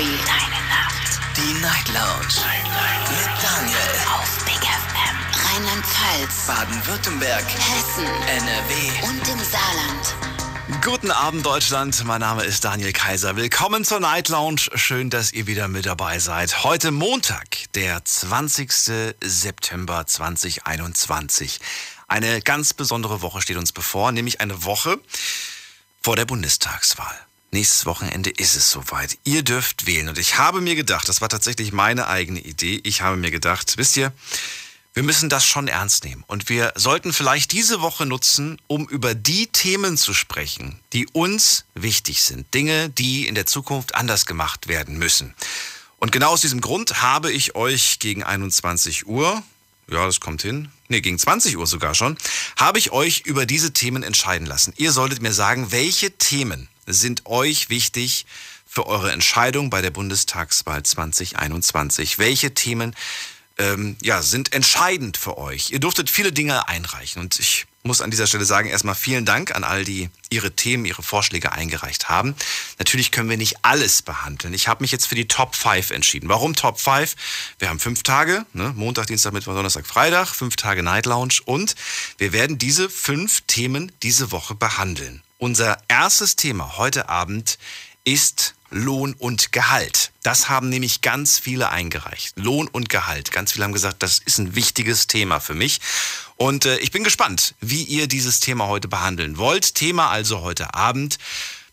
Free. Deine Nacht. Die Night Lounge. Night, Night. Mit Daniel. Auf Big FM. Rheinland-Pfalz. Baden-Württemberg. Hessen. NRW. Und im Saarland. Guten Abend, Deutschland. Mein Name ist Daniel Kaiser. Willkommen zur Night Lounge. Schön, dass ihr wieder mit dabei seid. Heute Montag, der 20. September 2021. Eine ganz besondere Woche steht uns bevor, nämlich eine Woche vor der Bundestagswahl. Nächstes Wochenende ist es soweit. Ihr dürft wählen. Und ich habe mir gedacht, das war tatsächlich meine eigene Idee, ich habe mir gedacht, wisst ihr, wir müssen das schon ernst nehmen. Und wir sollten vielleicht diese Woche nutzen, um über die Themen zu sprechen, die uns wichtig sind. Dinge, die in der Zukunft anders gemacht werden müssen. Und genau aus diesem Grund habe ich euch gegen 21 Uhr, ja, das kommt hin, nee, gegen 20 Uhr sogar schon, habe ich euch über diese Themen entscheiden lassen. Ihr solltet mir sagen, welche Themen sind euch wichtig für eure Entscheidung bei der Bundestagswahl 2021? Welche Themen ähm, ja, sind entscheidend für euch? Ihr durftet viele Dinge einreichen und ich muss an dieser Stelle sagen, erstmal vielen Dank an all die ihre Themen, ihre Vorschläge eingereicht haben. Natürlich können wir nicht alles behandeln. Ich habe mich jetzt für die Top 5 entschieden. Warum Top 5? Wir haben fünf Tage, ne? Montag, Dienstag, Mittwoch, Donnerstag, Freitag, fünf Tage Night Lounge und wir werden diese fünf Themen diese Woche behandeln. Unser erstes Thema heute Abend ist Lohn und Gehalt. Das haben nämlich ganz viele eingereicht. Lohn und Gehalt. Ganz viele haben gesagt, das ist ein wichtiges Thema für mich. Und äh, ich bin gespannt, wie ihr dieses Thema heute behandeln wollt. Thema also heute Abend.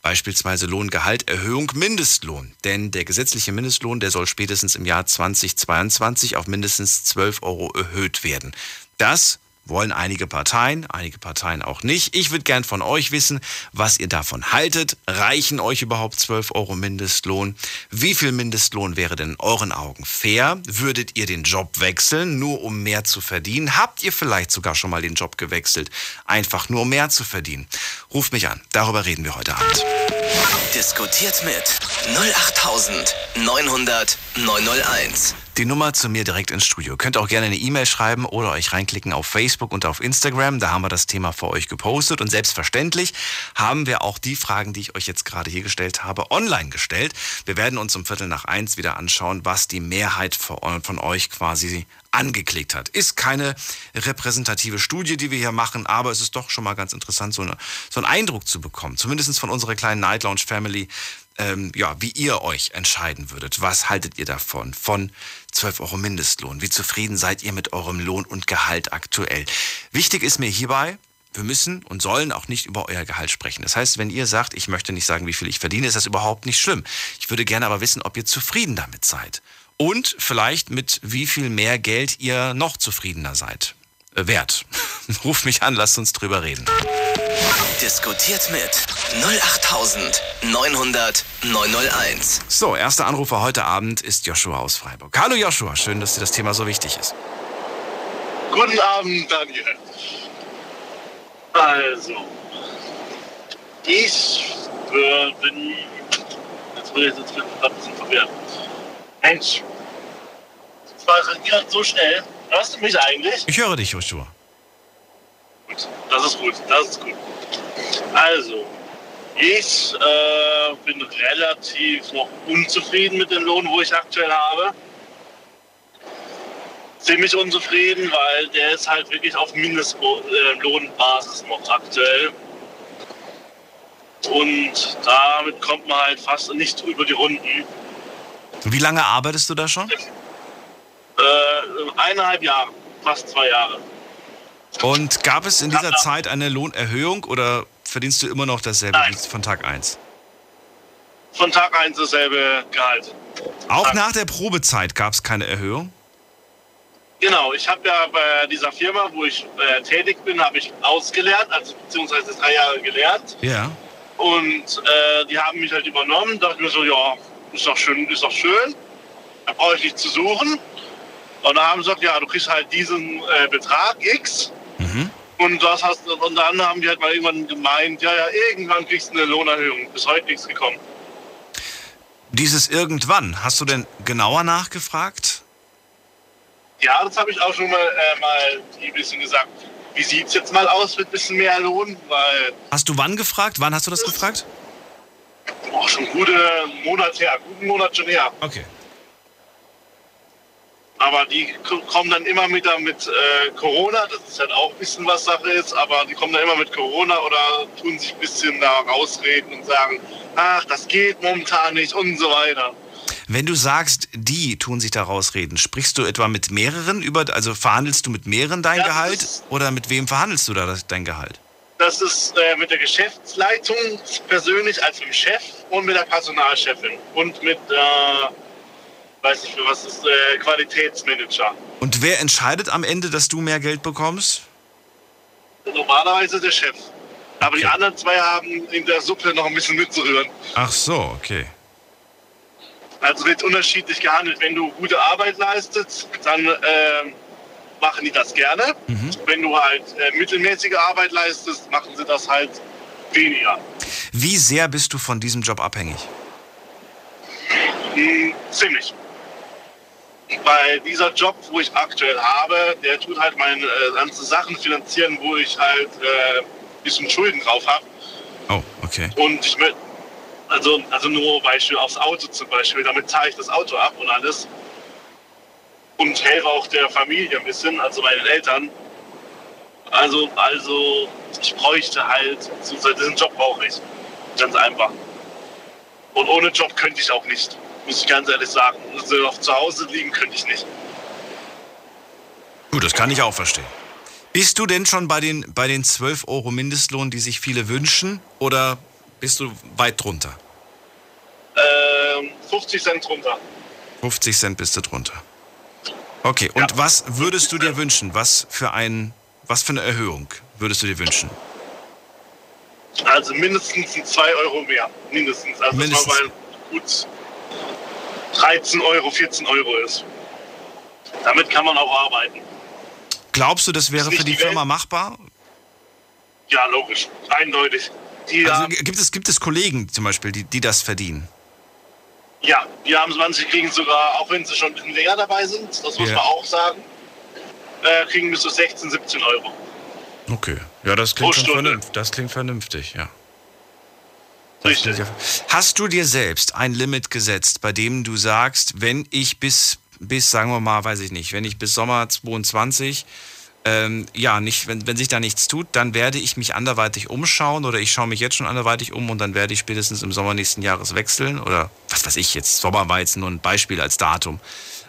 Beispielsweise Lohngehalt, Erhöhung, Mindestlohn. Denn der gesetzliche Mindestlohn, der soll spätestens im Jahr 2022 auf mindestens 12 Euro erhöht werden. Das wollen einige Parteien, einige Parteien auch nicht. Ich würde gern von euch wissen, was ihr davon haltet. Reichen euch überhaupt 12 Euro Mindestlohn? Wie viel Mindestlohn wäre denn in euren Augen fair? Würdet ihr den Job wechseln, nur um mehr zu verdienen? Habt ihr vielleicht sogar schon mal den Job gewechselt, einfach nur um mehr zu verdienen? Ruft mich an, darüber reden wir heute Abend. Diskutiert mit 08900 901. Die Nummer zu mir direkt ins Studio. Könnt auch gerne eine E-Mail schreiben oder euch reinklicken auf Facebook und auf Instagram. Da haben wir das Thema für euch gepostet. Und selbstverständlich haben wir auch die Fragen, die ich euch jetzt gerade hier gestellt habe, online gestellt. Wir werden uns um Viertel nach eins wieder anschauen, was die Mehrheit von euch quasi angeklickt hat. Ist keine repräsentative Studie, die wir hier machen, aber es ist doch schon mal ganz interessant, so, eine, so einen Eindruck zu bekommen. Zumindest von unserer kleinen Night Lounge Family, ähm, ja, wie ihr euch entscheiden würdet. Was haltet ihr davon? Von 12 Euro Mindestlohn. Wie zufrieden seid ihr mit eurem Lohn und Gehalt aktuell? Wichtig ist mir hierbei, wir müssen und sollen auch nicht über euer Gehalt sprechen. Das heißt, wenn ihr sagt, ich möchte nicht sagen, wie viel ich verdiene, ist das überhaupt nicht schlimm. Ich würde gerne aber wissen, ob ihr zufrieden damit seid. Und vielleicht mit wie viel mehr Geld ihr noch zufriedener seid. Äh, wert. Ruft mich an, lasst uns drüber reden. Diskutiert mit 08900 901. So, erster Anrufer heute Abend ist Joshua aus Freiburg. Hallo Joshua, schön, dass dir das Thema so wichtig ist. Guten Abend, Daniel. Also, ich äh, bin. Jetzt bin ich jetzt ein bisschen verwirrt. Mensch, das war regiert so schnell. Hörst du mich eigentlich? Ich höre dich, Joshua. Gut, das ist gut, das ist gut. Also, ich äh, bin relativ noch unzufrieden mit dem Lohn, wo ich aktuell habe. Ziemlich unzufrieden, weil der ist halt wirklich auf Mindestlohnbasis noch aktuell. Und damit kommt man halt fast nicht über die Runden. Wie lange arbeitest du da schon? Äh, eineinhalb Jahre, fast zwei Jahre. Und gab es in dieser Zeit eine Lohnerhöhung oder verdienst du immer noch dasselbe Nein. wie von Tag 1? Von Tag 1 dasselbe Gehalt. Auch Tag- nach der Probezeit gab es keine Erhöhung? Genau, ich habe ja bei dieser Firma, wo ich äh, tätig bin, habe ich ausgelernt, also beziehungsweise drei Jahre gelernt. Ja. Und äh, die haben mich halt übernommen. Da dachte ich mir so, ja, ist doch schön, ist doch schön. Da brauche ich nicht zu suchen. Und da haben sie gesagt, ja, du kriegst halt diesen äh, Betrag X. Mhm. Und das hast und dann haben die halt mal irgendwann gemeint, ja, ja, irgendwann kriegst du eine Lohnerhöhung. Bis heute nichts gekommen. Dieses irgendwann, hast du denn genauer nachgefragt? Ja, das habe ich auch schon mal, äh, mal ein bisschen gesagt. Wie sieht es jetzt mal aus mit ein bisschen mehr Lohn? Weil Hast du wann gefragt? Wann hast du das gefragt? Boah, schon gute Monat her, guten Monat schon her. Okay. Aber die kommen dann immer wieder mit äh, Corona. Das ist halt auch ein bisschen was Sache ist. Aber die kommen dann immer mit Corona oder tun sich ein bisschen da rausreden und sagen, ach, das geht momentan nicht und so weiter. Wenn du sagst, die tun sich da rausreden, sprichst du etwa mit mehreren über, also verhandelst du mit mehreren dein Ja, Gehalt ist- oder mit wem verhandelst du da dein Gehalt? Das ist äh, mit der Geschäftsleitung persönlich als mit dem Chef und mit der Personalchefin und mit, äh, weiß nicht mehr, was ist, äh, Qualitätsmanager. Und wer entscheidet am Ende, dass du mehr Geld bekommst? Normalerweise der Chef. Aber die anderen zwei haben in der Suppe noch ein bisschen mitzurühren. Ach so, okay. Also wird unterschiedlich gehandelt. Wenn du gute Arbeit leistest, dann ähm, machen die das gerne. Wenn du halt äh, mittelmäßige Arbeit leistest, machen sie das halt weniger. Wie sehr bist du von diesem Job abhängig? Hm, ziemlich. Weil dieser Job, wo ich aktuell habe, der tut halt meine äh, ganzen Sachen finanzieren, wo ich halt äh, ein bisschen Schulden drauf habe. Oh, okay. Und ich möchte, also, also nur Beispiel aufs Auto zum Beispiel, damit zahle ich das Auto ab und alles. Und helfe auch der Familie ein bisschen, also meinen Eltern. Also, also ich bräuchte halt, diesen Job brauche ich. Ganz einfach. Und ohne Job könnte ich auch nicht, muss ich ganz ehrlich sagen. Also auf zu Hause liegen könnte ich nicht. Gut, das kann ich auch verstehen. Bist du denn schon bei den, bei den 12 Euro Mindestlohn, die sich viele wünschen, oder bist du weit drunter? Ähm, 50 Cent runter. 50 Cent bist du drunter. Okay, und Ja. was würdest du dir wünschen? Was für, ein, was für eine Erhöhung würdest du dir wünschen? Also mindestens ein 2 Euro mehr. Mindestens. Also Mindestens. dass man bei gut 13 Euro, 14 Euro ist. Damit kann man auch arbeiten. Glaubst du, das wäre für die die. Firma machbar? Ja, logisch. Eindeutig. Die Also gibt es, gibt es Kollegen zum Beispiel, die, die das verdienen? ja, die haben manche kriegen sogar, auch wenn sie schon ein bisschen länger dabei sind, das muss Ja. man auch sagen, äh, kriegen bis zu 16, 17 Euro. Okay. Ja, das klingt, vernünftig. das klingt vernünftig, ja. Richtig. Hast du dir selbst ein Limit gesetzt, bei dem du sagst, wenn ich bis, bis sagen wir mal, weiß ich nicht, wenn ich bis Sommer 22, ähm, ja, nicht, wenn, wenn sich da nichts tut, dann werde ich mich anderweitig umschauen oder ich schaue mich jetzt schon anderweitig um und dann werde ich spätestens im Sommer nächsten Jahres wechseln oder was weiß ich jetzt, Sommer war jetzt nur ein Beispiel als Datum.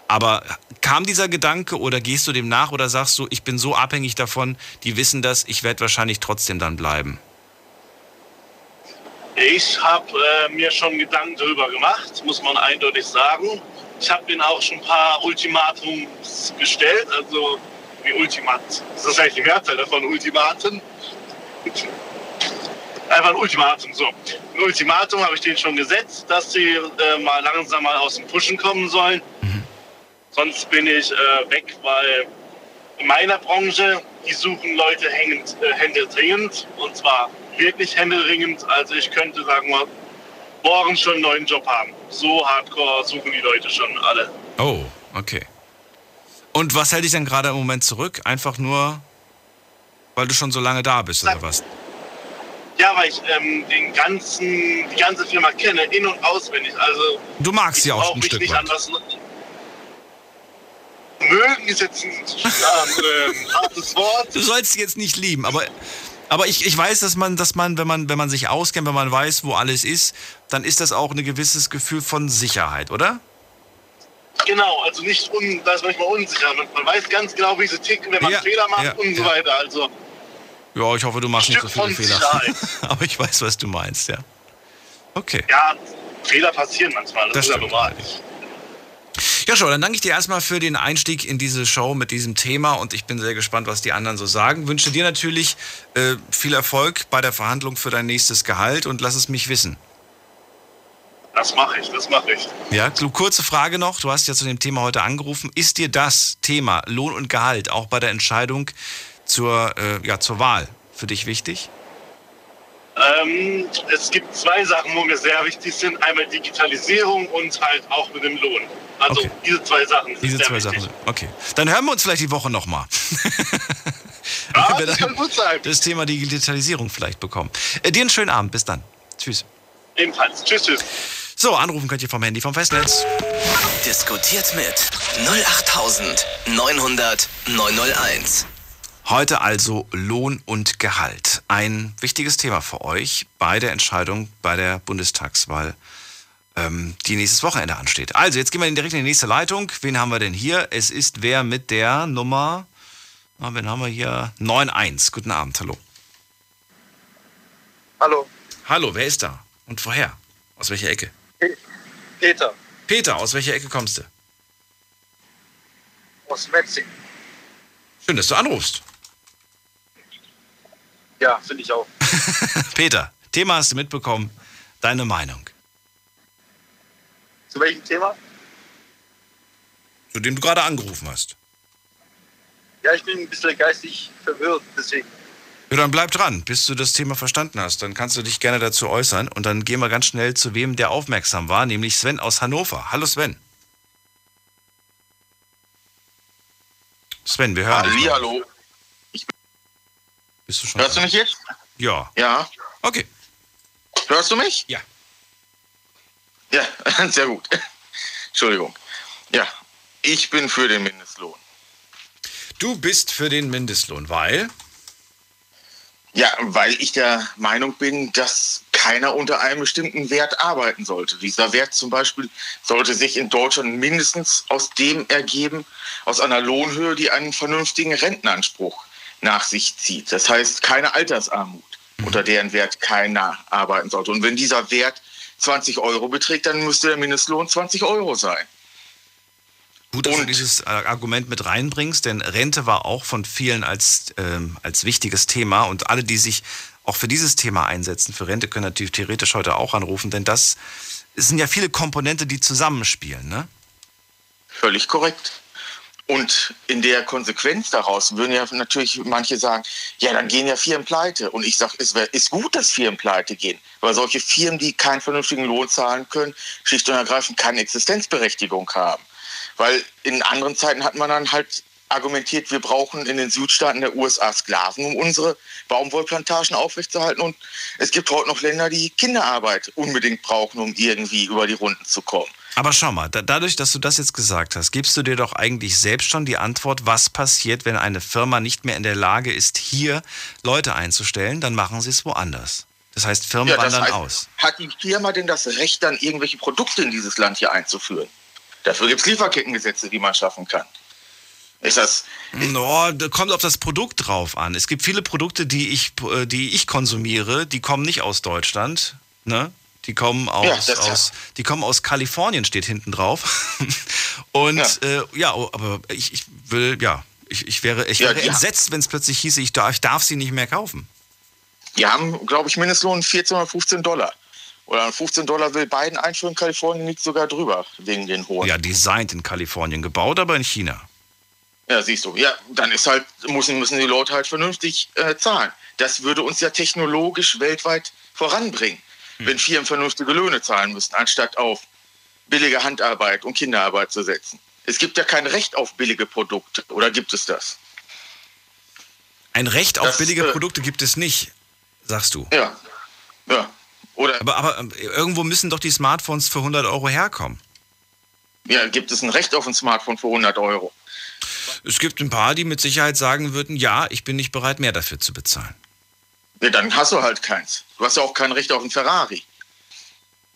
Aber kam dieser Gedanke oder gehst du dem nach oder sagst du, ich bin so abhängig davon, die wissen das, ich werde wahrscheinlich trotzdem dann bleiben? Ich habe äh, mir schon Gedanken darüber gemacht, muss man eindeutig sagen. Ich habe ihnen auch schon ein paar Ultimatums gestellt, also wie Ultimat. Das ist eigentlich die Mehrzahl davon, Ultimaten. Einfach ein Ultimatum, so. Ein Ultimatum habe ich denen schon gesetzt, dass sie äh, mal langsam mal aus dem Pushen kommen sollen. Sonst bin ich äh, weg, weil in meiner Branche, die suchen Leute hängend, äh, händeringend. Und zwar wirklich händeringend. Also ich könnte, sagen wir, morgen schon einen neuen Job haben. So hardcore suchen die Leute schon alle. Oh, okay. Und was hält dich dann gerade im Moment zurück? Einfach nur, weil du schon so lange da bist oder was? Ja, weil ich ähm, den ganzen, die ganze Firma kenne, in- und auswendig. Also Du magst sie auch ein Stück nicht weit. anders. Mögen ist jetzt ein ähm, hartes Wort. Du sollst sie jetzt nicht lieben, aber, aber ich, ich weiß, dass man, dass man, wenn man, wenn man sich auskennt, wenn man weiß, wo alles ist, dann ist das auch ein gewisses Gefühl von Sicherheit, oder? Genau, also nicht un, da ist manchmal unsicher. Man, man weiß ganz genau, wie sie ticken, wenn man Ja, Fehler macht ja, und so ja. weiter. Also Ja, ich hoffe, du machst nicht so viele Fehler. Aber ich weiß, was du meinst, ja. Okay. ja, Fehler passieren manchmal. Das, Das ist ja normal. Ja, schon, dann danke ich dir erstmal für den Einstieg in diese Show mit diesem Thema und ich bin sehr gespannt, was die anderen so sagen. Wünsche dir natürlich äh, viel Erfolg bei der Verhandlung für dein nächstes Gehalt und lass es mich wissen. Das mache ich, das mache ich. Ja, kurze Frage noch. Du hast ja zu dem Thema heute angerufen. Ist dir das Thema Lohn und Gehalt auch bei der Entscheidung zur, äh, ja, zur Wahl für dich wichtig? Ähm, es gibt zwei Sachen, wo mir sehr wichtig sind. Einmal Digitalisierung und halt auch mit dem Lohn. Also Okay. diese zwei Sachen sind Diese sehr zwei wichtig. Sachen. Okay. Dann hören wir uns vielleicht die Woche nochmal. Ja, Wenn wir das dann kann gut sein. Das Thema Digitalisierung vielleicht bekommen. Äh, dir einen schönen Abend. Bis dann. Tschüss. Ebenfalls. Tschüss, tschüss. So, anrufen könnt ihr vom Handy vom Festnetz. Diskutiert mit 08900 901. Heute also Lohn und Gehalt. Ein wichtiges Thema für euch bei der Entscheidung bei der Bundestagswahl, ähm, die nächstes Wochenende ansteht. Also, jetzt gehen wir direkt in die nächste Leitung. Wen haben wir denn hier? Es ist wer mit der Nummer, na, wen haben wir hier? 91. Guten Abend, hallo. Hallo, Hallo, wer ist da? Und woher? Aus welcher Ecke? Peter Peter, aus welcher Ecke kommst du? aus Metzing. Schön, dass du anrufst. Ja, finde ich auch. Peter, Thema hast du mitbekommen. Deine Meinung. Zu welchem Thema? Zu dem du gerade angerufen hast. Ja, ich bin ein bisschen geistig verwirrt, deswegen. Ja, dann bleib dran, bis du das Thema verstanden hast. Dann kannst du dich gerne dazu äußern. Und dann gehen wir ganz schnell zu wem, der aufmerksam war, nämlich Sven aus Hannover. Hallo Sven. Sven, wir hören dich. Hallo. Bist du schon Hörst du dran? mich jetzt? Ja. Ja. Okay. Hörst du mich? Ja. Ja, sehr gut. Entschuldigung. Ja, ich bin für den Mindestlohn. Du bist für den Mindestlohn, weil? Ja, weil ich der Meinung bin, dass keiner unter einem bestimmten Wert arbeiten sollte. Dieser Wert zum Beispiel sollte sich in Deutschland mindestens aus dem ergeben, aus einer Lohnhöhe, die einen vernünftigen Rentenanspruch nach sich zieht. Das heißt, keine Altersarmut, unter deren Wert keiner arbeiten sollte. Und wenn dieser Wert 20 Euro beträgt, dann müsste der Mindestlohn 20 Euro sein. Gut, dass du Und- dieses äh, Argument mit reinbringst, denn Rente war auch von vielen als, ähm, als wichtiges Thema und alle, die sich auch für dieses Thema einsetzen, für Rente, können natürlich theoretisch heute auch anrufen, denn das sind ja viele Komponente, die zusammenspielen. Ne? Völlig korrekt. Und in der Konsequenz daraus würden ja natürlich manche sagen, ja, dann gehen ja Firmen pleite. Und ich sage, es wär, ist gut, dass Firmen pleite gehen. Weil solche Firmen, die keinen vernünftigen Lohn zahlen können, schlicht und ergreifend keine Existenzberechtigung haben. Weil in anderen Zeiten hat man dann halt argumentiert, wir brauchen in den Südstaaten der USA Sklaven, um unsere Baumwollplantagen aufrechtzuerhalten. Und es gibt heute noch Länder, die Kinderarbeit unbedingt brauchen, um irgendwie über die Runden zu kommen. Aber schau mal, da, dadurch, dass du das jetzt gesagt hast, gibst du dir doch eigentlich selbst schon die Antwort, was passiert, wenn eine Firma nicht mehr in der Lage ist, hier Leute einzustellen, dann machen sie es woanders. Das heißt, Firmen das wandern heißt, aus. Hat die Firma denn das Recht, dann irgendwelche Produkte in dieses Land hier einzuführen? Dafür gibt es Lieferkettengesetze, die man schaffen kann. Ist das. No, da kommt auf das Produkt drauf an. Es gibt viele Produkte, die ich, äh, die ich konsumiere, die kommen nicht aus Deutschland. Ne? Die kommen aus, Ja, das- aus, die kommen aus Kalifornien, steht hinten drauf. Und ja, Ja. äh, ja oh, aber ich, ich will, ja, ich, ich wäre, ich Ja, wäre ja. entsetzt, wenn es plötzlich hieße, ich darf, ich darf sie nicht mehr kaufen. Die haben, glaube ich, Mindestlohn 14 oder 15 Dollar. Oder 15 Dollar will Biden einführen, Kalifornien liegt sogar drüber, wegen den hohen. Ja, designed in Kalifornien, gebaut aber in China. Ja, siehst du. Ja, dann ist halt, müssen, müssen die Leute halt vernünftig äh, zahlen. Das würde uns ja technologisch weltweit voranbringen, wenn Firmen vernünftige Löhne zahlen müssten, anstatt auf billige Handarbeit und Kinderarbeit zu setzen. Es gibt ja kein Recht auf billige Produkte, oder gibt es das? Ein Recht auf Das, billige äh, Produkte gibt es nicht, sagst du. Ja. Ja. Oder Aber, aber äh, irgendwo müssen doch die Smartphones für 100 Euro herkommen. ja, gibt es ein Recht auf ein Smartphone für 100 Euro? Es gibt ein paar, die mit Sicherheit sagen würden, ja, ich bin nicht bereit, mehr dafür zu bezahlen. Ja, dann hast du halt keins. Du hast ja auch kein Recht auf einen Ferrari.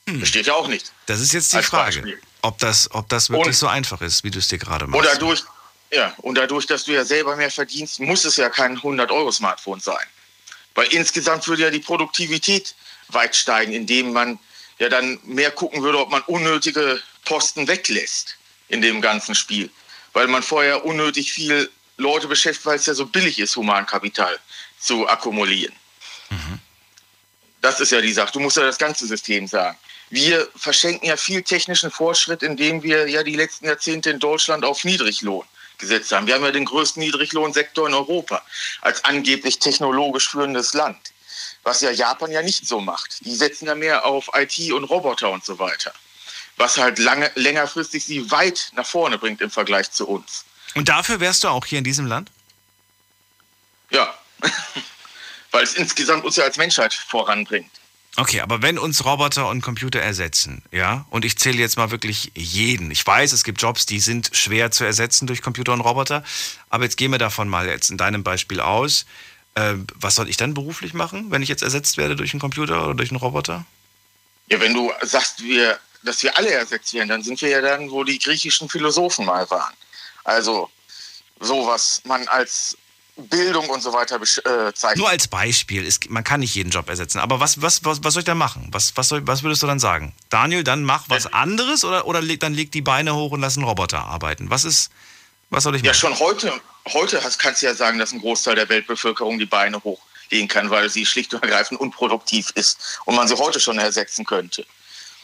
Das steht ja auch nicht. Das ist jetzt die Frage, Beispiel. ob das, ob das wirklich Und- so einfach ist, wie du es dir gerade machst. Und dadurch, ja, und dadurch, dass du ja selber mehr verdienst, muss es ja kein 100-Euro-Smartphone sein. Weil insgesamt würde ja die Produktivität weit steigen, indem man ja dann mehr gucken würde, ob man unnötige Posten weglässt in dem ganzen Spiel. Weil man vorher unnötig viel Leute beschäftigt, weil es ja so billig ist, Humankapital zu akkumulieren. Das ist ja die Sache. Du musst ja das ganze System sagen. Wir verschenken ja viel technischen Fortschritt, indem wir ja die letzten Jahrzehnte in Deutschland auf Niedriglohn gesetzt haben. Wir haben ja den größten Niedriglohnsektor in Europa als angeblich technologisch führendes Land. Was ja Japan ja nicht so macht. Die setzen ja mehr auf IT und Roboter und so weiter. Was halt lange, längerfristig sie weit nach vorne bringt im Vergleich zu uns. Und dafür wärst du auch hier in diesem Land? Ja. Weil es insgesamt uns ja als Menschheit voranbringt. Okay, aber wenn uns Roboter und Computer ersetzen, ja, und ich zähle jetzt mal wirklich jeden. Ich weiß, es gibt Jobs, die sind schwer zu ersetzen durch Computer und Roboter, aber jetzt gehen wir davon mal jetzt in deinem Beispiel aus. Äh, was soll ich dann beruflich machen, wenn ich jetzt ersetzt werde durch einen Computer oder durch einen Roboter? Ja, wenn du sagst, wir, dass wir alle ersetzt werden, dann sind wir ja dann, wo die griechischen Philosophen mal waren. Also so, was man als Bildung und so weiter bezeichnet. Nur als Beispiel, ist, man kann nicht jeden Job ersetzen. Aber was, was, was, was soll ich da machen? Was, was, soll, was würdest du dann sagen? Daniel, dann mach was anderes oder, oder leg, dann leg die Beine hoch und lass einen Roboter arbeiten. Was ist, was soll ich machen? Ja, schon heute, heute hast, kannst du ja sagen, dass ein Großteil der Weltbevölkerung die Beine hochlegen kann, weil sie schlicht und ergreifend unproduktiv ist und man sie heute schon ersetzen könnte.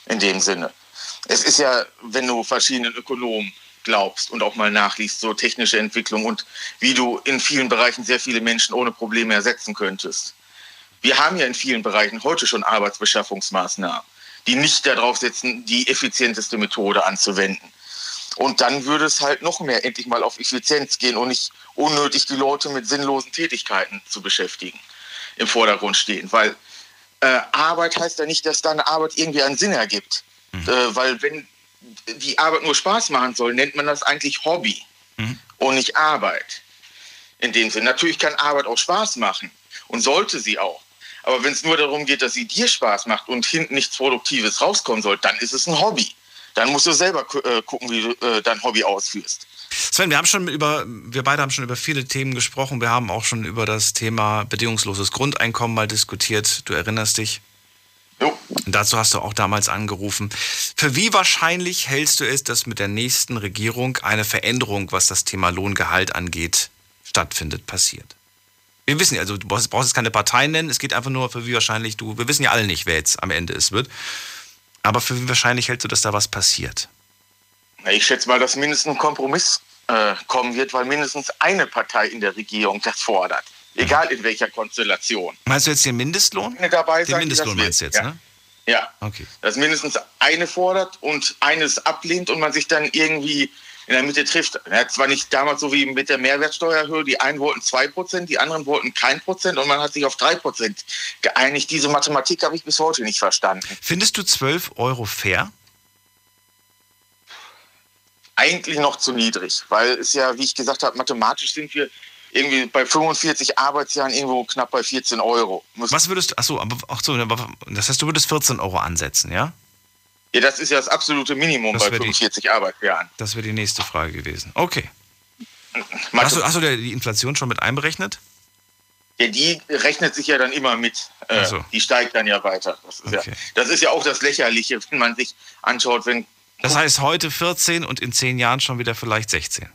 In dem Sinne. Es ist ja, wenn du verschiedenen Ökonomen glaubst und auch mal nachliest, so technische Entwicklung und wie du in vielen Bereichen sehr viele Menschen ohne Probleme ersetzen könntest. Wir haben ja in vielen Bereichen heute schon Arbeitsbeschaffungsmaßnahmen, die nicht darauf setzen, die effizienteste Methode anzuwenden. Und dann würde es halt noch mehr endlich mal auf Effizienz gehen und nicht unnötig die Leute mit sinnlosen Tätigkeiten zu beschäftigen, im Vordergrund stehen. Weil äh, Arbeit heißt ja nicht, dass deine Arbeit irgendwie einen Sinn ergibt. Mhm. Äh, weil wenn die Arbeit nur Spaß machen soll, nennt man das eigentlich Hobby mhm. und nicht Arbeit. In dem Sinne. Natürlich kann Arbeit auch Spaß machen und sollte sie auch. Aber wenn es nur darum geht, dass sie dir Spaß macht und hinten nichts Produktives rauskommen soll, dann ist es ein Hobby. Dann musst du selber äh, gucken, wie du äh, dein Hobby ausführst. Sven, wir haben schon über, wir beide haben schon über viele Themen gesprochen. Wir haben auch schon über das Thema bedingungsloses Grundeinkommen mal diskutiert. Du erinnerst dich? Jo. Dazu hast du auch damals angerufen. Für wie wahrscheinlich hältst du es, dass mit der nächsten Regierung eine Veränderung, was das Thema Lohngehalt angeht, stattfindet, passiert? Wir wissen ja, also du brauchst jetzt keine Partei nennen, es geht einfach nur für wie wahrscheinlich du, wir wissen ja alle nicht, wer jetzt am Ende es wird. Aber für wie wahrscheinlich hältst du, dass da was passiert? Ich schätze mal, dass mindestens ein Kompromiss äh, kommen wird, weil mindestens eine Partei in der Regierung das fordert. Egal in welcher Konstellation. Meinst du jetzt den Mindestlohn? Dabei den Mindestlohn meinst du jetzt, ja. ne? Ja. Okay. Dass mindestens eine fordert und eines ablehnt und man sich dann irgendwie in der Mitte trifft. Ja, zwar nicht damals so wie mit der Mehrwertsteuerhöhe, die einen wollten 2%, die anderen wollten kein Prozent und man hat sich auf 3% geeinigt. Diese Mathematik habe ich bis heute nicht verstanden. Findest du 12 Euro fair? Eigentlich noch zu niedrig, weil es ja, wie ich gesagt habe, mathematisch sind wir irgendwie bei 45 Arbeitsjahren irgendwo knapp bei 14 Euro. Muss Was würdest du, achso, aber, ach so, das heißt, du würdest 14 Euro ansetzen, ja? Ja, das ist ja das absolute Minimum das bei 45 die, Arbeitsjahren. Das wäre die nächste Frage gewesen. Okay. Hast du, hast du die Inflation schon mit einberechnet? Ja, die rechnet sich ja dann immer mit. Äh, so. Die steigt dann ja weiter. Das ist, okay. ja, das ist ja auch das Lächerliche, wenn man sich anschaut, wenn. Das heißt heute 14 und in 10 Jahren schon wieder vielleicht 16.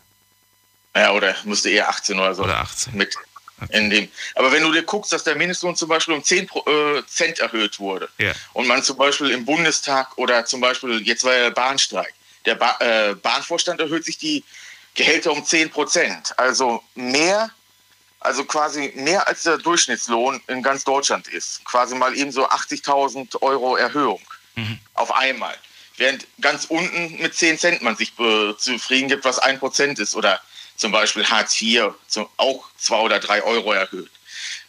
Ja, oder müsste eher 18 oder so. Oder 18. Mit okay. in dem. Aber wenn du dir guckst, dass der Mindestlohn zum Beispiel um 10 äh, Cent erhöht wurde yeah. und man zum Beispiel im Bundestag oder zum Beispiel, jetzt war ja der Bahnstreik, der ba äh, Bahnvorstand erhöht sich die Gehälter um 10 Prozent. Also mehr, also quasi mehr als der Durchschnittslohn in ganz Deutschland ist. Quasi mal eben so 80.000 Euro Erhöhung mhm. auf einmal. Während ganz unten mit 10 Cent man sich äh, zufrieden gibt, was 1 Prozent ist oder zum Beispiel Hartz IV auch zwei oder drei Euro erhöht,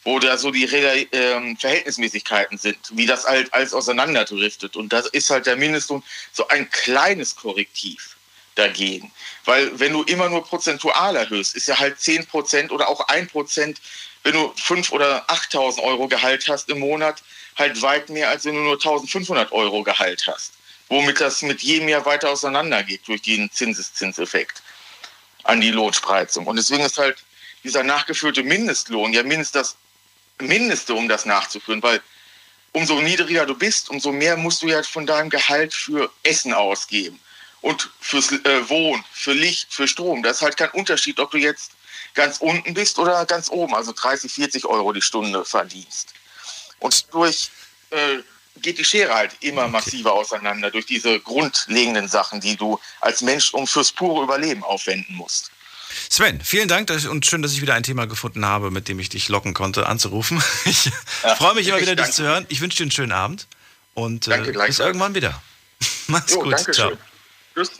wo da so die äh, Verhältnismäßigkeiten sind, wie das halt alles auseinanderdriftet. Und das ist halt der Mindestlohn so ein kleines Korrektiv dagegen. Weil wenn du immer nur prozentual erhöhst, ist ja halt 10 Prozent oder auch 1 Prozent, wenn du 5.000 oder 8.000 Euro Gehalt hast im Monat, halt weit mehr, als wenn du nur 1.500 Euro Gehalt hast. Womit das mit jedem Jahr weiter auseinandergeht durch den Zinseszinseffekt an die Lohnspreizung. Und deswegen ist halt dieser nachgeführte Mindestlohn ja mindestens das Mindeste, um das nachzuführen, weil umso niedriger du bist, umso mehr musst du ja von deinem Gehalt für Essen ausgeben und fürs äh, Wohnen, für Licht, für Strom. Da ist halt kein Unterschied, ob du jetzt ganz unten bist oder ganz oben, also 30, 40 Euro die Stunde verdienst. Und durch äh, geht die Schere halt immer massiver auseinander durch diese grundlegenden Sachen, die du als Mensch um fürs pure Überleben aufwenden musst. Sven, vielen Dank und schön, dass ich wieder ein Thema gefunden habe, mit dem ich dich locken konnte, anzurufen. Ich ja, freue mich immer wieder, dich zu hören. Ich wünsche dir einen schönen Abend und äh, bis irgendwann wieder. Mach's jo, gut. Ciao. Tschüss.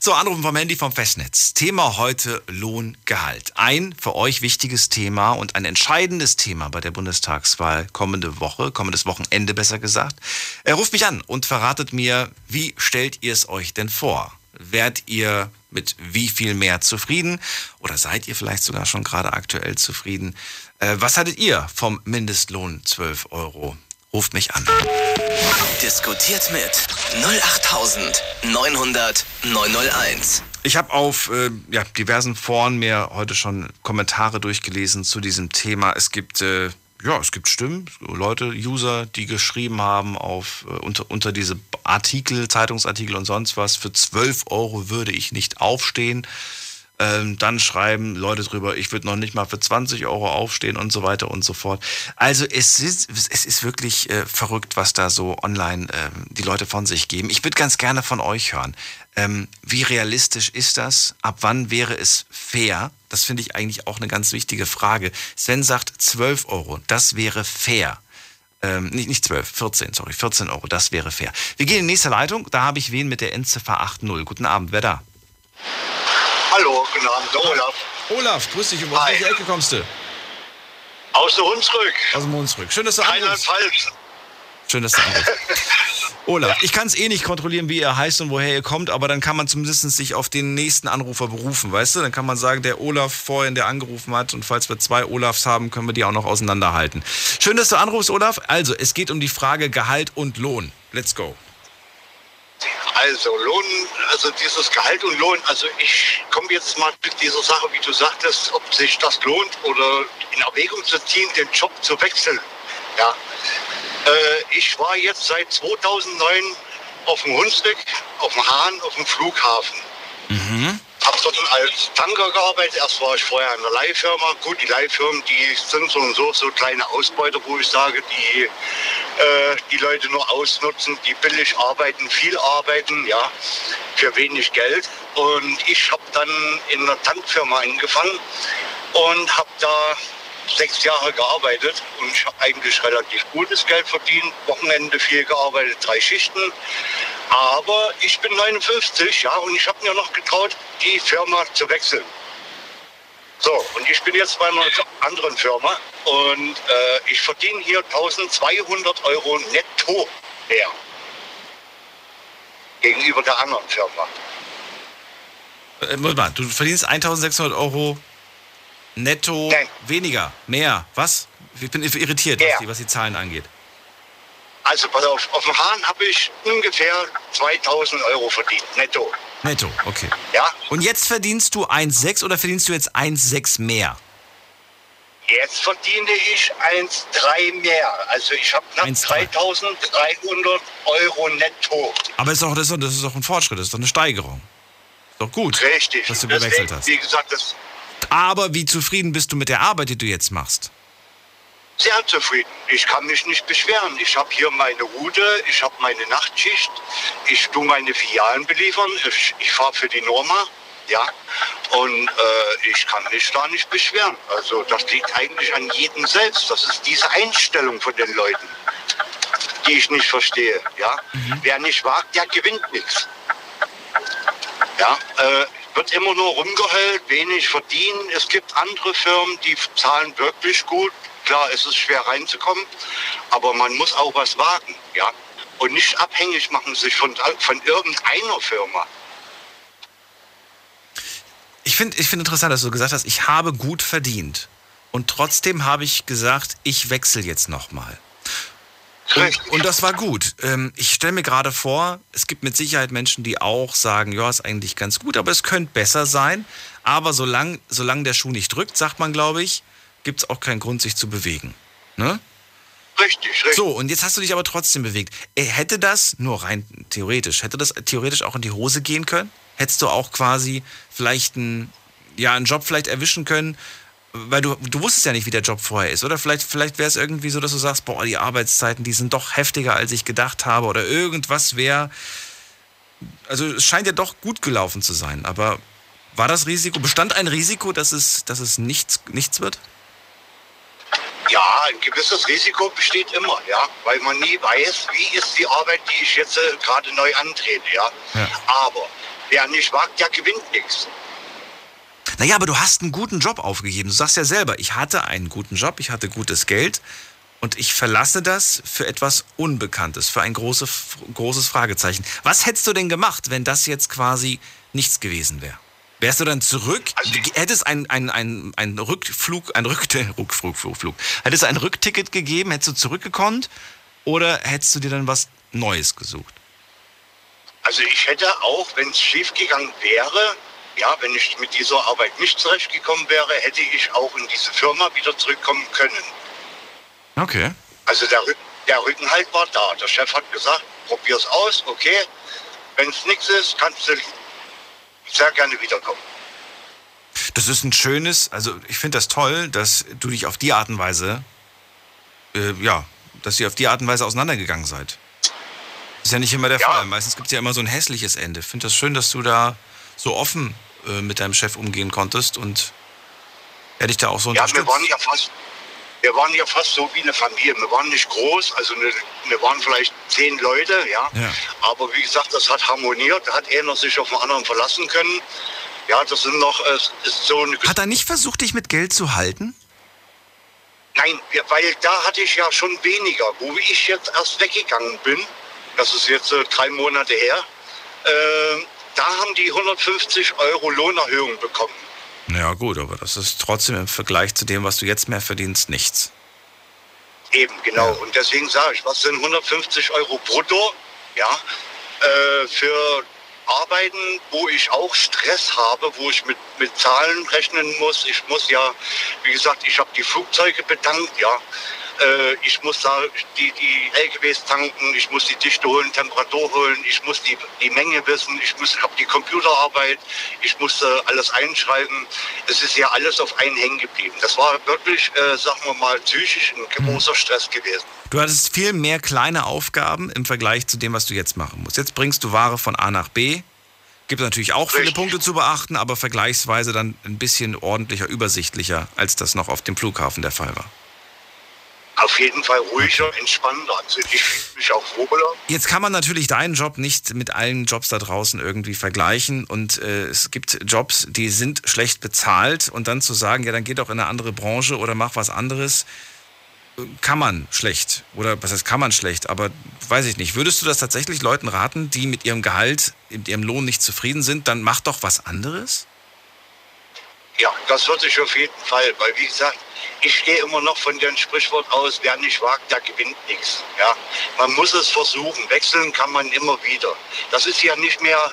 So, Anrufen vom Handy vom Festnetz. Thema heute Lohngehalt. Ein für euch wichtiges Thema und ein entscheidendes Thema bei der Bundestagswahl kommende Woche, kommendes Wochenende besser gesagt. Er ruft mich an und verratet mir, wie stellt ihr es euch denn vor? Werdet ihr mit wie viel mehr zufrieden? Oder seid ihr vielleicht sogar schon gerade aktuell zufrieden? Äh, was hattet ihr vom Mindestlohn 12 Euro? Ruft mich an. Diskutiert mit 08900 901. Ich habe auf äh, ja, diversen Foren mir heute schon Kommentare durchgelesen zu diesem Thema. Es gibt äh, ja, es gibt Stimmen, Leute, User, die geschrieben haben auf äh, unter, unter diese Artikel, Zeitungsartikel und sonst was. Für 12 Euro würde ich nicht aufstehen. Ähm, dann schreiben Leute drüber, ich würde noch nicht mal für 20 Euro aufstehen und so weiter und so fort. Also es ist, es ist wirklich äh, verrückt, was da so online ähm, die Leute von sich geben. Ich würde ganz gerne von euch hören. Ähm, wie realistisch ist das? Ab wann wäre es fair? Das finde ich eigentlich auch eine ganz wichtige Frage. Sven sagt 12 Euro, das wäre fair. Ähm, nicht, nicht 12, 14, sorry, 14 Euro, das wäre fair. Wir gehen in die nächste Leitung, da habe ich wen mit der Endziffer 80. Guten Abend, wer da? Hallo, guten Abend, der Olaf. Olaf, grüß dich. Und aus Hi. welcher Ecke kommst du? Aus der Hunsrück, Aus dem Hunsrück. Schön, dass du anrufst. Rheinland-Pfalz. Schön, dass du anrufst. Olaf, ich kann es eh nicht kontrollieren, wie ihr heißt und woher ihr kommt, aber dann kann man zumindest sich auf den nächsten Anrufer berufen, weißt du? Dann kann man sagen, der Olaf vorhin, der angerufen hat und falls wir zwei Olafs haben, können wir die auch noch auseinanderhalten. Schön, dass du anrufst, Olaf. Also, es geht um die Frage Gehalt und Lohn. Let's go. Also Lohn, also dieses Gehalt und Lohn, also ich komme jetzt mal mit dieser Sache, wie du sagtest, ob sich das lohnt oder in Erwägung zu ziehen, den Job zu wechseln. Ja. Äh, ich war jetzt seit 2009 auf dem Hunsrück, auf dem Hahn, auf dem Flughafen. Hab dort als Tanker gearbeitet. Erst war ich vorher in einer Leihfirma. Gut, die Leihfirmen, die sind so und so, so kleine Ausbeuter, wo ich sage, die äh, die Leute nur ausnutzen, die billig arbeiten, viel arbeiten, ja, für wenig Geld. Und ich habe dann in einer Tankfirma angefangen und habe da sechs Jahre gearbeitet und eigentlich relativ gutes Geld verdient, Wochenende viel gearbeitet, drei Schichten. Aber ich bin 59, ja, und ich habe mir noch getraut, die Firma zu wechseln. So, und ich bin jetzt bei einer anderen Firma und äh, ich verdiene hier 1200 Euro netto mehr. Gegenüber der anderen Firma. Äh, Moment mal, du verdienst 1600 Euro netto Nein. weniger, mehr. Was? Ich bin irritiert, was die, was die Zahlen angeht. Also pass auf, auf dem Hahn habe ich ungefähr 2000 Euro verdient, netto. Netto, okay. Ja, Und jetzt verdienst du 1,6 oder verdienst du jetzt 1,6 mehr? jetzt verdiene ich 1,3 mehr. Also ich habe knapp 1,3. 3300 Euro netto. Aber ist doch, das, ist doch, das ist doch ein Fortschritt, das ist doch eine Steigerung. Ist doch gut, Richtig. dass du gewechselt hast. Wie gesagt, das Aber wie zufrieden bist du mit der Arbeit, die du jetzt machst? sehr zufrieden. Ich kann mich nicht beschweren. Ich habe hier meine Route, ich habe meine Nachtschicht, ich tue meine Filialen beliefern, ich, ich fahre für die Norma, ja, und äh, ich kann mich da nicht beschweren. Also das liegt eigentlich an jedem selbst. Das ist diese Einstellung von den Leuten, die ich nicht verstehe, ja. Wer nicht wagt, der gewinnt nichts. Ja, äh, wird immer nur rumgeheult, wenig verdienen. Es gibt andere Firmen, die zahlen wirklich gut. Klar, es ist schwer reinzukommen, aber man muss auch was wagen, ja. Und nicht abhängig machen sich von, von irgendeiner Firma. Ich finde ich find interessant, dass du gesagt hast, ich habe gut verdient. Und trotzdem habe ich gesagt, ich wechsle jetzt nochmal. Und, und das war gut. Ähm, ich stelle mir gerade vor, es gibt mit Sicherheit Menschen, die auch sagen, ja, ist eigentlich ganz gut, aber es könnte besser sein. Aber solange solang der Schuh nicht drückt, sagt man, glaube ich, gibt es auch keinen Grund, sich zu bewegen. Ne? Richtig, richtig. So, und jetzt hast du dich aber trotzdem bewegt. Äh, Hätte das, nur rein theoretisch, hätte das theoretisch auch in die Hose gehen können? Hättest du auch quasi vielleicht einen, ja, einen Job vielleicht erwischen können, weil du, du wusstest ja nicht, wie der Job vorher ist. Oder vielleicht, vielleicht wäre es irgendwie so, dass du sagst, boah, die Arbeitszeiten, die sind doch heftiger, als ich gedacht habe. Oder irgendwas wäre. Also es scheint ja doch gut gelaufen zu sein. Aber war das Risiko, bestand ein Risiko, dass es, dass es nichts, nichts wird? Ja, ein gewisses Risiko besteht immer, ja, weil man nie weiß, wie ist die Arbeit, die ich jetzt äh, gerade neu antrete, ja. Ja. Aber wer nicht wagt, der gewinnt nichts. Naja, aber du hast einen guten Job aufgegeben. Du sagst ja selber, ich hatte einen guten Job, ich hatte gutes Geld und ich verlasse das für etwas Unbekanntes, für ein große, großes Fragezeichen. Was hättest du denn gemacht, wenn das jetzt quasi nichts gewesen wäre? Wärst du dann zurück? Hättest ein, ein, ein, ein Rückflug, ein Rück, Rückflug, Flug, Flug. Hättest ein Rückticket gegeben? Hättest du zurückgekonnt? Oder hättest du dir dann was Neues gesucht? Also ich hätte auch, wenn es schiefgegangen wäre, ja, wenn ich mit dieser Arbeit nicht zurechtgekommen wäre, hätte ich auch in diese Firma wieder zurückkommen können. Okay. Also der, der Rückenhalt war da. Der Chef hat gesagt, probier's aus, okay. Wenn es nichts ist, kannst du sehr gerne wiederkommen. Das ist ein schönes, also ich finde das toll, dass du dich auf die Art und Weise, äh, ja, dass ihr auf die Art und Weise auseinandergegangen seid. Ist ja nicht immer der Ja. Fall. Meistens gibt es ja immer so ein hässliches Ende. Ich finde das schön, dass du da so offen äh, mit deinem Chef umgehen konntest und er dich da auch so Ja, unterstützt. wir waren ja fast, wir waren ja fast so wie eine Familie. Wir waren nicht groß, also eine, wir waren vielleicht zehn Leute, ja. Ja. Aber wie gesagt, das hat harmoniert. Da hat einer sich auf den anderen verlassen können. Ja, das sind noch, äh, es ist so eine Hat er nicht versucht, dich mit Geld zu halten? Nein, weil da hatte ich ja schon weniger. Wo ich jetzt erst weggegangen bin, das ist jetzt äh, drei Monate her, äh, da haben die 150 Euro Lohnerhöhung bekommen. Ja gut, aber das ist trotzdem im Vergleich zu dem, was du jetzt mehr verdienst, nichts. Eben, genau. Ja. Und deswegen sage ich, was sind 150 Euro brutto? Ja, äh, für Arbeiten, wo ich auch Stress habe, wo ich mit, mit Zahlen rechnen muss. Ich muss ja, wie gesagt, ich habe die Flugzeuge bedankt, ja. Äh, ich muss da die, die LKWs tanken, ich muss die Dichte holen, Temperatur holen, ich muss die, die Menge wissen, ich muss habe die Computerarbeit, ich muss äh, alles einschreiben. Es ist ja alles auf einen hängen geblieben. Das war wirklich, äh, sagen wir mal, psychisch ein großer Stress gewesen. Du hattest viel mehr kleine Aufgaben im Vergleich zu dem, was du jetzt machen musst. Jetzt bringst du Ware von A nach B. Gibt natürlich auch viele Richtig. Punkte zu beachten, aber vergleichsweise dann ein bisschen ordentlicher, übersichtlicher, als das noch auf dem Flughafen der Fall war. Auf jeden Fall ruhiger, entspannter. Also ich fühle mich auch wohler. Jetzt kann man natürlich deinen Job nicht mit allen Jobs da draußen irgendwie vergleichen und äh, es gibt Jobs, die sind schlecht bezahlt und dann zu sagen, ja, dann geh doch in eine andere Branche oder mach was anderes, kann man schlecht. Oder was heißt kann man schlecht, aber weiß ich nicht. Würdest du das tatsächlich Leuten raten, die mit ihrem Gehalt, mit ihrem Lohn nicht zufrieden sind, dann mach doch was anderes? Ja, das würde ich auf jeden Fall, weil wie gesagt, ich gehe immer noch von dem Sprichwort aus, wer nicht wagt, der gewinnt nichts. Ja, man muss es versuchen. Wechseln kann man immer wieder. Das ist ja nicht mehr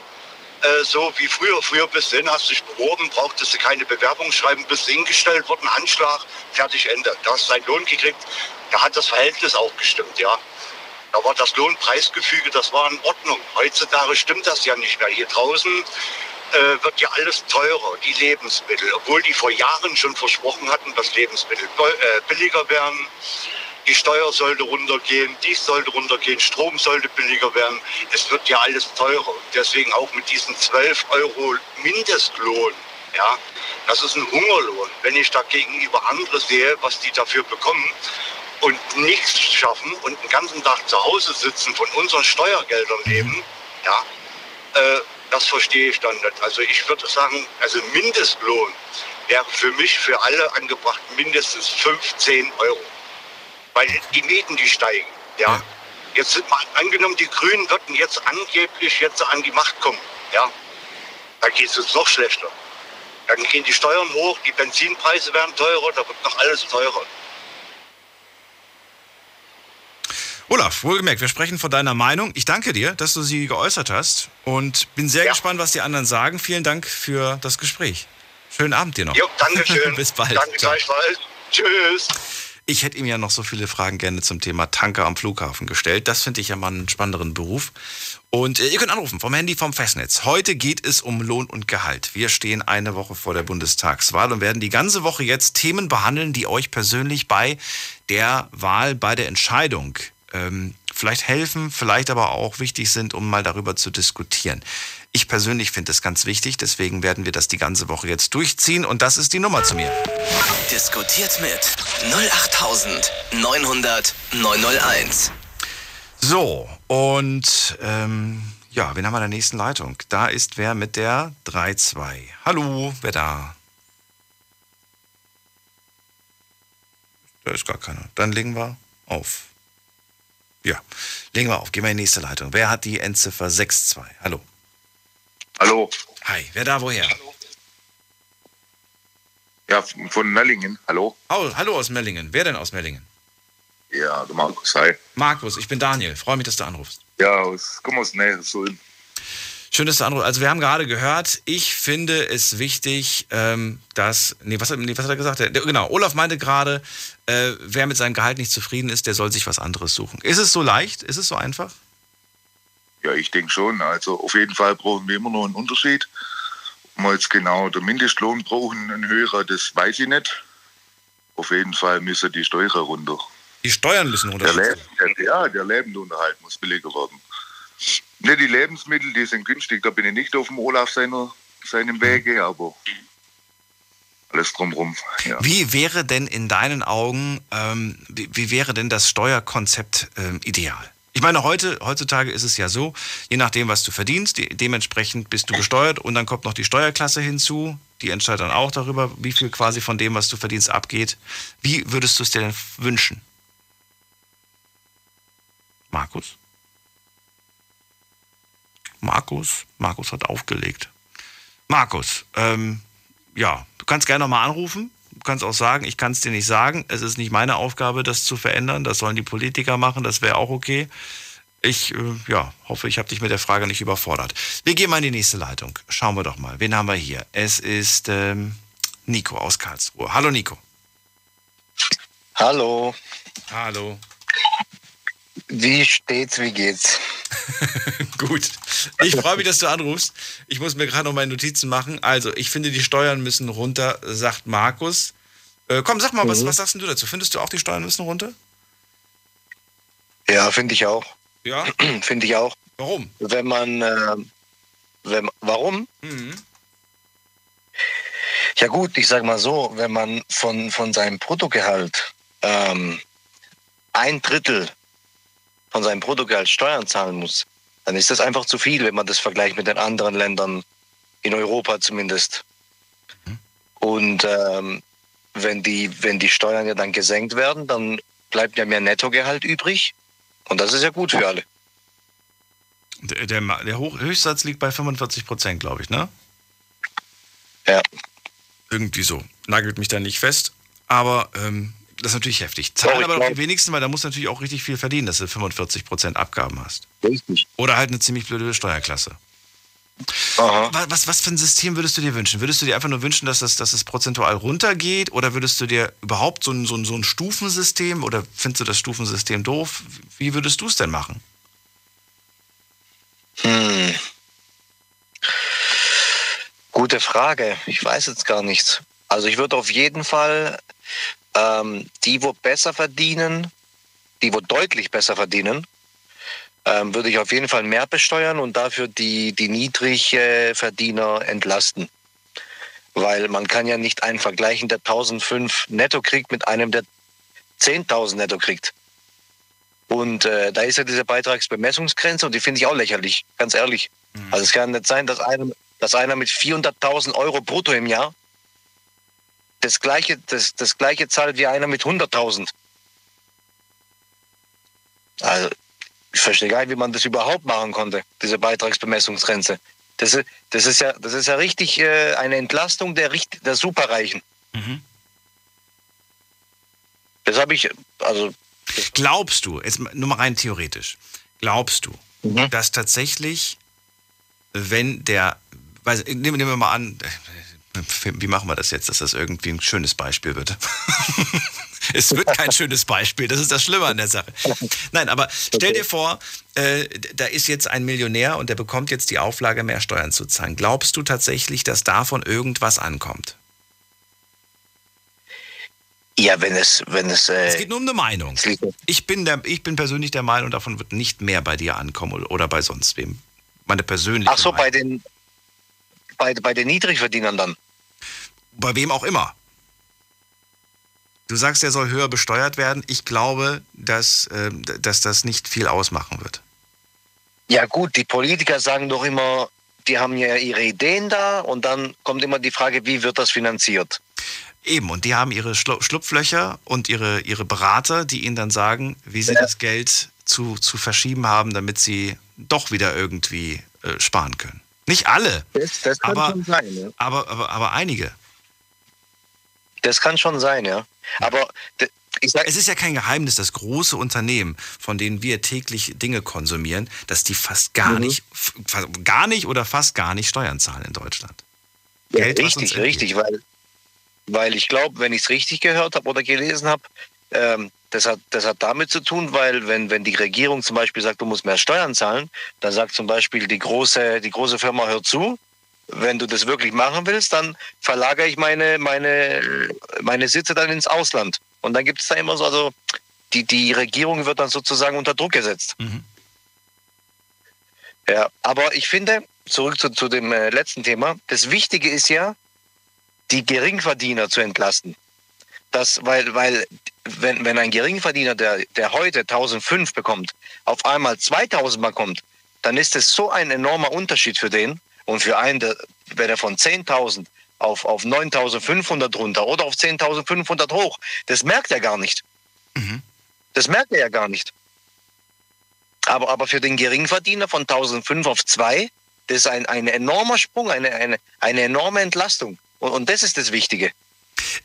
äh, so wie früher. Früher bist du hin, hast dich beworben, brauchtest du keine Bewerbung schreiben, bist hingestellt worden, Anschlag, fertig, Ende. Da hast du deinen Lohn gekriegt. Da hat das Verhältnis auch gestimmt, ja. Da war das Lohnpreisgefüge, das war in Ordnung. Heutzutage stimmt das ja nicht mehr. Hier draußen äh, wird ja alles teurer, die Lebensmittel. Obwohl die vor Jahren schon versprochen hatten, dass Lebensmittel äh, billiger werden. Die Steuer sollte runtergehen, dies sollte runtergehen, Strom sollte billiger werden. Es wird ja alles teurer. Deswegen auch mit diesen 12 Euro Mindestlohn. Ja, das ist ein Hungerlohn. Wenn ich da gegenüber andere sehe, was die dafür bekommen und nichts schaffen und den ganzen Tag zu Hause sitzen, von unseren Steuergeldern leben, ja, äh, das verstehe ich dann nicht. Also ich würde sagen, also Mindestlohn wäre für mich, für alle angebracht, mindestens 15 Euro. Weil die Mieten, die steigen. Ja. Jetzt sind mal angenommen, die Grünen würden jetzt angeblich jetzt an die Macht kommen. Ja. Da geht es uns noch schlechter. Dann gehen die Steuern hoch, die Benzinpreise werden teurer, da wird noch alles teurer. Olaf, wohlgemerkt, wir sprechen von deiner Meinung. Ich danke dir, dass du sie geäußert hast und bin sehr Ja. gespannt, was die anderen sagen. Vielen Dank für das Gespräch. Schönen Abend dir noch. Jo, danke schön. Bis bald. Danke Ciao. gleichfalls. Tschüss. Ich hätte ihm ja noch so viele Fragen gerne zum Thema Tanker am Flughafen gestellt. Das finde ich ja mal einen spannenderen Beruf. Und äh, ihr könnt anrufen vom Handy vom Festnetz. Heute geht es um Lohn und Gehalt. Wir stehen eine Woche vor der Bundestagswahl und werden die ganze Woche jetzt Themen behandeln, die euch persönlich bei der Wahl, bei der Entscheidung ähm, vielleicht helfen, vielleicht aber auch wichtig sind, um mal darüber zu diskutieren. Ich persönlich finde es ganz wichtig, deswegen werden wir das die ganze Woche jetzt durchziehen und das ist die Nummer zu mir. Diskutiert mit 08900 901. So, und ähm, Ja, wen haben wir in der nächsten Leitung? Da ist wer mit der 3-2. Hallo, wer da? Da ist gar keiner. Dann legen wir auf. Ja, legen wir auf. Gehen wir in die nächste Leitung. Wer hat die Endziffer 6-2? Hallo. Hallo. Hi, wer da woher? Ja, von Mellingen. Hallo. Oh, hallo aus Mellingen. Wer denn aus Mellingen? Ja, der Markus. Hi. Markus, ich bin Daniel. Freue mich, dass du anrufst. Ja, aus, komm aus Nähe, so in. Schön, dass du anrufst. Also wir haben gerade gehört, ich finde es wichtig, ähm, dass, nee was, nee, was hat er gesagt? Der, genau, Olaf meinte gerade, äh, wer mit seinem Gehalt nicht zufrieden ist, der soll sich was anderes suchen. Ist es so leicht? Ist es so einfach? Ja, ich denke schon. Also auf jeden Fall brauchen wir immer noch einen Unterschied. Ob wir jetzt genau den Mindestlohn brauchen, einen höherer, das weiß ich nicht. Auf jeden Fall müssen die Steuern runter. Die Steuern müssen runter. Der, Leb der, ja, der Lebensunterhalt muss billiger werden. Ne, die Lebensmittel, die sind günstig. Da bin ich nicht auf dem Olaf seiner, seinem Wege, aber alles drumherum. Ja. Wie wäre denn in deinen Augen, ähm, wie, wie, wäre denn das Steuerkonzept ähm, ideal? Ich meine, heute, heutzutage ist es ja so, je nachdem, was du verdienst, die, dementsprechend bist du besteuert und dann kommt noch die Steuerklasse hinzu. Die entscheidet dann auch darüber, wie viel quasi von dem, was du verdienst, abgeht. Wie würdest du es dir denn wünschen? Markus? Markus? Markus hat aufgelegt. Markus, ähm, ja, du kannst gerne nochmal anrufen. Du kannst auch sagen, ich kann es dir nicht sagen. Es ist nicht meine Aufgabe, das zu verändern. Das sollen die Politiker machen. Das wäre auch okay. Ich äh, ja, hoffe, ich habe dich mit der Frage nicht überfordert. Wir gehen mal in die nächste Leitung. Schauen wir doch mal. Wen haben wir hier? Es ist ähm, Nico aus Karlsruhe. Hallo Nico. Hallo. Hallo. Wie steht's, wie geht's? Gut. Ich freue mich, dass du anrufst. Ich muss mir gerade noch meine Notizen machen. Also, ich finde, die Steuern müssen runter, sagt Markus. Äh, komm, sag mal, mhm. was, was sagst du dazu? Findest du auch, die Steuern müssen runter? Ja, finde ich auch. Ja? finde ich auch. Warum? Wenn man, äh, wenn, warum? Mhm. Ja gut, ich sag mal so, wenn man von, von seinem Bruttogehalt ähm, ein Drittel von seinem Bruttogehalt Steuern zahlen muss, dann ist das einfach zu viel, wenn man das vergleicht mit den anderen Ländern in Europa zumindest. Mhm. Und ähm, wenn, die, wenn die Steuern ja dann gesenkt werden, dann bleibt ja mehr Nettogehalt übrig. Und das ist ja gut für alle. Der, der, der Hoch Höchstsatz liegt bei 45 Prozent, glaube ich, ne? Ja. Irgendwie so. Nagelt mich da nicht fest. Aber ähm, das ist natürlich heftig. Zahlen aber doch die wenigsten, weil da musst du natürlich auch richtig viel verdienen, dass du 45% Abgaben hast. Richtig. Oder halt eine ziemlich blöde Steuerklasse. Aha. Was, was für ein System würdest du dir wünschen? Würdest du dir einfach nur wünschen, dass es, dass es prozentual runtergeht? Oder würdest du dir überhaupt so ein, so, ein, so ein Stufensystem oder findest du das Stufensystem doof? Wie würdest du es denn machen? Hm. Gute Frage. Ich weiß jetzt gar nichts. Also ich würde auf jeden Fall ähm, die, wo besser verdienen, die, wo deutlich besser verdienen, ähm, würde ich auf jeden Fall mehr besteuern und dafür die, die Niedrigverdiener entlasten. Weil man kann ja nicht einen vergleichen, der 1005 netto kriegt mit einem, der 10.000 netto kriegt. Und äh, da ist ja diese Beitragsbemessungsgrenze und die finde ich auch lächerlich, ganz ehrlich. Mhm. Also es kann nicht sein, dass einer, dass einer mit 400.000 Euro brutto im Jahr das gleiche, das, das gleiche zahlt wie einer mit 100.000. Also, ich verstehe gar nicht, wie man das überhaupt machen konnte, diese Beitragsbemessungsgrenze. Das ist, das ist ja, das ist ja richtig äh, eine Entlastung der, der Superreichen. Mhm. Das habe ich, also. Glaubst du, jetzt nur mal rein theoretisch, glaubst du, mhm. dass tatsächlich, wenn der, weiß, nehmen wir mal an, wie machen wir das jetzt, dass das irgendwie ein schönes Beispiel wird? es wird kein schönes Beispiel, das ist das Schlimme an der Sache. Nein, aber stell dir vor, äh, da ist jetzt ein Millionär und der bekommt jetzt die Auflage, mehr Steuern zu zahlen. Glaubst du tatsächlich, dass davon irgendwas ankommt? Ja, wenn es, wenn es. Äh, es geht nur um eine Meinung. Ich bin, der, ich bin persönlich der Meinung, davon wird nicht mehr bei dir ankommen oder bei sonst wem. Meine persönliche. Ach so, Meinung. bei den, bei, bei den Niedrigverdienern dann bei wem auch immer. Du sagst, er soll höher besteuert werden. Ich glaube, dass, äh, dass das nicht viel ausmachen wird. Ja gut, die Politiker sagen doch immer, die haben ja ihre Ideen da und dann kommt immer die Frage, wie wird das finanziert? Eben, und die haben ihre Schlu Schlupflöcher und ihre, ihre Berater, die ihnen dann sagen, wie sie ja. das Geld zu, zu verschieben haben, damit sie doch wieder irgendwie äh, sparen können. Nicht alle, das, das aber, sein, ja. aber, aber, aber einige. Das kann schon sein, ja. Aber ich sag, es ist ja kein Geheimnis, dass große Unternehmen, von denen wir täglich Dinge konsumieren, dass die fast gar mhm. nicht, gar nicht oder fast gar nicht Steuern zahlen in Deutschland. Ja, Geld, richtig, richtig, weil weil ich glaube, wenn ich es richtig gehört habe oder gelesen habe, ähm, das, hat, das hat damit zu tun, weil wenn, wenn die Regierung zum Beispiel sagt, du musst mehr Steuern zahlen, dann sagt zum Beispiel die große, die große Firma, hör zu, wenn du das wirklich machen willst, dann verlagere ich meine, meine, meine Sitze dann ins Ausland. Und dann gibt es da immer so, also die, die Regierung wird dann sozusagen unter Druck gesetzt. Mhm. Ja, aber ich finde, zurück zu, zu dem äh, letzten Thema, das Wichtige ist ja, die Geringverdiener zu entlasten. Das, weil, weil wenn, wenn ein Geringverdiener, der, der heute 1005 bekommt, auf einmal 2000 bekommt, dann ist es so ein enormer Unterschied für den. Und für einen, der, wenn er von 10.000 auf, auf 9.500 runter oder auf 10.500 hoch, das merkt er gar nicht. Mhm. Das merkt er ja gar nicht. Aber, aber für den Geringverdiener von 1.005 auf 2, das ist ein, ein enormer Sprung, eine, eine, eine enorme Entlastung. Und, und das ist das Wichtige.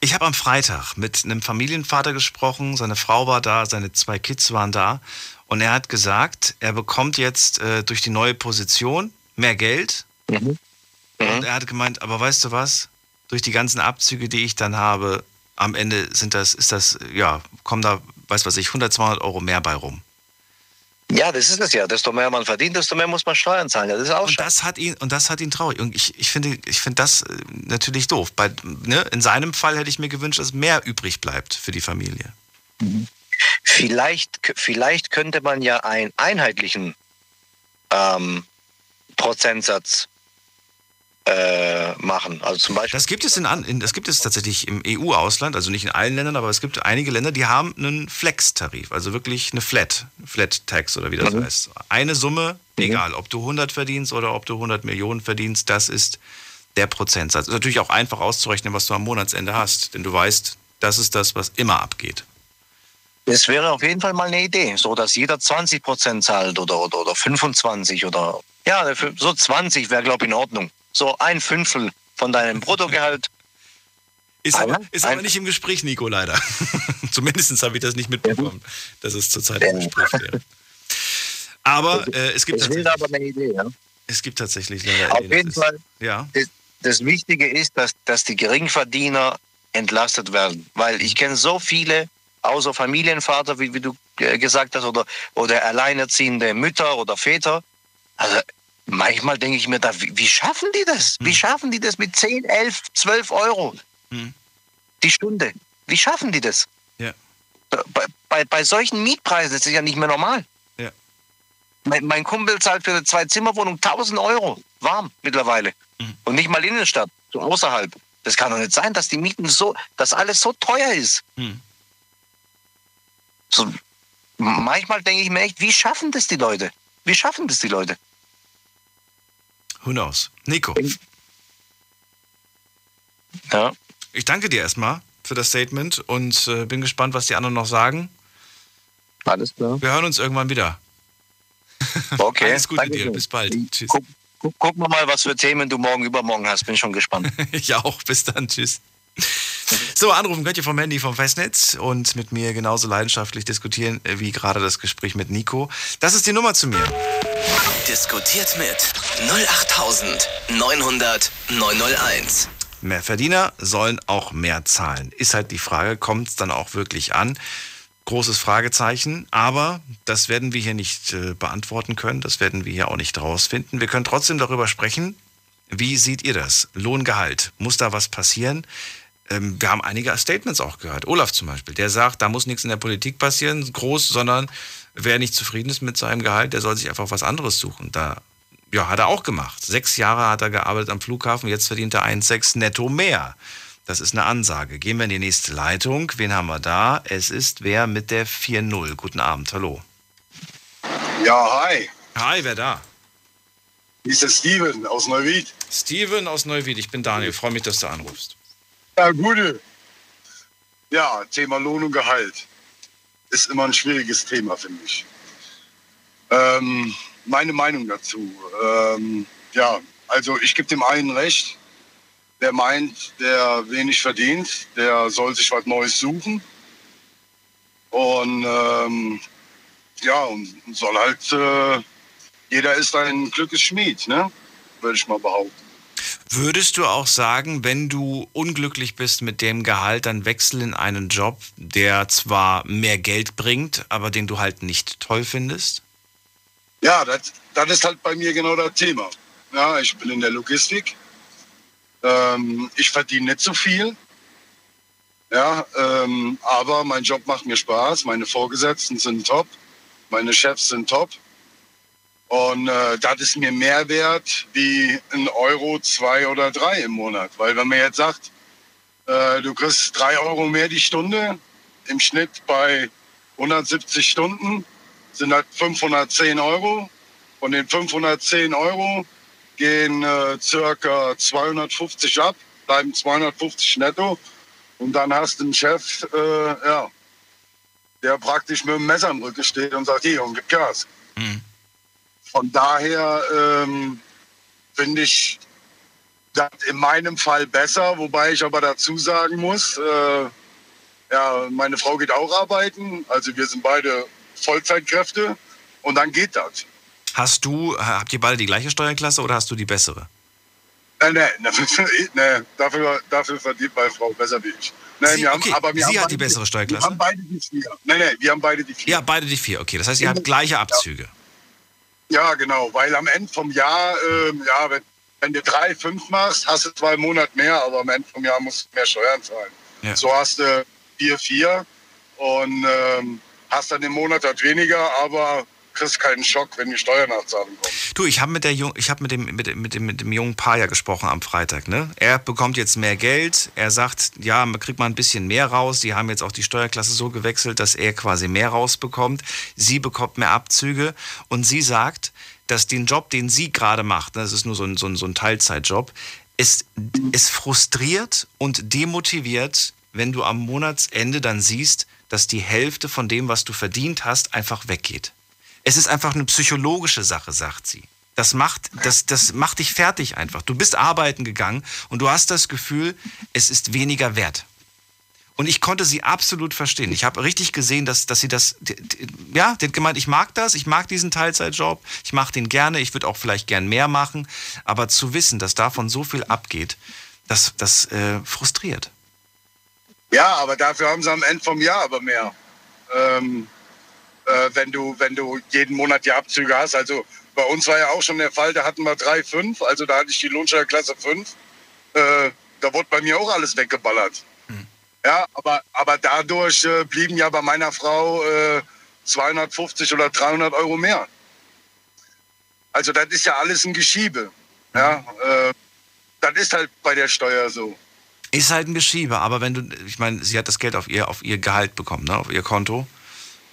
Ich habe am Freitag mit einem Familienvater gesprochen, seine Frau war da, seine zwei Kids waren da und er hat gesagt, er bekommt jetzt äh, durch die neue Position mehr Geld. Mhm. Mhm. Und er hat gemeint, aber weißt du was? Durch die ganzen Abzüge, die ich dann habe, am Ende sind das, ist das, ja, kommen da, weiß was ich, 100, 200 Euro mehr bei rum. Ja, das ist es ja. Desto mehr man verdient, desto mehr muss man Steuern zahlen. Das ist auch und das hat ihn und das hat ihn traurig. Und ich, ich finde, ich finde das äh, natürlich doof. Bei, ne, in seinem Fall hätte ich mir gewünscht, dass mehr übrig bleibt für die Familie. Mhm. Vielleicht, vielleicht könnte man ja einen einheitlichen ähm, Prozentsatz äh, machen. Also zum Beispiel. Das gibt es in, in das gibt es tatsächlich im EU-Ausland, also nicht in allen Ländern, aber es gibt einige Länder, die haben einen Flex-Tarif, also wirklich eine Flat, Flat Tax oder wie das mhm. heißt. Eine Summe, mhm. egal, ob du 100 verdienst oder ob du 100 Millionen verdienst, das ist der Prozentsatz. Ist natürlich auch einfach auszurechnen, was du am Monatsende hast, denn du weißt, das ist das, was immer abgeht. Es wäre auf jeden Fall mal eine Idee, so dass jeder 20 Prozent zahlt oder, oder, oder 25 oder ja, so 20 wäre, glaube ich, in Ordnung so ein Fünftel von deinem Bruttogehalt. Ist, aber, ist aber nicht im Gespräch, Nico, leider. Zumindest habe ich das nicht mitbekommen, dass es zurzeit im Gespräch wäre. Aber äh, es gibt. Ich will aber eine Idee, ja? Es gibt tatsächlich leider Auf jeden Fall. Ja. Das, das Wichtige ist, dass, dass die Geringverdiener entlastet werden. Weil ich kenne so viele, außer Familienvater, wie, wie du äh, gesagt hast, oder, oder alleinerziehende Mütter oder Väter. Also manchmal denke ich mir da, wie, wie schaffen die das? Wie hm. schaffen die das mit 10, 11, 12 Euro hm. die Stunde? Wie schaffen die das? Ja. Bei, bei, bei solchen Mietpreisen ist es ja nicht mehr normal. Ja. Mein, mein Kumpel zahlt für eine Zwei-Zimmer-Wohnung 1000 Euro, warm mittlerweile. Mhm. Und nicht mal Innenstadt, so außerhalb. Das kann doch nicht sein, dass die Mieten so, dass alles so teuer ist. Mhm. So, manchmal denke ich mir echt, wie schaffen das die Leute? Wie schaffen das die Leute? Who knows? Nico. Ja. Ich danke dir erstmal für das Statement und äh, bin gespannt, was die anderen noch sagen. Alles klar. Wir hören uns irgendwann wieder. Okay. Alles Gute dir. Bis bald. Tschüss. Guck, guck, gucken wir mal, was für Themen du morgen übermorgen hast. Bin schon gespannt. ich auch. Bis dann. Tschüss. So, anrufen könnt ihr vom Handy vom Festnetz und mit mir genauso leidenschaftlich diskutieren wie gerade das Gespräch mit Nico. Das ist die Nummer zu mir. Diskutiert mit 08900 901. Mehr Verdiener sollen auch mehr zahlen. Ist halt die Frage, kommt es dann auch wirklich an? Großes Fragezeichen, aber das werden wir hier nicht äh, beantworten können, das werden wir hier auch nicht rausfinden. Wir können trotzdem darüber sprechen. Wie seht ihr das? Lohngehalt, muss da was passieren? Ähm, wir haben einige Statements auch gehört. Olaf zum Beispiel, der sagt, da muss nichts in der Politik passieren, groß, sondern wer nicht zufrieden ist mit seinem Gehalt, der soll sich einfach was anderes suchen. Da ja, hat er auch gemacht. Sechs Jahre hat er gearbeitet am Flughafen, jetzt verdient er 1,6 netto mehr. Das ist eine Ansage. Gehen wir in die nächste Leitung. Wen haben wir da? Es ist wer mit der 4.0. Guten Abend, hallo. Ja, hi. Hi, wer da? Hier ist der Steven aus Neuwied. Steven aus Neuwied, ich bin Daniel. Freue mich, dass du anrufst. Ja, gute. Ja, Thema Lohn und Gehalt ist immer ein schwieriges Thema, finde ich. Ähm, meine Meinung dazu. Ähm, ja, also ich gebe dem einen recht, der meint, der wenig verdient, der soll sich was Neues suchen. Und ähm, ja, und soll halt, äh, jeder ist ein Glückes Schmied, ne? Würde ich mal behaupten. Würdest du auch sagen, wenn du unglücklich bist mit dem Gehalt, dann wechsel in einen Job, der zwar mehr Geld bringt, aber den du halt nicht toll findest? Ja, das, das ist halt bei mir genau das Thema. Ja, ich bin in der Logistik. Ähm, ich verdiene nicht so viel. Ja, ähm, aber mein Job macht mir Spaß. Meine Vorgesetzten sind top. Meine Chefs sind top. Und äh, das ist mir mehr wert wie ein Euro, zwei oder drei im Monat. Weil wenn man jetzt sagt, äh, du kriegst drei Euro mehr die Stunde, im Schnitt bei 170 Stunden sind das 510 Euro. Von den 510 Euro gehen äh, circa 250 ab, bleiben 250 netto. Und dann hast du einen Chef, äh, ja, der praktisch mit dem Messer im Rücken steht und sagt, hier, und gib Gas. Mhm. Von daher ähm, finde ich das in meinem Fall besser, wobei ich aber dazu sagen muss, äh, ja, meine Frau geht auch arbeiten, also wir sind beide Vollzeitkräfte und dann geht das. Hast du, habt ihr beide die gleiche Steuerklasse oder hast du die bessere? Nein, nein, nein, dafür, dafür verdient meine Frau besser wie ich. Nein, Sie, wir haben, okay, aber wir sie haben hat die bessere Steuerklasse? Wir haben beide die vier. Nein, nein, wir haben beide die vier. Ja, beide die vier. Okay, das heißt, ihr habt gleiche Abzüge. Ja, genau, weil am Ende vom Jahr, ähm, ja, wenn, wenn du drei, fünf machst, hast du zwar einen Monat mehr, aber am Ende vom Jahr musst du mehr Steuern zahlen. Ja. So hast du vier, vier und ähm, hast dann im Monat halt weniger, aber kriegst keinen Schock, wenn die Steuernachzahlung kommt. Du, ich habe mit habe mit dem, mit, mit, dem, mit dem jungen Paar ja gesprochen am Freitag, ne? Er bekommt jetzt mehr Geld. Er sagt, ja, man kriegt mal ein bisschen mehr raus. Die haben jetzt auch die Steuerklasse so gewechselt, dass er quasi mehr rausbekommt. Sie bekommt mehr Abzüge und sie sagt, dass den Job, den sie gerade macht, das ist nur so ein, so ein, so ein Teilzeitjob, es, es frustriert und demotiviert, wenn du am Monatsende dann siehst, dass die Hälfte von dem, was du verdient hast, einfach weggeht. Es ist einfach eine psychologische Sache, sagt sie. Das macht, das, das macht dich fertig einfach. Du bist arbeiten gegangen und du hast das Gefühl, es ist weniger wert. Und ich konnte sie absolut verstehen. Ich habe richtig gesehen, dass, dass sie das, ja, die hat gemeint, ich mag das, ich mag diesen Teilzeitjob, ich mache den gerne, ich würde auch vielleicht gern mehr machen, aber zu wissen, dass davon so viel abgeht, das, das äh, frustriert. Ja, aber dafür haben sie am Ende vom Jahr aber mehr. Ähm, äh, wenn, du, wenn du jeden Monat die Abzüge hast. Also bei uns war ja auch schon der Fall, da hatten wir 3,5, also da hatte ich die Lohnsteuerklasse 5. Äh, da wurde bei mir auch alles weggeballert. Ja, aber, aber dadurch äh, blieben ja bei meiner Frau äh, 250 oder 300 Euro mehr. Also das ist ja alles ein Geschiebe. Ja, äh, das ist halt bei der Steuer so. Ist halt ein Geschiebe, aber wenn du, ich meine, sie hat das Geld auf ihr, auf ihr Gehalt bekommen, ne, auf ihr Konto.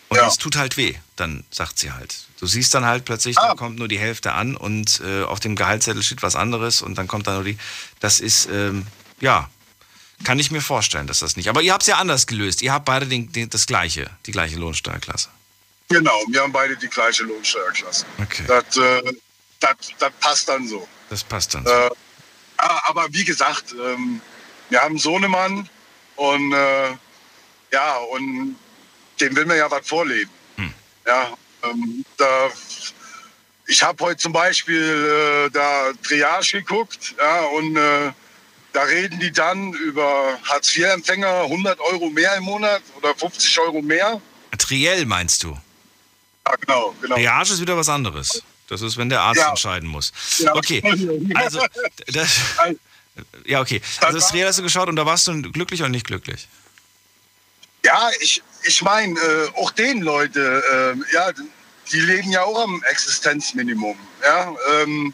Und es tut halt weh, dann sagt sie halt. Du siehst dann halt plötzlich, da kommt nur die Hälfte an und äh, auf dem Gehaltszettel steht was anderes und dann kommt da nur die. Das ist, ähm, ja, kann ich mir vorstellen, dass das nicht. Aber ihr habt es ja anders gelöst. Ihr habt beide den, den, das gleiche, die gleiche Lohnsteuerklasse. Genau, wir haben beide die gleiche Lohnsteuerklasse. Okay. Das, äh, das, das passt dann so. Das passt dann. Äh, ah, aber wie gesagt, ähm, wir haben so einen Mann und äh, ja, und dem will man ja was vorleben. Ja, ähm, da, ich habe heute zum Beispiel äh, da Triage geguckt ja, und äh, da reden die dann über Hartz-IV-Empfänger 100 Euro mehr im Monat oder 50 Euro mehr. Triell meinst du? Ja, genau, genau. Triage ist wieder was anderes. Das ist, wenn der Arzt Ja. entscheiden muss. Ja. Okay, also, das, ja, okay. Also, das Triell hast du geschaut und da warst du glücklich oder nicht glücklich? Ja, ich, ich meine, äh, auch den Leute, äh, ja, die leben ja auch am Existenzminimum. Ja, ähm,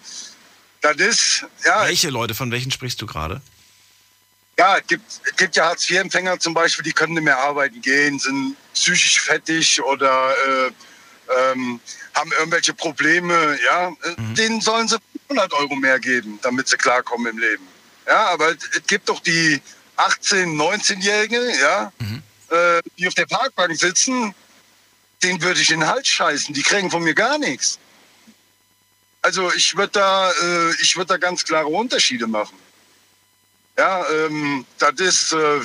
das ist, ja, Welche Leute, von welchen sprichst du gerade? ja, es gibt, gibt ja Hartz-IV-Empfänger zum Beispiel, die können nicht mehr arbeiten gehen, sind psychisch fettig oder äh, ähm, haben irgendwelche Probleme, ja, Mhm. denen sollen sie 100 Euro mehr geben, damit sie klarkommen im Leben. Ja, aber es gibt doch die 18-, 19-Jährige, ja, Mhm. Äh, die auf der Parkbank sitzen, denen würde ich in den Hals scheißen. Die kriegen von mir gar nichts. Also ich würde da, äh, ich da ganz klare Unterschiede machen. Ja, ähm, das ist, äh,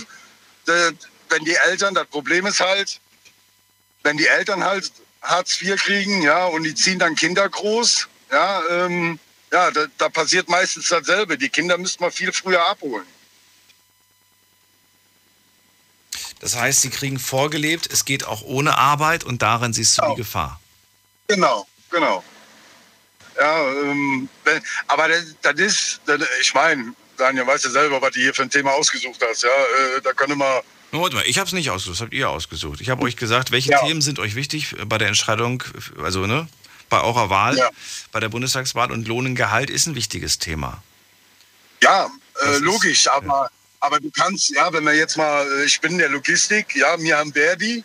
das, wenn die Eltern, das Problem ist halt, wenn die Eltern halt Hartz IV kriegen, ja, und die ziehen dann Kinder groß, ja, ähm, ja, da, da passiert meistens dasselbe. Die Kinder müsste man viel früher abholen. Das heißt, sie kriegen vorgelebt, es geht auch ohne Arbeit und darin siehst du die Gefahr. Genau, genau. Ja, ähm, aber das, das ist, das, ich meine, Daniel, weißt du selber, was du hier für ein Thema ausgesucht hast. Ja, äh, da können wir. Warte mal, ich habe es nicht ausgesucht, das habt ihr ausgesucht. Ich habe euch gesagt, welche Ja. Themen sind euch wichtig bei der Entscheidung, also ne, bei eurer Wahl, Ja. bei der Bundestagswahl und Lohnengehalt ist ein wichtiges Thema. Ja, äh, ist- logisch, aber, aber du kannst, ja, wenn wir jetzt mal, äh, ich bin in der Logistik, ja, wir haben Verdi,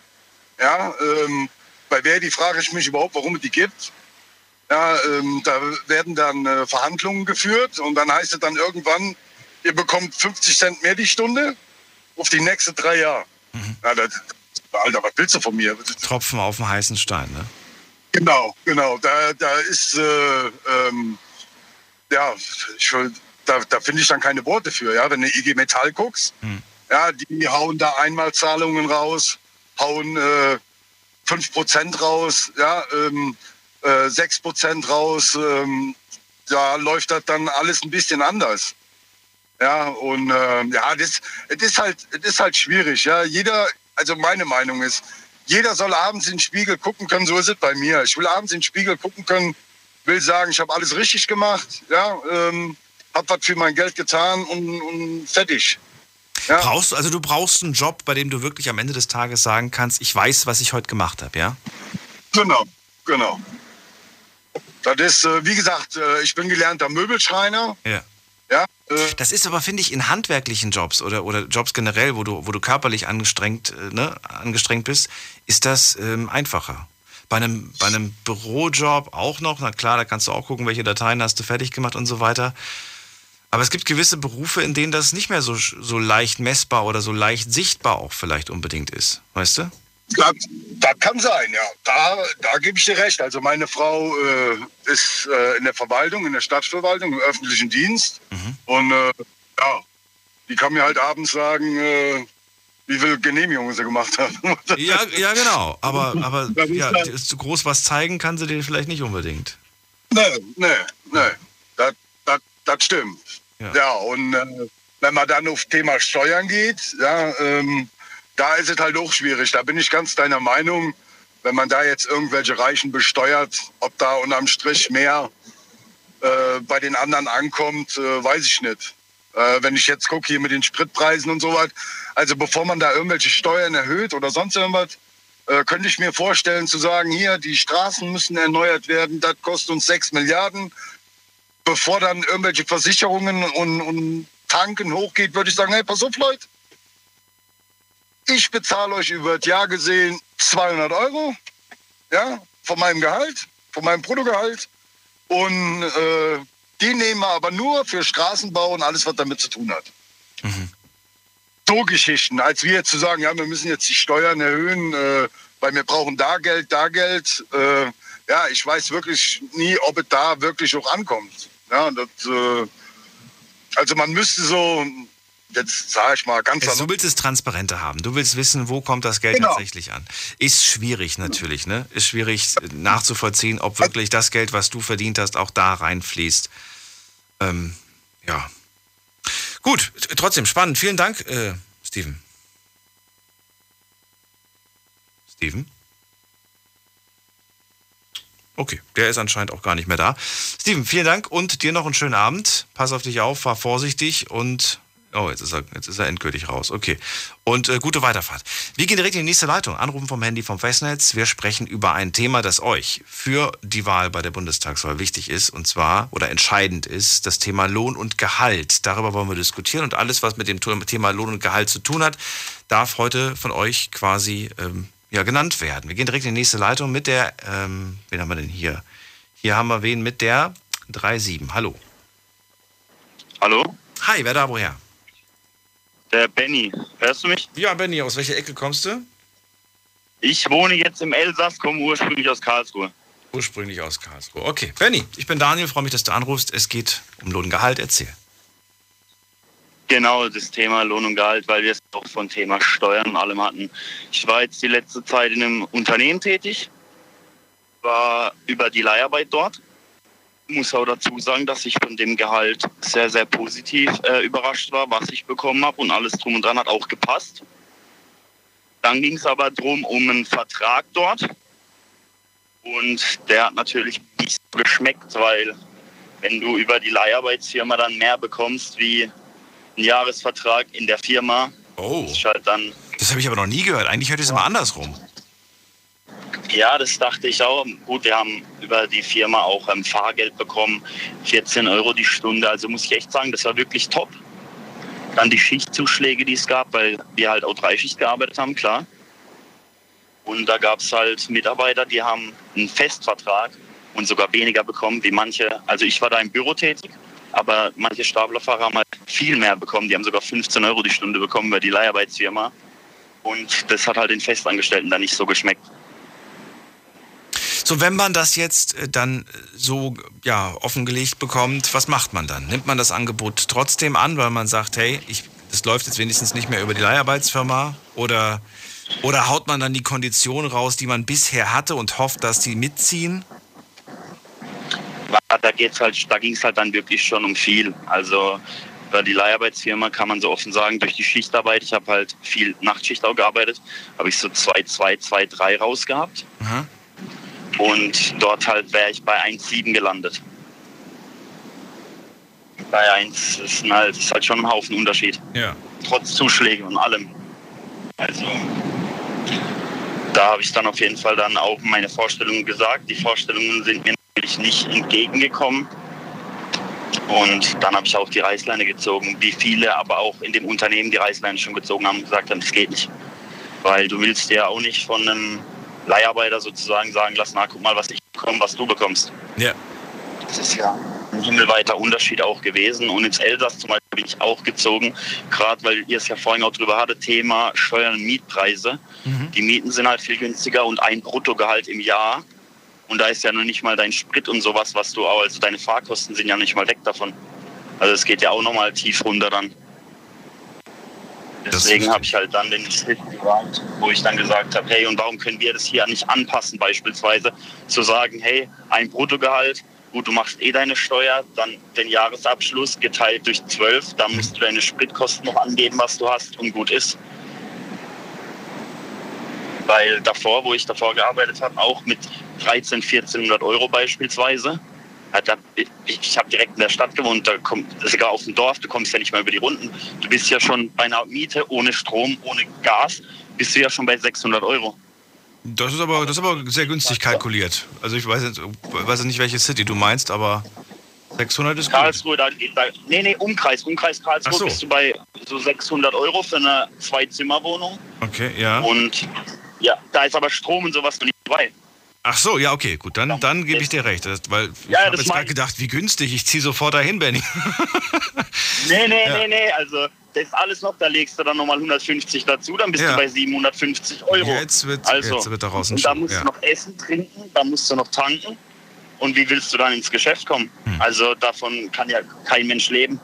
ja, ähm, bei Verdi frage ich mich überhaupt, warum es die gibt. Ja, ähm, da werden dann äh, Verhandlungen geführt und dann heißt es dann irgendwann, ihr bekommt 50 Cent mehr die Stunde auf die nächsten drei Jahre. Ja, das, Alter, was willst du von mir? Tropfen auf dem heißen Stein, ne? Genau, genau. Da, da ist, äh, ähm, ja, ich, will- da, da finde ich dann keine Worte für. Ja, wenn du IG Metall guckst, ja, die hauen da Einmalzahlungen raus, hauen äh, 5% raus, ja, ähm, äh, 6% raus. Ähm, da läuft das dann alles ein bisschen anders. Ja, und ähm, ja, das, es ist halt, es ist halt schwierig. Ja, jeder, also meine Meinung ist, jeder soll abends in den Spiegel gucken können. So ist es bei mir. Ich will abends in den Spiegel gucken können, will sagen, ich habe alles richtig gemacht. Ja, ähm, habe was für mein Geld getan und, und fertig. Ja. Brauchst du, also du brauchst einen Job, bei dem du wirklich am Ende des Tages sagen kannst, ich weiß, was ich heute gemacht habe, ja? Genau, genau. Das ist, äh, wie gesagt, äh, ich bin gelernter Möbelschreiner. Ja. Ja, äh, Das ist aber, finde ich, in handwerklichen Jobs oder, oder Jobs generell, wo du, wo du körperlich angestrengt, äh, ne, angestrengt bist, ist das ähm, einfacher. Bei einem, bei einem Bürojob auch noch, na klar, da kannst du auch gucken, welche Dateien hast du fertig gemacht und so weiter. Aber es gibt gewisse Berufe, in denen das nicht mehr so, so leicht messbar oder so leicht sichtbar auch vielleicht unbedingt ist. Weißt du? Das, das kann sein, ja. Da, da gebe ich dir recht. Also meine Frau äh, ist äh, in der Verwaltung, in der Stadtverwaltung, im öffentlichen Dienst. Und äh, ja, die kann mir halt abends sagen, äh, wie viele Genehmigungen sie gemacht hat. Ja, ja genau. Aber, aber ja, halt- ist zu groß was zeigen kann sie dir vielleicht nicht unbedingt. Nee, nee, nee. Das, das, das stimmt. Ja. Ja, und äh, wenn man dann auf Thema Steuern geht, ja, ähm, da ist es halt auch schwierig. Da bin ich ganz deiner Meinung, wenn man da jetzt irgendwelche Reichen besteuert, ob da unterm Strich mehr äh, bei den anderen ankommt, äh, weiß ich nicht. Äh, wenn ich jetzt gucke hier mit den Spritpreisen und so was, also bevor man da irgendwelche Steuern erhöht oder sonst irgendwas, äh, könnte ich mir vorstellen zu sagen, hier, die Straßen müssen erneuert werden, das kostet uns 6 Milliarden. Bevor dann irgendwelche Versicherungen und, und Tanken hochgeht, würde ich sagen, hey, pass auf, Leute, ich bezahle euch über das Jahr gesehen 200 Euro, ja, von meinem Gehalt, von meinem Bruttogehalt. Und äh, die nehmen wir aber nur für Straßenbau und alles, was damit zu tun hat. So Geschichten, als wir jetzt zu sagen, ja, wir müssen jetzt die Steuern erhöhen, äh, weil wir brauchen da Geld, da Geld. Äh, ja, ich weiß wirklich nie, ob es da wirklich auch ankommt. Ja, das, äh, also man müsste so, jetzt sage ich mal ganz Also du willst es transparenter haben. Du willst wissen, wo kommt das Geld Genau. tatsächlich an. Ist schwierig natürlich, ne? Ist schwierig nachzuvollziehen, ob wirklich das Geld, was du verdient hast, auch da reinfließt. Ähm, ja. Gut, trotzdem spannend. Vielen Dank, äh, Steven. Steven? Okay, der ist anscheinend auch gar nicht mehr da. Steven, vielen Dank und dir noch einen schönen Abend. Pass auf dich auf, fahr vorsichtig und. Oh, jetzt ist er, jetzt ist er endgültig raus. Okay. Und äh, gute Weiterfahrt. Wir gehen direkt in die nächste Leitung. Anrufen vom Handy vom Festnetz. Wir sprechen über ein Thema, das euch für die Wahl bei der Bundestagswahl wichtig ist. Und zwar, oder entscheidend ist, das Thema Lohn und Gehalt. Darüber wollen wir diskutieren. Und alles, was mit dem Thema Lohn und Gehalt zu tun hat, darf heute von euch quasi ähm, ja, genannt werden. Wir gehen direkt in die nächste Leitung mit der, ähm, wen haben wir denn hier? Hier haben wir wen mit der 3.7. Hallo. Hallo? Hi, wer da woher? Der Benny. Hörst du mich? Ja, Benny, aus welcher Ecke kommst du? Ich wohne jetzt im Elsass, komme ursprünglich aus Karlsruhe. Ursprünglich aus Karlsruhe. Okay, Benny, ich bin Daniel, freue mich, dass du anrufst. Es geht um Lohngehalt. Erzähl. Genau, das Thema Lohn und Gehalt, weil wir es auch von Thema Steuern und allem hatten. Ich war jetzt die letzte Zeit in einem Unternehmen tätig, war über die Leiharbeit dort. Muss auch dazu sagen, dass ich von dem Gehalt sehr, sehr positiv äh, überrascht war, was ich bekommen habe und alles drum und dran hat auch gepasst. Dann ging es aber darum, um einen Vertrag dort. Und der hat natürlich nicht geschmeckt, weil wenn du über die Leiharbeitsfirma dann mehr bekommst wie ein Jahresvertrag in der Firma, Oh. ist halt Das habe ich aber noch nie gehört. Eigentlich hört es immer andersrum. Ja, das dachte ich auch. Gut, wir haben über die Firma auch ähm, Fahrgeld bekommen, 14 Euro die Stunde. Also muss ich echt sagen, das war wirklich top. Dann die Schichtzuschläge, die es gab, weil wir halt auch Dreischicht gearbeitet haben, klar. Und da gab es halt Mitarbeiter, die haben einen Festvertrag und sogar weniger bekommen wie manche. Also ich war da im Büro tätig, aber manche Staplerfahrer haben halt viel mehr bekommen. Die haben sogar 15 Euro die Stunde bekommen bei die Leiharbeitsfirma. Und das hat halt den Festangestellten dann nicht so geschmeckt. So, wenn man das jetzt äh, dann äh, so ja, offengelegt bekommt, was macht man dann? Nimmt man das Angebot trotzdem an, weil man sagt, hey, ich, das läuft jetzt wenigstens nicht mehr über die Leiharbeitsfirma? Oder, oder haut man dann die Konditionen raus, die man bisher hatte und hofft, dass die mitziehen? Da geht's halt, da ging es halt dann wirklich schon um viel. Also bei die Leiharbeitsfirma kann man so offen sagen, durch die Schichtarbeit, ich habe halt viel Nachtschicht auch gearbeitet, habe ich so 2, 2, 2, 3 rausgehabt. Aha. Und dort halt wäre ich bei 1,7 gelandet. Bei 1 ist halt, ist halt schon ein Haufen Unterschied. Ja. Trotz Zuschläge und allem. Also da habe ich dann auf jeden Fall dann auch meine Vorstellungen gesagt. Die Vorstellungen sind mir natürlich nicht entgegengekommen. Und dann habe ich auch die Reißleine gezogen, wie viele aber auch in dem Unternehmen die Reißleine schon gezogen haben und gesagt haben, das geht nicht. Weil du willst ja auch nicht von einem Leiharbeiter sozusagen sagen lassen, na guck mal, was ich bekomme, was du bekommst. Ja. Das ist ja ein himmelweiter Unterschied auch gewesen. Und ins Elsass zum Beispiel bin ich auch gezogen, gerade weil ihr es ja vorhin auch drüber hattet, Thema Steuern und Mietpreise. Die Mieten sind halt viel günstiger und ein Bruttogehalt im Jahr. Und da ist ja noch nicht mal dein Sprit und sowas, was du auch, also deine Fahrkosten sind ja nicht mal weg davon. Also es geht ja auch nochmal tief runter dann. Deswegen habe ich halt dann den Schritt gewagt, wo ich dann gesagt habe, hey, und warum können wir das hier nicht anpassen beispielsweise? Zu sagen, hey, ein Bruttogehalt, gut, du machst eh deine Steuer, dann den Jahresabschluss geteilt durch 12, da musst du deine Spritkosten noch angeben, was du hast und gut ist. Weil davor, wo ich davor gearbeitet habe, auch mit 13, 1400 Euro beispielsweise, ich, habe direkt in der Stadt gewohnt, da kommt, egal auf dem Dorf, du kommst ja nicht mehr über die Runden. Du bist ja schon bei einer Miete ohne Strom, ohne Gas, bist du ja schon bei 600 Euro. Das ist aber, das ist aber sehr günstig kalkuliert. Also ich weiß, jetzt, weiß nicht, welche City du meinst, aber 600 ist gut. Karlsruhe, da, da, nee, nee, Umkreis, Umkreis Karlsruhe so. bist du bei so 600 Euro für eine Zwei-Zimmer-Wohnung. Okay, ja. Und ja, da ist aber Strom und sowas noch nicht dabei. Ach so, ja, okay, gut, dann, dann gebe ich dir recht. Das, weil ich Ja, habe das jetzt gerade gedacht, wie günstig, ich ziehe sofort dahin, Benny. Nee, nee, Ja. nee, nee, also das ist alles noch, da legst du dann nochmal 150 dazu, dann bist Ja. du bei 750 Euro. Jetzt wird, also, jetzt wird daraus ein und da musst ja. du noch essen, trinken, da musst du noch tanken. Und wie willst du dann ins Geschäft kommen? Hm. Also davon kann ja kein Mensch leben.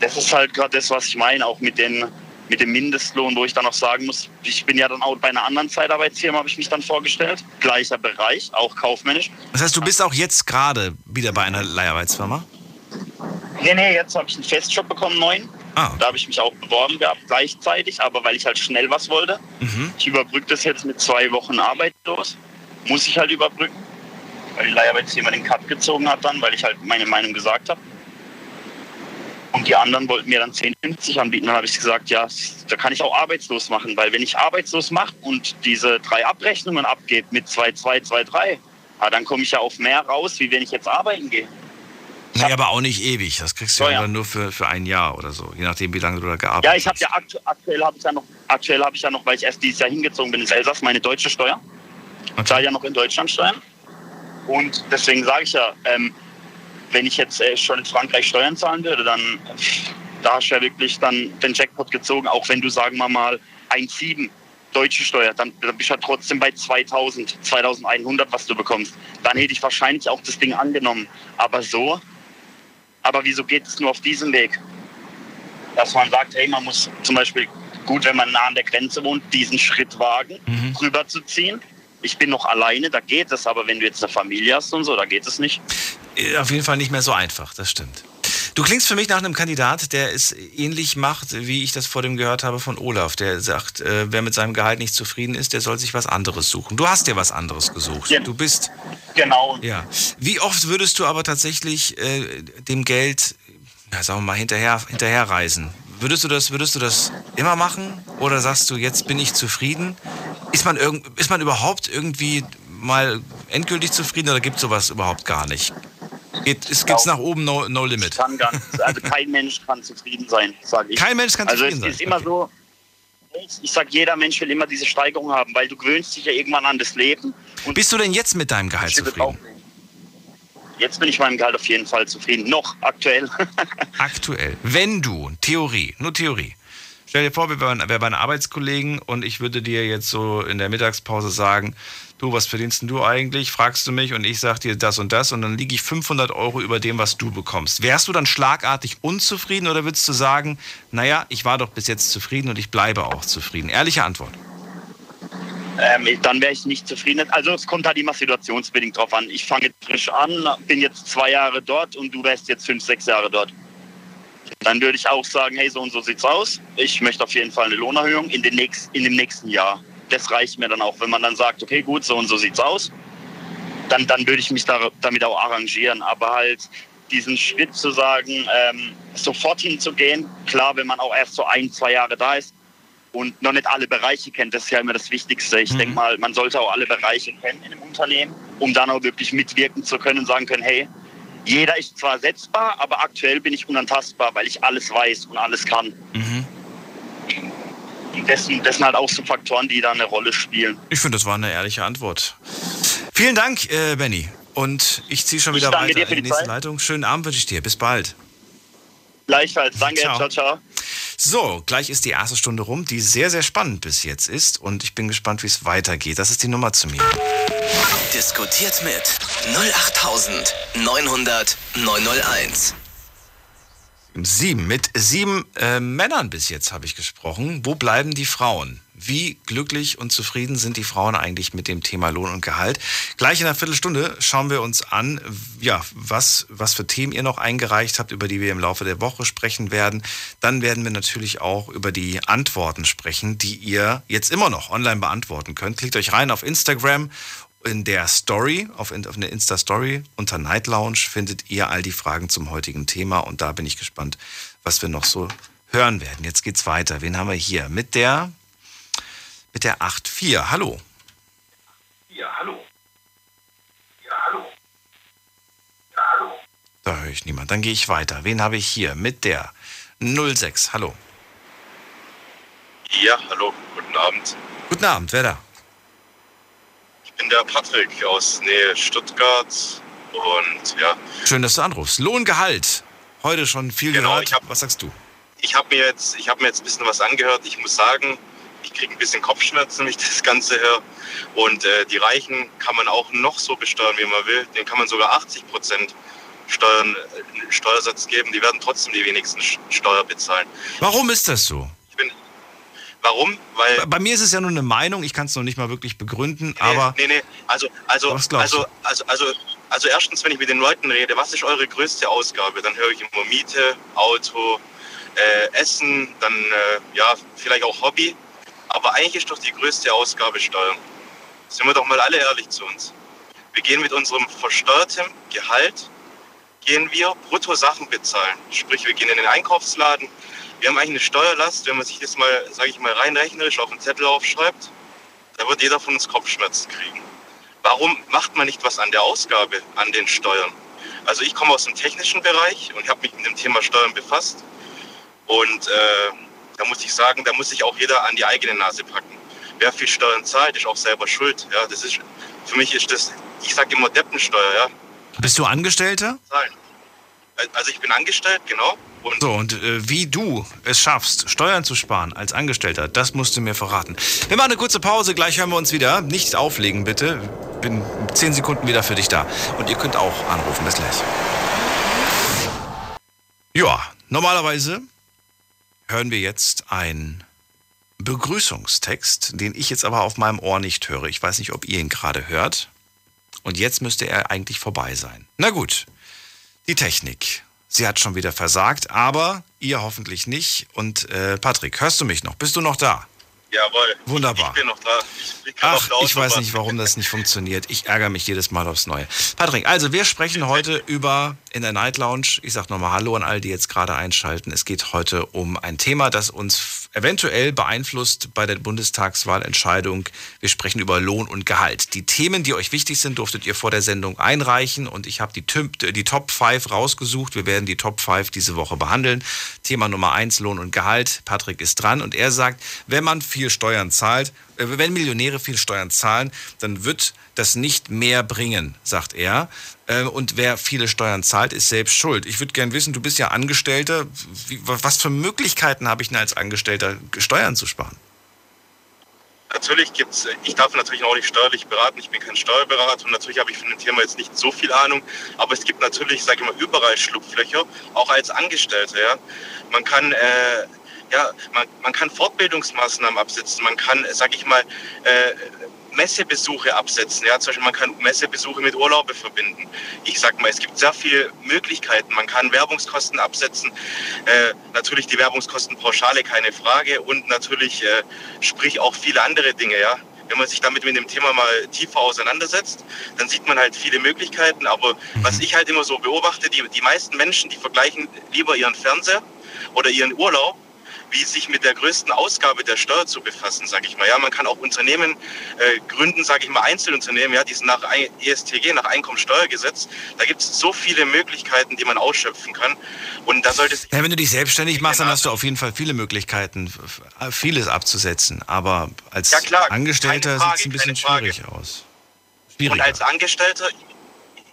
Das ist halt gerade das, was ich meine, auch mit, den, mit dem Mindestlohn, wo ich dann auch sagen muss, ich bin ja dann auch bei einer anderen Zeitarbeitsfirma, habe ich mich dann vorgestellt. Gleicher Bereich, auch kaufmännisch. Das heißt, du bist auch jetzt gerade wieder bei einer Leiharbeitsfirma? Nee, nee, jetzt habe ich einen Festjob bekommen, neuen. Ah. Da habe ich mich auch beworben gehabt, gleichzeitig, aber weil ich halt schnell was wollte. Mhm. Ich überbrücke das jetzt mit zwei Wochen arbeitslos. Muss ich halt überbrücken, weil die Leiharbeitsfirma den Cut gezogen hat dann, weil ich halt meine Meinung gesagt habe. Und die anderen wollten mir dann 10,50 anbieten. Dann habe ich gesagt, ja, da kann ich auch arbeitslos machen, weil wenn ich arbeitslos mache und diese drei Abrechnungen abgebe mit 2, 2, 2, 3, ah, dann komme ich ja auf mehr raus, wie wenn ich jetzt arbeiten gehe. Naja, aber auch nicht ewig. Das kriegst du So, ja, ja. dann nur für, für ein Jahr oder so, je nachdem, wie lange du da gearbeitet Ja, ich habe ja aktu aktuell habe ich ja noch aktuell habe ich ja noch, weil ich erst dieses Jahr hingezogen bin ins Elsass, meine deutsche Steuer. Ich zahle ja noch in Deutschland Steuern. Und deswegen sage ich ja, ähm, wenn ich jetzt äh, schon in Frankreich Steuern zahlen würde, dann da hast du ja wirklich dann den Jackpot gezogen, auch wenn du sagen wir mal 1,7 deutsche Steuer, dann, dann bist du ja trotzdem bei 2000, 2100, was du bekommst. Dann hätte ich wahrscheinlich auch das Ding angenommen. Aber so, aber wieso geht es nur auf diesem Weg? Dass man sagt, hey, man muss zum Beispiel, gut, wenn man nah an der Grenze wohnt, diesen Schritt wagen, rüber zu ziehen. Ich bin noch alleine, da geht es, aber wenn du jetzt eine Familie hast und so, da geht es nicht. Äh, Auf jeden Fall nicht mehr so einfach, das stimmt. Du klingst für mich nach einem Kandidat, der es ähnlich macht, wie ich das vor dem gehört habe von Olaf. Der sagt, äh, wer mit seinem Gehalt nicht zufrieden ist, der soll sich was anderes suchen. Du hast dir was anderes gesucht. Du bist. Genau. Ja. Wie oft würdest du aber tatsächlich äh, dem Geld, ja, sagen wir mal, hinterher, hinterherreisen? Würdest du, das, würdest du das immer machen? Oder sagst du, jetzt bin ich zufrieden? Ist man, irgend, ist man überhaupt irgendwie mal endgültig zufrieden oder gibt es sowas überhaupt gar nicht? Geht, es gibt's nach oben no, no limit? Kann gar nicht. Also kein Mensch kann zufrieden sein, sage ich. Kein Mensch kann also zufrieden es sein. ist immer so, ich, ich sag, jeder Mensch will immer diese Steigerung haben, weil du gewöhnst dich ja irgendwann an das Leben. Und Bist du denn jetzt mit deinem Gehalt zufrieden? Jetzt bin ich meinem Gehalt auf jeden Fall zufrieden. Noch aktuell. Aktuell. Wenn du, Theorie, nur Theorie. Stell dir vor, wir wären, wir wären Arbeitskollegen und ich würde dir jetzt so in der Mittagspause sagen, du, was verdienst du eigentlich? Fragst du mich und ich sag dir das und das und dann liege ich 500 Euro über dem, was du bekommst. Wärst du dann schlagartig unzufrieden oder würdest du sagen, naja, ich war doch bis jetzt zufrieden und ich bleibe auch zufrieden? Ehrliche Antwort. Ähm, dann wäre ich nicht zufrieden. Also es kommt halt immer situationsbedingt drauf an. Ich fange frisch an, bin jetzt zwei Jahre dort und du wärst jetzt fünf, sechs Jahre dort. Dann würde ich auch sagen, hey, so und so sieht's aus. Ich möchte auf jeden Fall eine Lohnerhöhung in, den nächsten, in dem nächsten Jahr. Das reicht mir dann auch, wenn man dann sagt, okay, gut, so und so sieht's aus. Dann, dann würde ich mich da, damit auch arrangieren. Aber halt diesen Schritt zu sagen, ähm, sofort hinzugehen, klar, wenn man auch erst so ein, zwei Jahre da ist, und noch nicht alle Bereiche kennt. Das ist ja immer das Wichtigste. Ich denke mal, man sollte auch alle Bereiche kennen in einem Unternehmen, um dann auch wirklich mitwirken zu können und sagen können, hey, jeder ist zwar setzbar, aber aktuell bin ich unantastbar, weil ich alles weiß und alles kann. Und das, sind- das sind halt auch so Faktoren, die da eine Rolle spielen. Ich finde, das war eine ehrliche Antwort. Vielen Dank, äh, Benny. Und ich ziehe schon Ich wieder danke weiter dir für in die die nächste Zeit. Leitung. Schönen Abend wünsche ich dir. Bis bald. Gleichfalls. Danke. Ciao. ciao. ciao. So, gleich ist die erste Stunde rum, die sehr, sehr spannend bis jetzt ist. Und ich bin gespannt, wie es weitergeht. Das ist die Nummer zu mir. Diskutiert mit 08900 901. Sieben. Mit sieben äh, Männern bis jetzt habe ich gesprochen. Wo bleiben die Frauen? Wie glücklich und zufrieden sind die Frauen eigentlich mit dem Thema Lohn und Gehalt? Gleich in einer Viertelstunde schauen wir uns an, ja, was, was für Themen ihr noch eingereicht habt, über die wir im Laufe der Woche sprechen werden. Dann werden wir natürlich auch über die Antworten sprechen, die ihr jetzt immer noch online beantworten könnt. Klickt euch rein auf Instagram in der Story, auf, auf eine Insta-Story unter Night Lounge findet ihr all die Fragen zum heutigen Thema und da bin ich gespannt, was wir noch so hören werden. Jetzt geht's weiter. Wen haben wir hier? Mit der mit der 8.4. Hallo. Ja, hallo. Da höre ich niemand. Dann gehe ich weiter. Wen habe ich hier? Mit der 06. Hallo. Ja, hallo, guten Abend. Guten Abend, wer da? Bin der Patrick aus Nähe Stuttgart und ja, Schön, dass du anrufst. Lohngehalt. Heute schon viel Genau, gehört. hab- was sagst du? ich habe mir jetzt, ich habe mir jetzt ein bisschen was angehört. Ich muss sagen, ich kriege ein bisschen Kopfschmerzen, wenn ich das Ganze höre. Und äh, die Reichen kann man auch noch so besteuern, wie man will. Den kann man sogar 80 Prozent Steuern, äh, Steuersatz geben. Die werden trotzdem die wenigsten Steuer bezahlen. Warum ist das so? Warum? Weil Bei, bei mir ist es ja nur eine Meinung, ich kann es noch nicht mal wirklich begründen, aber Nee, nee, also, also, also, also, also, also erstens, wenn ich mit den Leuten rede, was ist eure größte Ausgabe? Dann höre ich immer Miete, Auto, äh, Essen, dann äh, ja, vielleicht auch Hobby. Aber eigentlich ist doch die größte Ausgabe Steuern. Sind wir doch mal alle ehrlich zu uns. Wir gehen mit unserem versteuerten Gehalt, gehen wir brutto Sachen bezahlen. Sprich, wir gehen in den Einkaufsladen, wir haben eigentlich eine Steuerlast, wenn man sich das mal, sage ich mal, rein rechnerisch auf einen Zettel aufschreibt, da wird jeder von uns Kopfschmerzen kriegen. Warum macht man nicht was an der Ausgabe, an den Steuern? Also ich komme aus dem technischen Bereich und habe mich mit dem Thema Steuern befasst. Und äh, da muss ich sagen, da muss sich auch jeder an die eigene Nase packen. Wer viel Steuern zahlt, ist auch selber schuld. Ja, das ist, für mich ist das, ich sage immer Deppensteuer. Ja. Bist du Angestellter? Zahlen. Also ich bin angestellt, genau. Und so, und äh, wie du es schaffst, Steuern zu sparen als Angestellter, das musst du mir verraten. Wir machen eine kurze Pause, gleich hören wir uns wieder. Nicht auflegen, bitte. Bin zehn Sekunden wieder für dich da. Und ihr könnt auch anrufen. Bis gleich. Ja, normalerweise hören wir jetzt einen Begrüßungstext, den ich jetzt aber auf meinem Ohr nicht höre. Ich weiß nicht, ob ihr ihn gerade hört. Und jetzt müsste er eigentlich vorbei sein. Na gut, die Technik. Sie hat schon wieder versagt, aber ihr hoffentlich nicht. Und äh, Patrick, hörst du mich noch? Bist du noch da? Jawohl. Wunderbar. Ich bin noch da. Ich, Ach, ich weiß nicht, warum das nicht funktioniert. Ich ärgere mich jedes Mal aufs Neue. Patrick, also wir sprechen heute über in der Night Lounge. Ich sage nochmal Hallo an all die jetzt gerade einschalten. Es geht heute um ein Thema, das uns eventuell beeinflusst bei der Bundestagswahlentscheidung. Wir sprechen über Lohn und Gehalt. Die Themen, die euch wichtig sind, durftet ihr vor der Sendung einreichen und ich habe die, die Top 5 rausgesucht. Wir werden die Top 5 diese Woche behandeln. Thema Nummer 1, Lohn und Gehalt. Patrick ist dran und er sagt, wenn man viel Steuern zahlt, äh, wenn Millionäre viel Steuern zahlen, dann wird das nicht mehr bringen, sagt er. Ähm, und wer viele Steuern zahlt, ist selbst schuld. Ich würde gerne wissen, du bist ja Angestellter. was für Möglichkeiten habe ich denn als Angestellter, Steuern zu sparen? Natürlich gibt es, ich darf natürlich auch nicht steuerlich beraten, ich bin kein Steuerberater und natürlich habe ich von dem Thema jetzt nicht so viel Ahnung, aber es gibt natürlich, sage ich mal, überall Schlupflöcher, auch als Angestellter. Ja. Man kann äh, ja, man, man kann Fortbildungsmaßnahmen absetzen, man kann, sag ich mal, äh, Messebesuche absetzen. Ja, zum Beispiel man kann Messebesuche mit Urlaube verbinden. Ich sag mal, es gibt sehr viele Möglichkeiten. Man kann Werbungskosten absetzen. Äh, natürlich die Werbungskostenpauschale, keine Frage. Und natürlich, äh, sprich auch viele andere Dinge. Ja, wenn man sich damit mit dem Thema mal tiefer auseinandersetzt, dann sieht man halt viele Möglichkeiten. Aber mhm. was ich halt immer so beobachte, die, die meisten Menschen, die vergleichen lieber ihren Fernseher oder ihren Urlaub wie sich mit der größten Ausgabe der Steuer zu befassen, sage ich mal. Ja, man kann auch Unternehmen äh, gründen, sage ich mal, Einzelunternehmen, ja, die sind nach ESTG, nach Einkommensteuergesetz. Da gibt es so viele Möglichkeiten, die man ausschöpfen kann. Und da sollte es. Ja, wenn du dich selbstständig machst, dann hast du auf jeden Fall viele Möglichkeiten, vieles abzusetzen. Aber als ja, klar, Angestellter sieht es ein bisschen schwierig aus. Schwieriger. Und als Angestellter,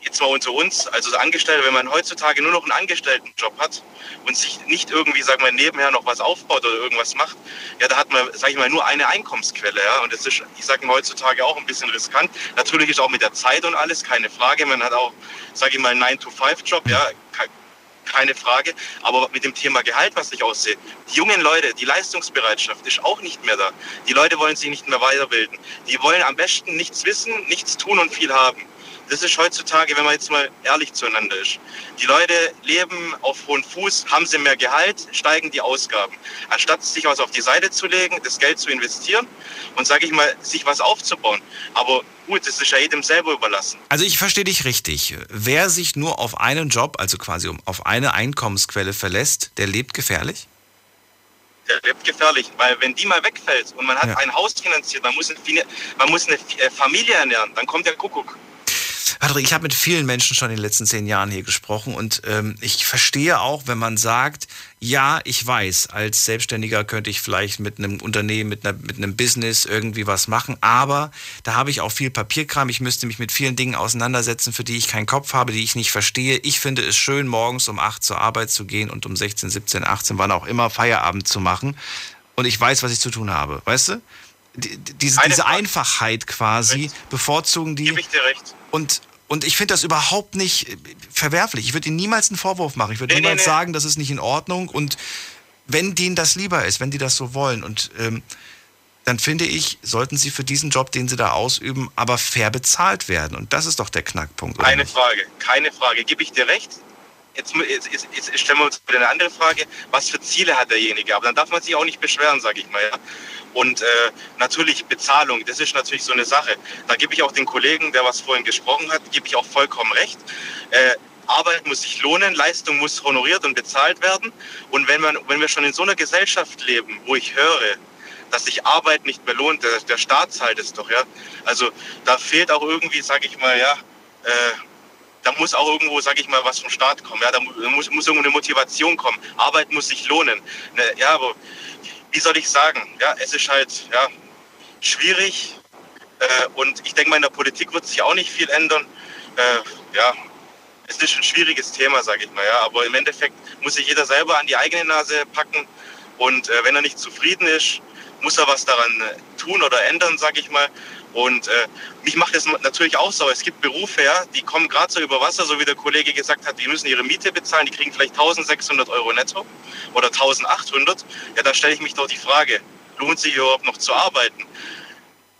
jetzt mal unter uns, also als Angestellter, wenn man heutzutage nur noch einen Angestelltenjob hat und sich nicht irgendwie, sagen wir, nebenher noch was aufbaut oder irgendwas macht, ja, da hat man, sage ich mal, nur eine Einkommensquelle, ja, und das ist, ich sage mal, heutzutage auch ein bisschen riskant. Natürlich ist auch mit der Zeit und alles, keine Frage, man hat auch, sage ich mal, einen 9-to-5-Job, ja, keine Frage. Aber mit dem Thema Gehalt, was ich aussehe, die jungen Leute, die Leistungsbereitschaft ist auch nicht mehr da. Die Leute wollen sich nicht mehr weiterbilden. Die wollen am besten nichts wissen, nichts tun und viel haben. Das ist heutzutage, wenn man jetzt mal ehrlich zueinander ist. Die Leute leben auf hohen Fuß, haben sie mehr Gehalt, steigen die Ausgaben. Anstatt sich was auf die Seite zu legen, das Geld zu investieren und, sage ich mal, sich was aufzubauen. Aber gut, das ist ja jedem selber überlassen. Also ich verstehe dich richtig. Wer sich nur auf einen Job, also quasi auf eine Einkommensquelle verlässt, der lebt gefährlich? der lebt gefährlich, weil wenn die mal wegfällt und man hat ja. ein Haus finanziert, man muss, eine, man muss eine Familie ernähren, dann kommt der Kuckuck. Patrick, ich habe mit vielen Menschen schon in den letzten zehn Jahren hier gesprochen und ähm, ich verstehe auch, wenn man sagt, ja, ich weiß, als Selbstständiger könnte ich vielleicht mit einem Unternehmen, mit, einer, mit einem Business irgendwie was machen, aber da habe ich auch viel Papierkram. Ich müsste mich mit vielen Dingen auseinandersetzen, für die ich keinen Kopf habe, die ich nicht verstehe. Ich finde es schön, morgens um acht zur Arbeit zu gehen und um 16, 17, 18, wann auch immer Feierabend zu machen. Und ich weiß, was ich zu tun habe. Weißt du? diese, diese Einfachheit quasi recht. bevorzugen die. Gebe ich dir recht. Und, und ich finde das überhaupt nicht verwerflich. Ich würde ihnen niemals einen Vorwurf machen. Ich würde nee, niemals nee, nee. sagen, das ist nicht in Ordnung. Und wenn denen das lieber ist, wenn die das so wollen und ähm, dann finde ich, sollten sie für diesen Job, den sie da ausüben, aber fair bezahlt werden. Und das ist doch der Knackpunkt. Keine Frage, keine Frage. Gebe ich dir recht. Jetzt, jetzt, jetzt, stellen wir uns wieder eine andere Frage. Was für Ziele hat derjenige? Aber dann darf man sich auch nicht beschweren, sage ich mal. Ja? Und äh, natürlich Bezahlung, das ist natürlich so eine Sache. Da gebe ich auch den Kollegen, der was vorhin gesprochen hat, gebe ich auch vollkommen recht. Äh, Arbeit muss sich lohnen, Leistung muss honoriert und bezahlt werden. Und wenn, man, wenn wir schon in so einer Gesellschaft leben, wo ich höre, dass sich Arbeit nicht mehr lohnt, der, der Staat zahlt es doch, ja. Also da fehlt auch irgendwie, sage ich mal, ja, äh, da muss auch irgendwo, sag ich mal, was vom Staat kommen. Ja, da muss, muss irgendwo eine Motivation kommen. Arbeit muss sich lohnen. Ne, ja, aber wie soll ich sagen? Ja, es ist halt ja, schwierig. Äh, und ich denke mal, in der Politik wird sich auch nicht viel ändern. Äh, ja, es ist ein schwieriges Thema, sage ich mal. Ja, aber im Endeffekt muss sich jeder selber an die eigene Nase packen. Und äh, wenn er nicht zufrieden ist, muss er was daran äh, tun oder ändern, sage ich mal. Und äh, mich macht das natürlich auch so. Es gibt Berufe, ja, die kommen gerade so über Wasser, so wie der Kollege gesagt hat, die müssen ihre Miete bezahlen, die kriegen vielleicht 1600 Euro netto oder 1800. Ja, da stelle ich mich doch die Frage, lohnt sich überhaupt noch zu arbeiten?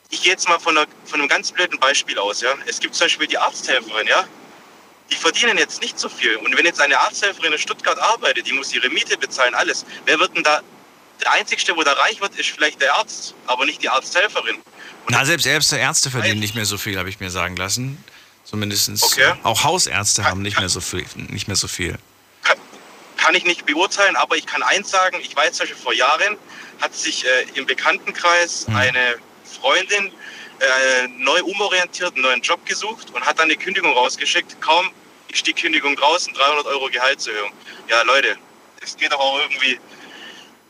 Ich gehe jetzt mal von, einer, von einem ganz blöden Beispiel aus. Ja. Es gibt zum Beispiel die Arzthelferin, ja. Die verdienen jetzt nicht so viel. Und wenn jetzt eine Arzthelferin in Stuttgart arbeitet, die muss ihre Miete bezahlen, alles. Wer wird denn da der Einzige, wo da reich wird, ist vielleicht der Arzt, aber nicht die Arzthelferin. Na, selbst Ärzte, Ärzte verdienen nicht mehr so viel, habe ich mir sagen lassen. Zumindest okay. auch Hausärzte haben nicht mehr so viel. Nicht mehr so viel. Kann, kann, ich nicht beurteilen, aber ich kann eins sagen, ich weiß zum Beispiel vor Jahren hat sich äh, im Bekanntenkreis hm. eine Freundin äh, neu umorientiert, einen neuen Job gesucht und hat dann eine Kündigung rausgeschickt. Kaum ist die Kündigung draußen, 300 Euro Gehaltserhöhung. Ja, Leute, es geht doch auch irgendwie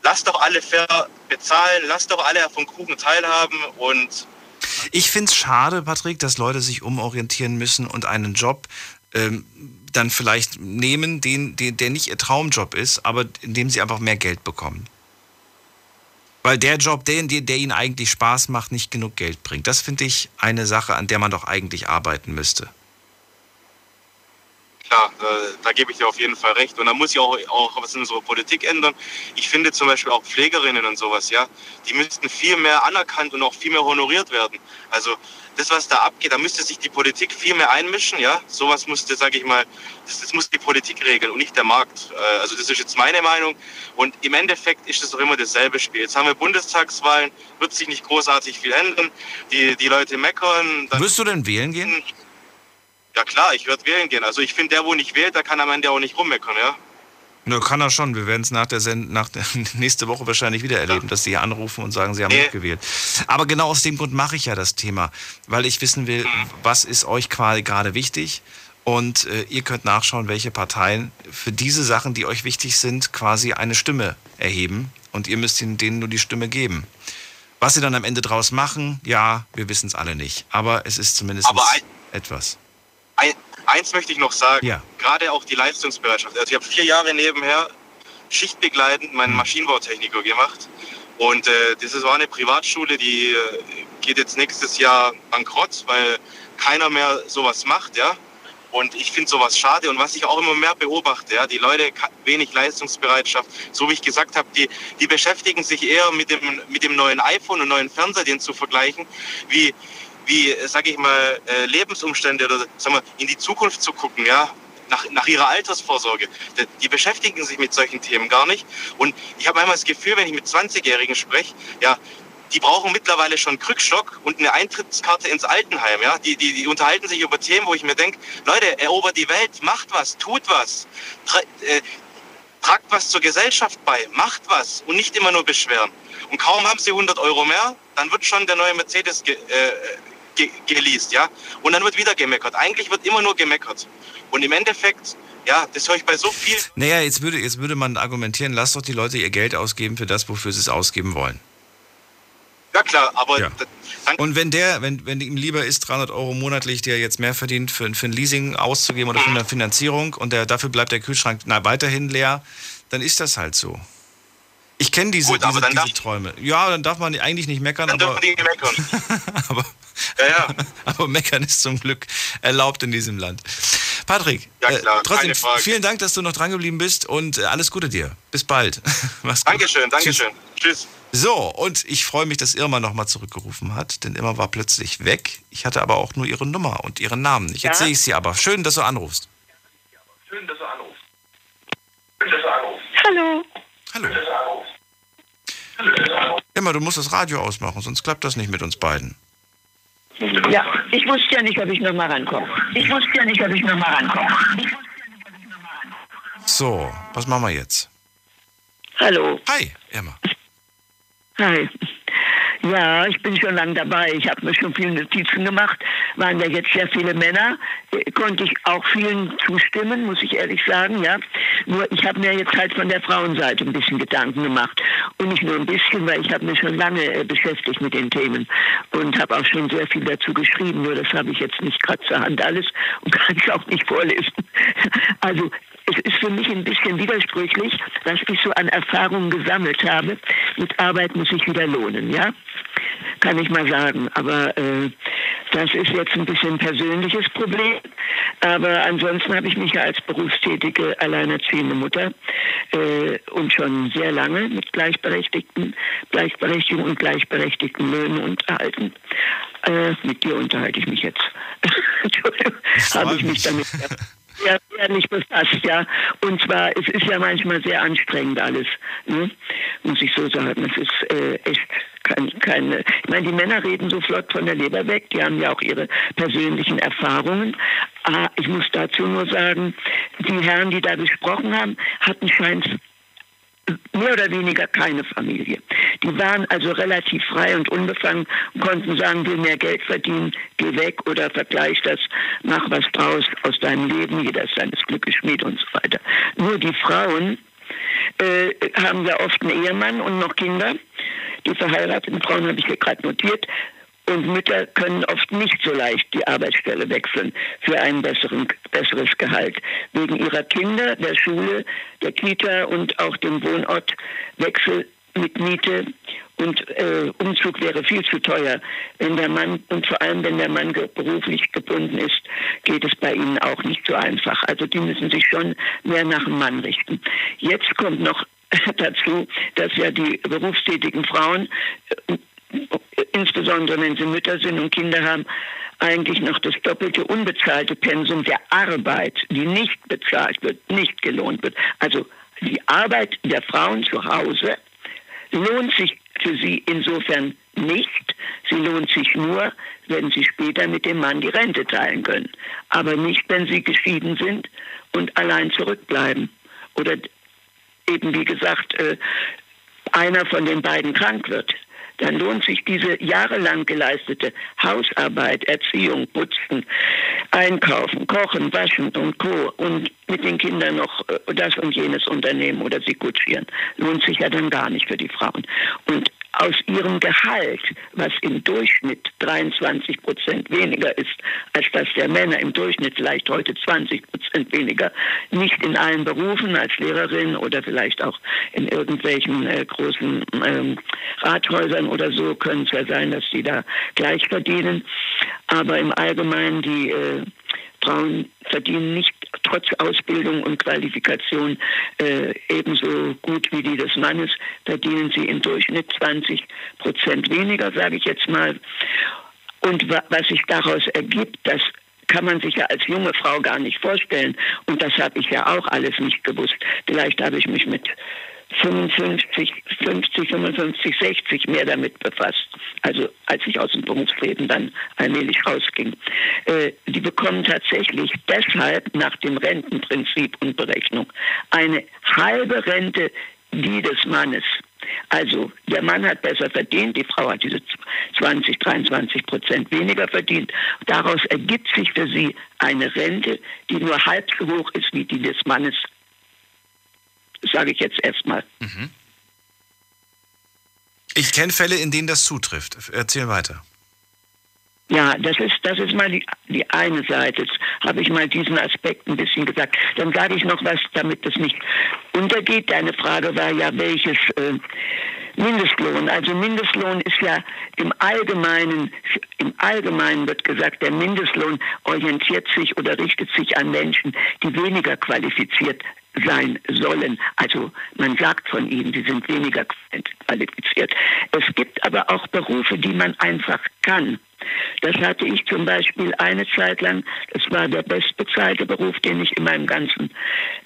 lasst doch alle fair bezahlen, lasst doch alle vom Kuchen teilhaben und. Ich finde es schade, Patrick, dass Leute sich umorientieren müssen und einen Job ähm, dann vielleicht nehmen, den, den, der nicht ihr Traumjob ist, aber in dem sie einfach mehr Geld bekommen. Weil der Job, der, der ihnen eigentlich Spaß macht, nicht genug Geld bringt. Das finde ich eine Sache, an der man doch eigentlich arbeiten müsste klar, da, da, gebe ich dir auf jeden Fall recht. Und da muss ich auch, auch was in unserer Politik ändern. Ich finde zum Beispiel auch Pflegerinnen und sowas, ja, die müssten viel mehr anerkannt und auch viel mehr honoriert werden. Also das, was da abgeht, da müsste sich die Politik viel mehr einmischen, ja. Sowas musste, sage ich mal, das, das, muss die Politik regeln und nicht der Markt. Äh, also das ist jetzt meine Meinung. Und im Endeffekt ist es doch immer dasselbe Spiel. Jetzt haben wir Bundestagswahlen, wird sich nicht großartig viel ändern. Die, die Leute meckern. Wirst du denn wählen gehen? Ja klar, ich würde wählen gehen. Also ich finde, der, wo nicht wählt, der kann am Ende auch nicht rummeckern, ja? Nö, kann er schon. Wir werden es nach der, Send nach der nächste Woche wahrscheinlich wieder erleben, ja. dass sie hier anrufen und sagen, sie haben nee. gewählt. Aber genau aus dem Grund mache ich ja das Thema, weil ich wissen will, mhm. was ist euch quasi gerade wichtig und äh, ihr könnt nachschauen, welche Parteien für diese Sachen, die euch wichtig sind, quasi eine Stimme erheben und ihr müsst denen nur die Stimme geben. Was sie dann am Ende draus machen, ja, wir wissen es alle nicht. Aber es ist zumindest etwas. Ein, eins möchte ich noch sagen, ja. gerade auch die Leistungsbereitschaft. Also ich habe vier Jahre nebenher schichtbegleitend meinen hm. Maschinenbautechniker gemacht. Und äh, das war eine Privatschule, die äh, geht jetzt nächstes Jahr bankrott, weil keiner mehr sowas macht, ja. Und ich finde sowas schade. Und was ich auch immer mehr beobachte, ja, die Leute wenig Leistungsbereitschaft, so wie ich gesagt habe, die, die beschäftigen sich eher mit dem, mit dem neuen iPhone und neuen Fernseher, den zu vergleichen, wie wie, sage ich mal, äh, Lebensumstände oder sagen wir, in die Zukunft zu gucken, ja, nach, nach ihrer Altersvorsorge. Die beschäftigen sich mit solchen Themen gar nicht. Und ich habe einmal das Gefühl, wenn ich mit 20-Jährigen spreche, ja, die brauchen mittlerweile schon Krückstock und eine Eintrittskarte ins Altenheim. Ja? Die, die, die unterhalten sich über Themen, wo ich mir denke, Leute, erobert die Welt, macht was, tut was, tra äh, tragt was zur Gesellschaft bei, macht was und nicht immer nur beschweren. Und kaum haben sie 100 Euro mehr, dann wird schon der neue Mercedes ge äh, ge geleast, ja. Und dann wird wieder gemeckert. Eigentlich wird immer nur gemeckert. Und im Endeffekt, ja, das höre ich bei so vielen. Naja, jetzt würde, jetzt würde man argumentieren, lass doch die Leute ihr Geld ausgeben für das, wofür sie es ausgeben wollen. Ja klar, aber ja. und wenn der, wenn, wenn ihm lieber ist, 300 Euro monatlich, der jetzt mehr verdient, für, für ein Leasing auszugeben oder für eine Finanzierung und der, dafür bleibt der Kühlschrank na, weiterhin leer, dann ist das halt so. Ich kenne diese, Gut, diese, diese Träume. Ja, dann darf man eigentlich nicht meckern. Dann aber, dürfen die meckern. aber, ja, ja. aber meckern ist zum Glück erlaubt in diesem Land. Patrick, ja, klar, äh, trotzdem vielen Dank, dass du noch dran geblieben bist und äh, alles Gute dir. Bis bald. Mach's gut. Dankeschön, Dankeschön. Tschüss. Tschüss. So, und ich freue mich, dass Irma nochmal zurückgerufen hat, denn Irma war plötzlich weg. Ich hatte aber auch nur ihre Nummer und ihren Namen nicht. Jetzt ja. sehe ich sie aber. Schön, dass du anrufst. Schön, dass du anrufst. Schön, dass du anrufst. Hallo. Hallo. Immer, du musst das Radio ausmachen, sonst klappt das nicht mit uns beiden. Ja, ich wusste ja nicht, ob ich nochmal rankomme. Ich wusste ja nicht, ob ich nochmal rankomme. So, was machen wir jetzt? Hallo. Hi, Emma. Hi. Ja, ich bin schon lange dabei. Ich habe mir schon viele Notizen gemacht. Waren da jetzt sehr viele Männer. Äh, konnte ich auch vielen zustimmen, muss ich ehrlich sagen, ja. Nur ich habe mir jetzt halt von der Frauenseite ein bisschen Gedanken gemacht. Und nicht nur ein bisschen, weil ich habe mich schon lange äh, beschäftigt mit den Themen und habe auch schon sehr viel dazu geschrieben. Nur das habe ich jetzt nicht gerade zur Hand alles und kann ich auch nicht vorlesen. Also es ist für mich ein bisschen widersprüchlich, was ich so an Erfahrungen gesammelt habe. Mit Arbeit muss ich wieder lohnen, ja? Kann ich mal sagen. Aber äh, das ist jetzt ein bisschen ein persönliches Problem. Aber ansonsten habe ich mich ja als berufstätige, alleinerziehende Mutter äh, und schon sehr lange mit Gleichberechtigten, Gleichberechtigung und gleichberechtigten Löhnen unterhalten. Äh, mit dir unterhalte ich mich jetzt. Entschuldigung, habe ich mich damit sehr ehrlich befasst, ja. Und zwar, es ist ja manchmal sehr anstrengend alles, ne? muss ich so sagen. Es ist äh, echt kein, keine. Ich meine, die Männer reden so flott von der Leber weg, die haben ja auch ihre persönlichen Erfahrungen. Ah, ich muss dazu nur sagen, die Herren, die da gesprochen haben, hatten scheint mehr oder weniger keine Familie. Die waren also relativ frei und unbefangen und konnten sagen, will mehr Geld verdienen, geh weg oder vergleich das, mach was draus aus deinem Leben, jeder ist seines Glückes Schmied und so weiter. Nur die Frauen äh, haben ja oft einen Ehemann und noch Kinder. Die verheirateten Frauen habe ich hier gerade notiert. Und Mütter können oft nicht so leicht die Arbeitsstelle wechseln für ein besseren, besseres Gehalt. Wegen ihrer Kinder, der Schule, der Kita und auch dem Wohnortwechsel mit Miete und äh, Umzug wäre viel zu teuer. Wenn der Mann und vor allem wenn der Mann beruflich gebunden ist, geht es bei ihnen auch nicht so einfach. Also die müssen sich schon mehr nach dem Mann richten. Jetzt kommt noch dazu, dass ja die berufstätigen Frauen äh, insbesondere wenn sie Mütter sind und Kinder haben, eigentlich noch das doppelte unbezahlte Pensum der Arbeit, die nicht bezahlt wird, nicht gelohnt wird. Also die Arbeit der Frauen zu Hause lohnt sich für sie insofern nicht. Sie lohnt sich nur, wenn sie später mit dem Mann die Rente teilen können. Aber nicht, wenn sie geschieden sind und allein zurückbleiben. Oder eben, wie gesagt, äh, einer von den beiden krank wird dann lohnt sich diese jahrelang geleistete Hausarbeit, Erziehung, Putzen, Einkaufen, Kochen, Waschen und Co. und mit den Kindern noch äh, das und jenes Unternehmen oder sie kutschieren, lohnt sich ja dann gar nicht für die Frauen. Und aus ihrem Gehalt, was im Durchschnitt 23 Prozent weniger ist, als das der Männer im Durchschnitt vielleicht heute 20 Prozent weniger, nicht in allen Berufen als Lehrerin oder vielleicht auch in irgendwelchen äh, großen ähm, Rathäusern oder so, können es ja sein, dass sie da gleich verdienen. Aber im Allgemeinen die äh, Frauen verdienen nicht trotz Ausbildung und Qualifikation äh, ebenso gut wie die des Mannes, verdienen sie im Durchschnitt 20 Prozent weniger, sage ich jetzt mal. Und was sich daraus ergibt, das kann man sich ja als junge Frau gar nicht vorstellen. Und das habe ich ja auch alles nicht gewusst. Vielleicht habe ich mich mit 55, 50, 55, 60 mehr damit befasst. Also als ich aus dem Berufsleben dann allmählich rausging. Äh, die bekommen tatsächlich deshalb nach dem Rentenprinzip und Berechnung eine halbe Rente die des Mannes. Also der Mann hat besser verdient, die Frau hat diese 20, 23 Prozent weniger verdient. Daraus ergibt sich für sie eine Rente, die nur halb so hoch ist wie die des Mannes sage ich jetzt erstmal. Mhm. Ich kenne Fälle, in denen das zutrifft. Erzähl weiter. Ja, das ist, das ist mal die, die eine Seite. Jetzt habe ich mal diesen Aspekt ein bisschen gesagt. Dann sage ich noch was, damit das nicht untergeht. Deine Frage war ja, welches äh, Mindestlohn. Also Mindestlohn ist ja im Allgemeinen, im Allgemeinen wird gesagt, der Mindestlohn orientiert sich oder richtet sich an Menschen, die weniger qualifiziert sein sollen. Also man sagt von ihnen, sie sind weniger qualifiziert. Es gibt aber auch Berufe, die man einfach kann. Das hatte ich zum Beispiel eine Zeit lang, das war der bestbezahlte Beruf, den ich in meinem ganzen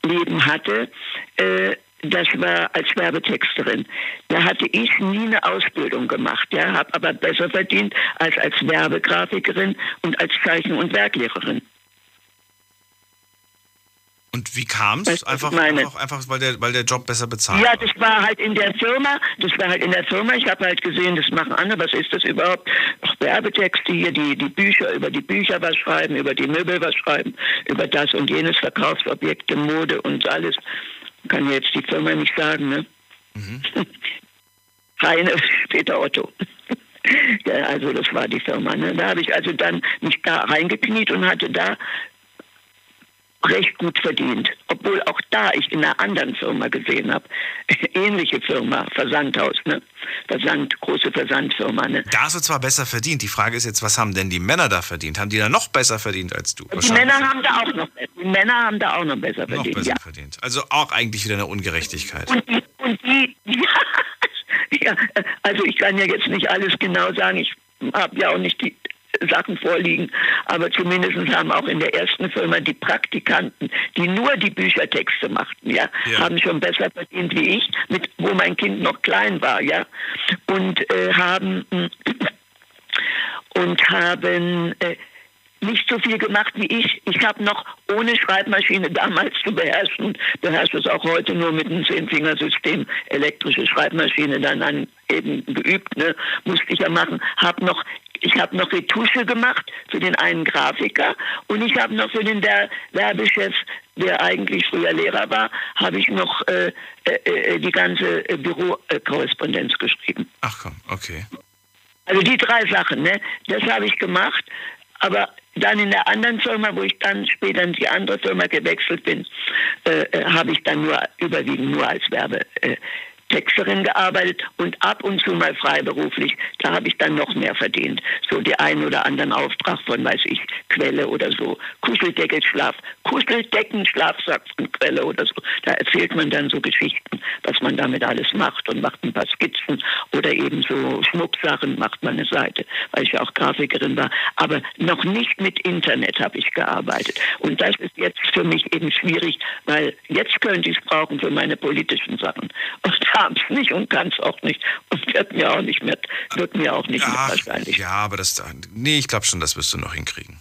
Leben hatte. Äh, das war als Werbetexterin. Da hatte ich nie eine Ausbildung gemacht, ja, habe aber besser verdient als als Werbegrafikerin und als Zeichen- und Werklehrerin. Und wie kam es? Einfach, einfach, einfach weil, der, weil der Job besser bezahlt Ja, das war halt in der Firma, das war halt in der Firma. Ich habe halt gesehen, das machen andere. Was ist das überhaupt? Ach, Werbetexte hier, die, die Bücher, über die Bücher was schreiben, über die Möbel was schreiben, über das und jenes Verkaufsobjekte, Mode und alles. Kann jetzt die Firma nicht sagen, ne? Heine, Peter Otto. Ja, also das war die Firma. Ne? Da habe ich also dann mich da reingekniet und hatte da recht gut verdient. Obwohl auch da ich in einer anderen Firma gesehen habe, ähnliche Firma, Versandhaus, ne? Versand, große Versandfirma, ne? Da hast du zwar besser verdient. Die Frage ist jetzt, was haben denn die Männer da verdient? Haben die da noch besser verdient als du? Die Männer haben da auch noch, die Männer haben da auch noch besser noch verdient, besser ja. verdient. Also auch eigentlich wieder eine Ungerechtigkeit. Und die, und die, ja, also ich kann ja jetzt nicht alles genau sagen, ich habe ja auch nicht die Sachen vorliegen, aber zumindest haben auch in der ersten Firma die Praktikanten, die nur die Büchertexte machten, ja, Ja. haben schon besser verdient wie ich, mit, wo mein Kind noch klein war, ja, und äh, haben und haben äh, nicht so viel gemacht wie ich. Ich habe noch ohne Schreibmaschine damals zu beherrschen, beherrsche es auch heute nur mit einem Zehnfingersystem, elektrische Schreibmaschine dann an, eben geübt, ne, musste ich ja machen. Hab noch, ich habe noch Retusche gemacht für den einen Grafiker und ich habe noch für den der Werbechef, der eigentlich früher Lehrer war, habe ich noch äh, äh, äh, die ganze äh, Bürokorrespondenz geschrieben. Ach komm, okay. Also die drei Sachen, ne? Das habe ich gemacht, aber dann in der anderen Firma, wo ich dann später in die andere Firma gewechselt bin, äh, äh, habe ich dann nur überwiegend nur als äh, Texterin gearbeitet und ab und zu mal freiberuflich. Da habe ich dann noch mehr verdient. So die einen oder anderen Auftrag von, weiß ich, Quelle oder so. Kuscheldeckelschlaf, Kuscheldeckenschlafsack von Quelle oder so. Da erzählt man dann so Geschichten, was man damit alles macht und macht ein paar Skizzen oder eben so Schmucksachen macht man eine Seite, weil ich ja auch Grafikerin war. Aber noch nicht mit Internet habe ich gearbeitet. Und das ist jetzt für mich eben schwierig, weil jetzt könnte ich es brauchen für meine politischen Sachen. Und habe es nicht und kann es auch nicht. Und wird mir auch nicht mehr, wird mir auch nicht mehr Ach, wahrscheinlich. ja, aber das. Nee, ich glaube schon, das wirst du noch hinkriegen.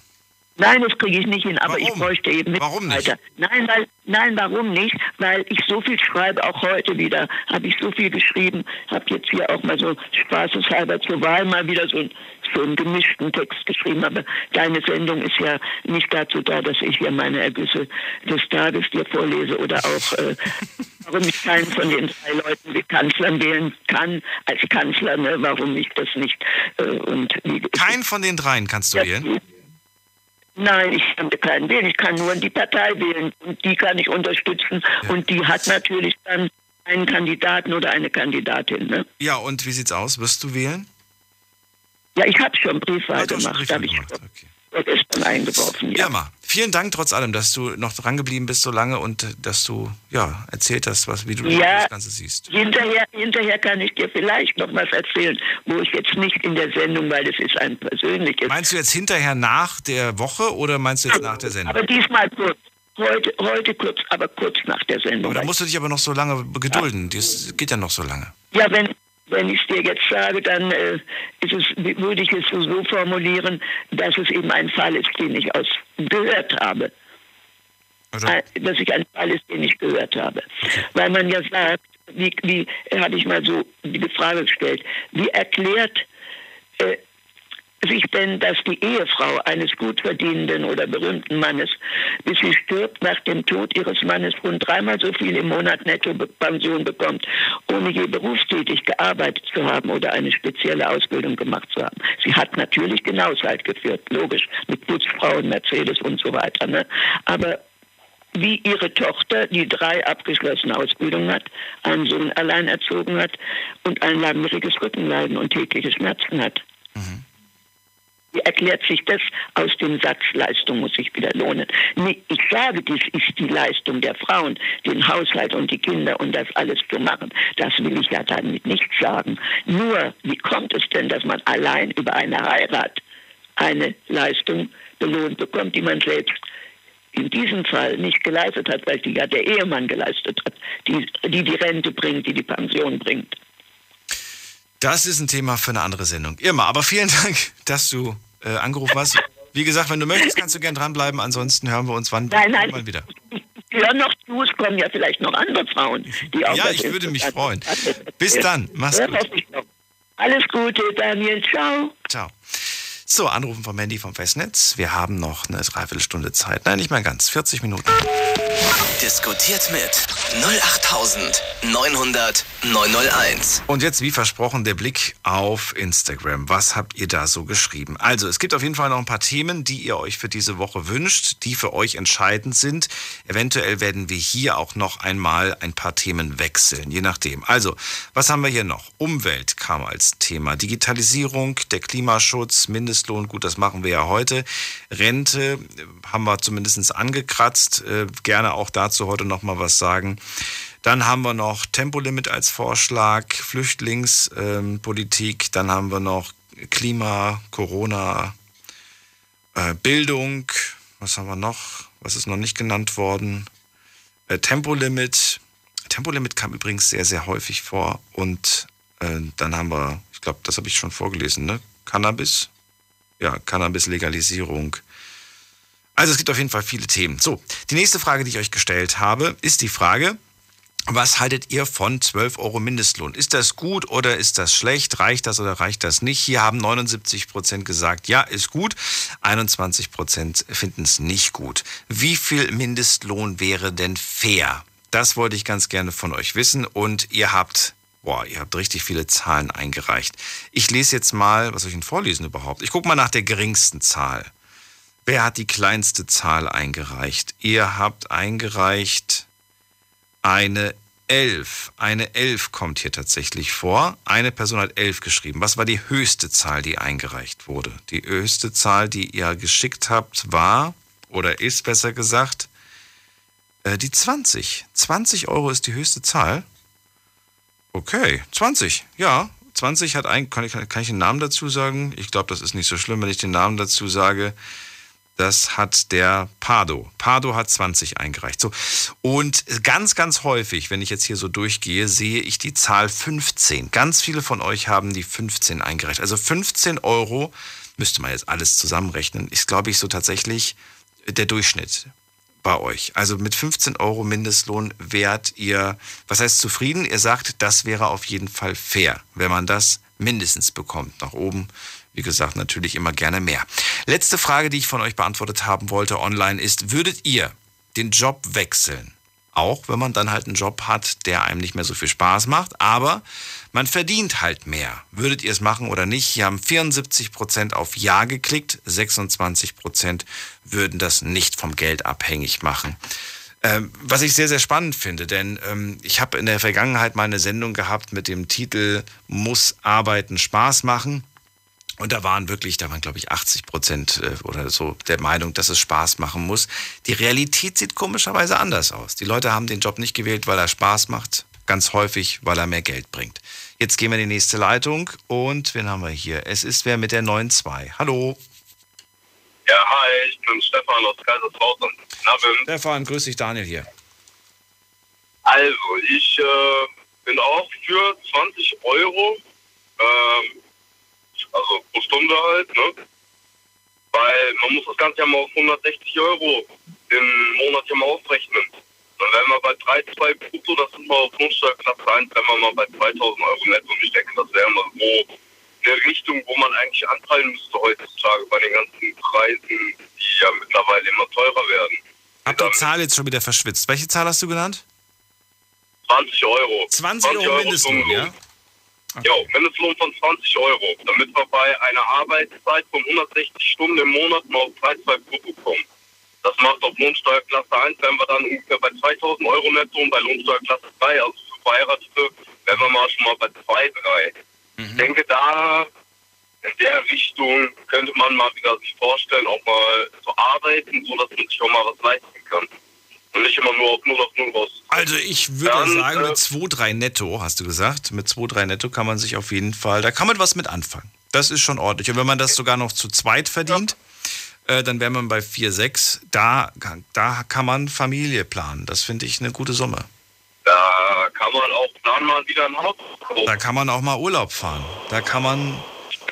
Nein, das kriege ich nicht hin, aber ich bräuchte eben Mitarbeiter. Warum nicht? Nein, weil, nein, warum nicht? Weil ich so viel schreibe, auch heute wieder, habe ich so viel geschrieben, habe jetzt hier auch mal so spaßeshalber zur Wahl mal wieder so, so einen gemischten Text geschrieben. Aber deine Sendung ist ja nicht dazu da, dass ich hier meine Ergüsse des Tages dir vorlese oder auch, äh, warum ich keinen von den drei Leuten wie Kanzlern wählen kann, als Kanzler, ne, warum ich das nicht. Äh, und wie, Keinen von den dreien kannst du wählen? Nein, ich kann keinen wählen. Ich kann nur die Partei wählen. Und die kann ich unterstützen. Und die hat natürlich dann einen Kandidaten oder eine Kandidatin. Ne? Ja, und wie sieht's aus? Wirst du wählen? Ja, ich habe schon Briefwahl Ah, hast schon gemacht. Briefwahl Habe ich gemacht, okay. gestern eingeworfen. Ja. Irma, vielen Dank trotz allem, dass du noch dran geblieben bist so lange und äh, dass du ja erzählt hast, was, wie du Ja. das Ganze siehst. Hinterher, hinterher kann ich dir vielleicht noch was erzählen, wo ich jetzt nicht in der Sendung, weil es ist ein persönliches. Meinst du jetzt hinterher nach der Woche oder meinst du jetzt nach der Sendung? Aber diesmal kurz. Heute, heute kurz, aber kurz nach der Sendung. Aber da musst du dich aber noch so lange gedulden. Das geht ja noch so lange. Ja, wenn, wenn ich es dir jetzt sage, dann äh, ist es, würde ich es so formulieren, dass es eben ein Fall ist, den ich aus gehört habe. Äh, Dass ich ein Fall ist, den ich gehört habe. Weil man ja sagt, wie, wie habe ich mal so die Frage gestellt, wie erklärt äh, sich denn, dass die Ehefrau eines gut verdienenden oder berühmten Mannes, bis sie stirbt, nach dem Tod ihres Mannes rund dreimal so viel im Monat Nettopension bekommt, ohne je berufstätig gearbeitet zu haben oder eine spezielle Ausbildung gemacht zu haben. Sie hat natürlich den Haushalt geführt, logisch, mit Putzfrauen, Mercedes und so weiter. Ne? Aber wie ihre Tochter, die drei abgeschlossene Ausbildungen hat, einen Sohn allein erzogen hat und ein langjähriges Rückenleiden und tägliche Schmerzen hat. Wie erklärt sich das aus dem Satz, Leistung muss sich wieder lohnen? Ich sage, dies ist die Leistung der Frauen, den Haushalt und die Kinder und das alles zu machen. Das will ich ja damit nicht sagen. Nur, wie kommt es denn, dass man allein über eine Heirat eine Leistung belohnt bekommt, die man selbst in diesem Fall nicht geleistet hat, weil die ja der Ehemann geleistet hat, die die, die Rente bringt, die die Pension bringt. Das ist ein Thema für eine andere Sendung. Irma, aber vielen Dank, dass du äh, angerufen hast. Wie gesagt, wenn du möchtest, kannst du gern dranbleiben. Ansonsten hören wir uns wann Nein, nein. mal wieder. hören noch zu, es kommen ja vielleicht noch andere Frauen, die auch Ja, ich würde mich freuen. Bis dann. Mach's gut. Alles Gute, Daniel. Ciao. Ciao. So, Anrufen vom Mandy vom Festnetz. Wir haben noch eine Dreiviertelstunde Zeit. Nein, nicht mal ganz. 40 Minuten. Diskutiert mit 08900 901. Und jetzt, wie versprochen, der Blick auf Instagram. Was habt ihr da so geschrieben? Also, es gibt auf jeden Fall noch ein paar Themen, die ihr euch für diese Woche wünscht, die für euch entscheidend sind. Eventuell werden wir hier auch noch einmal ein paar Themen wechseln, je nachdem. Also, was haben wir hier noch? Umwelt kam als Thema. Digitalisierung, der Klimaschutz, Mindestlohn, gut, das machen wir ja heute. Rente äh, haben wir zumindest angekratzt. Äh, gerne auch dazu heute noch mal was sagen. Dann haben wir noch Tempolimit als Vorschlag, Flüchtlingspolitik, dann haben wir noch Klima, Corona, äh, Bildung, was haben wir noch? Was ist noch nicht genannt worden? Tempolimit. Tempolimit kam übrigens sehr, sehr häufig vor. Und äh, dann haben wir, ich glaube, das habe ich schon vorgelesen, ne? Cannabis. Ja, Cannabis-Legalisierung. Also es gibt auf jeden Fall viele Themen. So, die nächste Frage, die ich euch gestellt habe, ist die Frage, was haltet ihr von 12 Euro Mindestlohn? Ist das gut oder ist das schlecht? Reicht das oder reicht das nicht? Hier haben 79 Prozent gesagt, ja, ist gut. 21 Prozent finden es nicht gut. Wie viel Mindestlohn wäre denn fair? Das wollte ich ganz gerne von euch wissen. Und ihr habt, boah, ihr habt richtig viele Zahlen eingereicht. Ich lese jetzt mal, was soll ich denn vorlesen überhaupt? Ich gucke mal nach der geringsten Zahl. Wer hat die kleinste Zahl eingereicht? Ihr habt eingereicht eine 11. Eine 11 kommt hier tatsächlich vor. Eine Person hat 11 geschrieben. Was war die höchste Zahl, die eingereicht wurde? Die höchste Zahl, die ihr geschickt habt, war, oder ist besser gesagt, äh, die 20. 20 Euro ist die höchste Zahl. Okay, 20. Ja, 20 hat ein, kann ich, kann ich den Namen dazu sagen? Ich glaube, das ist nicht so schlimm, wenn ich den Namen dazu sage. Das hat der Pardo. Pardo hat 20 eingereicht. So. Und ganz, ganz häufig, wenn ich jetzt hier so durchgehe, sehe ich die Zahl 15. Ganz viele von euch haben die 15 eingereicht. Also 15 Euro, müsste man jetzt alles zusammenrechnen, ist, glaube ich, so tatsächlich der Durchschnitt bei euch. Also mit 15 Euro Mindestlohn wärt ihr, was heißt zufrieden? Ihr sagt, das wäre auf jeden Fall fair, wenn man das mindestens bekommt. Nach oben, wie gesagt, natürlich immer gerne mehr. Letzte Frage, die ich von euch beantwortet haben wollte online ist, würdet ihr den Job wechseln? Auch wenn man dann halt einen Job hat, der einem nicht mehr so viel Spaß macht, aber man verdient halt mehr. Würdet ihr es machen oder nicht? Hier haben 74% auf Ja geklickt, 26% würden das nicht vom Geld abhängig machen. Ähm, was ich sehr, sehr spannend finde, denn ähm, ich habe in der Vergangenheit mal eine Sendung gehabt mit dem Titel Muss Arbeiten Spaß machen. Und da waren wirklich, da waren glaube ich 80 Prozent äh, oder so der Meinung, dass es Spaß machen muss. Die Realität sieht komischerweise anders aus. Die Leute haben den Job nicht gewählt, weil er Spaß macht, ganz häufig, weil er mehr Geld bringt. Jetzt gehen wir in die nächste Leitung und wen haben wir hier? Es ist wer mit der 9.2. Hallo. Ja, hi, ich bin Stefan aus Kaiserslautern. Nabim. Stefan, grüß dich, Daniel hier. Also, ich äh, bin auch für 20 Euro, ähm, also pro Stunde halt, ne? Weil man muss das Ganze ja mal auf 160 Euro im Monat ja mal aufrechnen. Dann wären wir bei 3,2 brutto, das sind wir auf Lohnsteuerklasse 1, wären wir mal bei 2000 Euro netto. Und ich denke, das wäre mal so eine Richtung, wo man eigentlich anpeilen müsste heutzutage bei den ganzen Preisen, die ja mittlerweile immer teurer werden. Hab die Zahl jetzt schon wieder verschwitzt. Welche Zahl hast du genannt? 20 Euro. 20 Euro Mindestlohn, ja? Jo, Mindestlohn von 20 Euro, damit wir bei einer Arbeitszeit von 160 Stunden im Monat mal auf 3,2 brutto kommen. Das macht auf Lohnsteuerklasse 1, wenn wir dann ungefähr bei 2000 Euro netto und bei Lohnsteuerklasse 3, also für Verheiratete, wären wir mal schon mal bei 2, 3. Ich denke, da in der Richtung könnte man mal wieder sich vorstellen, auch mal zu arbeiten, so dass man sich auch mal was leisten kann. Und nicht immer nur auf 0 auf 0 raus. Also ich würde Dann, sagen, äh, mit 2,3 netto, hast du gesagt, mit 2,3 netto kann man sich auf jeden Fall, da kann man was mit anfangen. Das ist schon ordentlich. Und wenn man das sogar noch zu zweit verdient, äh, dann wäre man bei 4,6. Da, da kann man Familie planen. Das finde ich eine gute Summe. Da kann man auch dann mal wieder ein Haus kaufen. Da kann man auch mal Urlaub fahren. Da kann man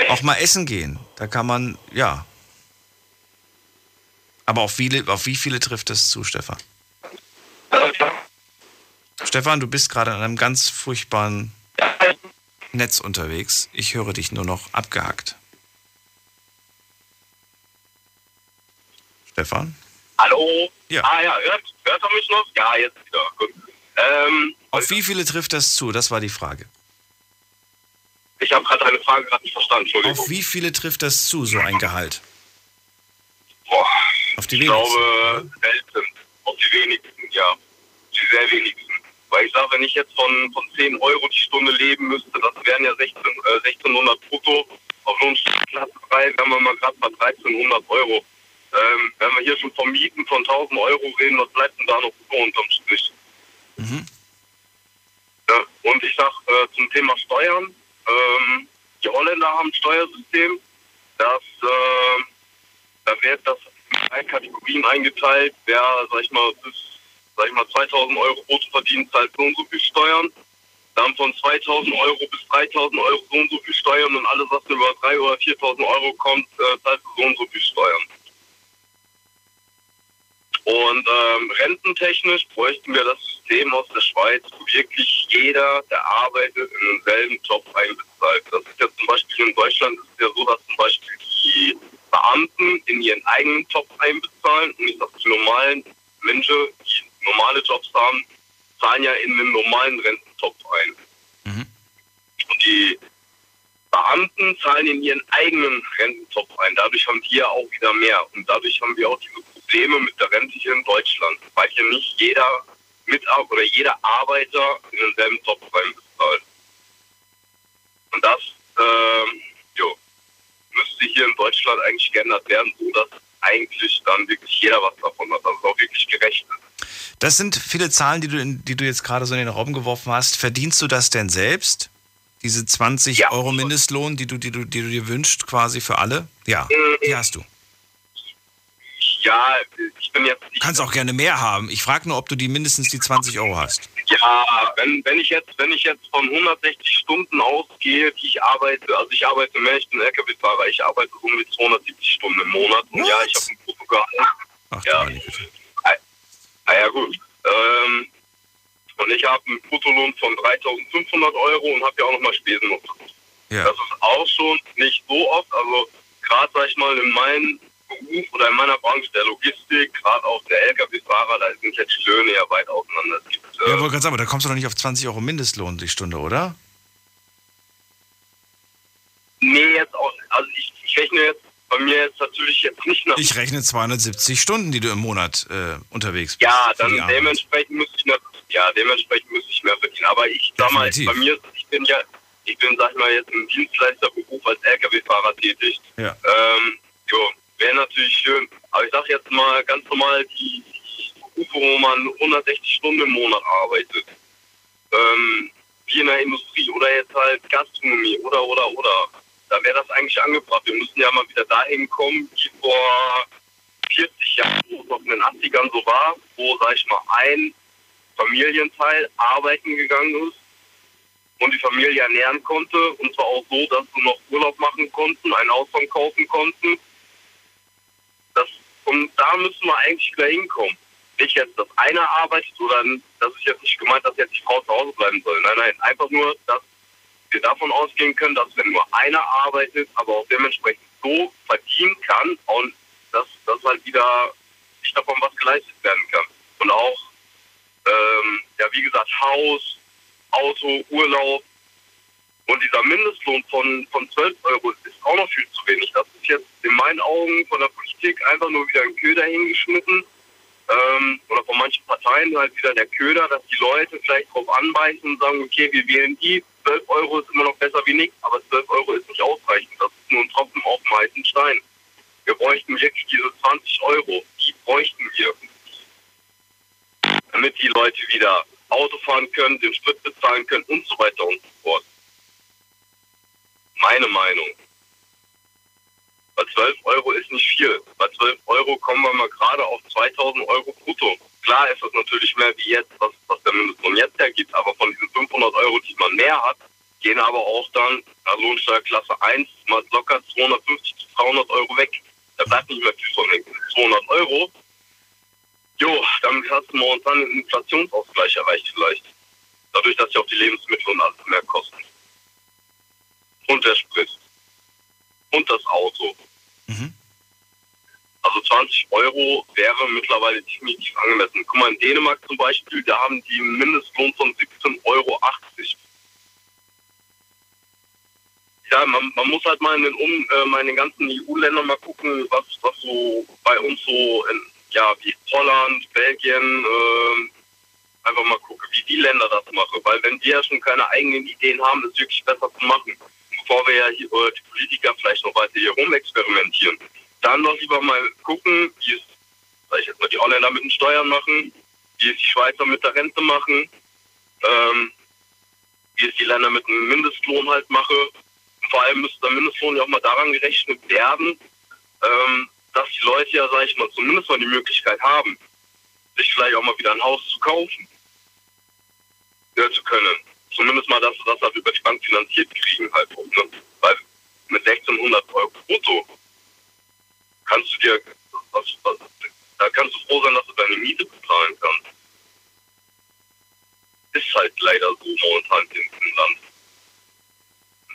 auch mal essen gehen. Da kann man, ja. Aber auf, viele, auf wie viele trifft das zu, Stefan? Stefan, du bist gerade an einem ganz furchtbaren Netz unterwegs. Ich höre dich nur noch abgehackt. Stefan? Hallo? Ja. Ah ja, hört, hört er mich noch? Ja, jetzt wieder. Gut. Ähm, Auf wie viele trifft das zu? Das war die Frage. ich habe gerade eine Frage gerade nicht verstanden, Entschuldigung. Auf wie viele trifft das zu, so ein Gehalt? Boah, Auf die ich wenigsten. glaube, selten. Auf die wenigsten, ja. Die sehr wenigsten. Weil ich sage, wenn ich jetzt von, von 10 Euro die Stunde leben müsste, das wären ja 16, äh, 1600 brutto. Auf Lohnklasse 3 wären wir mal gerade bei 1300 Euro. Ähm, wenn wir hier schon vom Mieten von 1000 Euro reden, was bleibt denn da noch über unterm Strich? Ja, und ich sag äh, zum Thema Steuern, ähm, die Holländer haben ein Steuersystem, das, äh, da wird das in drei Kategorien eingeteilt. Wer, sag ich mal, bis sag ich mal, 2000 Euro brutto verdient, zahlt so und so viel Steuern. Dann von 2000 Euro bis 3000 Euro so und so viel Steuern und alles, was über 3.000 oder 4000 Euro kommt, äh, zahlt so und so viel Steuern. Und ähm, rententechnisch bräuchten wir das System aus der Schweiz, wo wirklich jeder, der arbeitet, in denselben Job einbezahlt. Das ist ja zum Beispiel in Deutschland ist ja so, dass zum Beispiel die Beamten in ihren eigenen Job einbezahlen und ich sag, die normalen Menschen, die normale Jobs haben, zahlen ja in den normalen Rententopf ein. Und die Beamten zahlen in ihren eigenen Rententopf ein. Dadurch haben die ja auch wieder mehr. Und dadurch haben wir auch diese Probleme mit der Rente hier in Deutschland, weil hier nicht jeder Mitarbeiter oder jeder Arbeiter in denselben Topf reinbezahlt. Und das ähm, jo, müsste hier in Deutschland eigentlich geändert werden, so dass eigentlich dann wirklich jeder was davon hat, dass es auch wirklich gerecht ist. Das sind viele Zahlen, die du, in, die du jetzt gerade so in den Raum geworfen hast. Verdienst du das denn selbst? Diese 20 Euro Mindestlohn, die du, die, du, die du dir wünschst, quasi für alle? Ja, die hast du. Ja, ich bin jetzt Du kannst auch gerne mehr haben. Ich frage nur, ob du die mindestens die 20 Euro hast. Ja, wenn, wenn ich jetzt, wenn ich jetzt von 160 Stunden ausgehe, die ich arbeite, also ich arbeite mehr, ich bin LKW-Fahrer, ich arbeite so um die 270 Stunden im Monat und ja, ich habe ein Bruttogehalt. Ja. Ah, ah, ja gut. Ähm, und ich habe einen Bruttolohn von 3.500 Euro und habe ja auch nochmal Spesen. Ja. Das ist auch schon nicht so oft, also gerade sag ich mal in meinem Beruf oder in meiner Branche der Logistik, gerade auch der LKW-Fahrer, da sind jetzt die Löhne ja weit auseinander. Es gibt, äh, Ja, wollte gerade sagen, aber da kommst du doch nicht auf 20 Euro Mindestlohn die Stunde, oder? Nee, jetzt auch, also ich, ich rechne jetzt bei mir jetzt natürlich jetzt nicht nach. Ich rechne 270 Stunden, die du im Monat äh, unterwegs bist. ja, dann dementsprechend müsste ich, noch- ja, dementsprechend müsste ich mehr verdienen. Aber ich sag mal, Definitiv. bei mir, ich bin ja, ich bin, sag ich mal, jetzt im Dienstleisterberuf als LKW-Fahrer tätig. Ja. Ähm, jo, wäre natürlich schön. Aber ich sag jetzt mal ganz normal die, die wo man 160 Stunden im Monat arbeitet. Ähm, wie in der Industrie oder jetzt halt Gastronomie oder, oder, oder. Da wäre das eigentlich angebracht. Wir müssen ja mal wieder dahin kommen, wie vor 40 Jahren, wo es noch in den 80ern so war, wo, sag ich mal, ein Familienteil arbeiten gegangen ist und die Familie ernähren konnte. Und zwar auch so, dass sie noch Urlaub machen konnten, ein Ausfang kaufen konnten. Und da müssen wir eigentlich wieder hinkommen. Nicht jetzt, dass einer arbeitet oder das ist jetzt nicht gemeint, dass jetzt die Frau zu Hause bleiben soll. Nein, nein, einfach nur, dass wir davon ausgehen können, dass wenn nur einer arbeitet, aber auch dementsprechend so verdienen kann und dass, dass halt wieder nicht davon was geleistet werden kann. Und auch, ähm, ja, wie gesagt, Haus, Auto, Urlaub und dieser Mindestlohn von, von 12 Euro ist auch noch viel zu wenig. Das ist jetzt in meinen Augen von der Politik einfach nur wieder ein Köder hingeschnitten. Ähm, oder von manchen Parteien halt wieder der Köder, dass die Leute vielleicht drauf anbeißen und sagen, okay, wir wählen die, 12 Euro ist immer noch besser wie nichts, aber 12 Euro ist nicht ausreichend. Das ist nur ein Tropfen auf dem heißen Stein. Wir bräuchten wirklich diese 20 Euro, die bräuchten wir. Damit die Leute wieder Auto fahren können, den Sprit bezahlen können und so weiter und so fort. Meine Meinung. Bei 12 Euro ist nicht viel. Bei 12 Euro kommen wir mal gerade auf 2000 Euro brutto. Klar ist das natürlich mehr wie jetzt, was, was der Mindestlohn jetzt hergibt, aber von diesen 500 Euro, die man mehr hat, gehen aber auch dann nach Lohnsteuerklasse 1 mal locker 250 bis 300 Euro weg. Da bleibt nicht mehr viel von den 200 Euro. Jo, damit hast du momentan einen Inflationsausgleich erreicht vielleicht. Dadurch, dass ja auch die Lebensmittel und alles mehr kosten. Und der Sprit. Und das Auto. Also 20 Euro wäre mittlerweile definitiv angemessen. Guck mal, in Dänemark zum Beispiel, da haben die einen Mindestlohn von 17,80 Euro. Ja, man, man muss halt mal in den, um, äh, mal in den ganzen EU-Ländern mal gucken, was, was so bei uns so, in, ja, wie Holland, Belgien, ähm, einfach mal gucken, wie die Länder das machen. Weil wenn wir ja schon keine eigenen Ideen haben, ist es wirklich besser zu machen. Bevor wir ja hier, äh, die Politiker vielleicht noch weiter hier rumexperimentieren. Dann doch lieber mal gucken, wie es, ich jetzt mal, die Holländer mit den Steuern machen, wie es die Schweizer mit der Rente machen, ähm, wie es die Länder mit dem Mindestlohn halt machen. Vor allem müsste der Mindestlohn ja auch mal daran gerechnet werden, ähm, dass die Leute ja, sag ich mal, zumindest mal die Möglichkeit haben, sich vielleicht auch mal wieder ein Haus zu kaufen. Ja, zu können. Zumindest mal, dass sie das halt über die Bank finanziert kriegen halt. Ne? Weil mit 1600 Euro brutto kannst du dir, was, was, da kannst du froh sein, dass du deine Miete bezahlen kannst. Ist halt leider so momentan in diesem Land.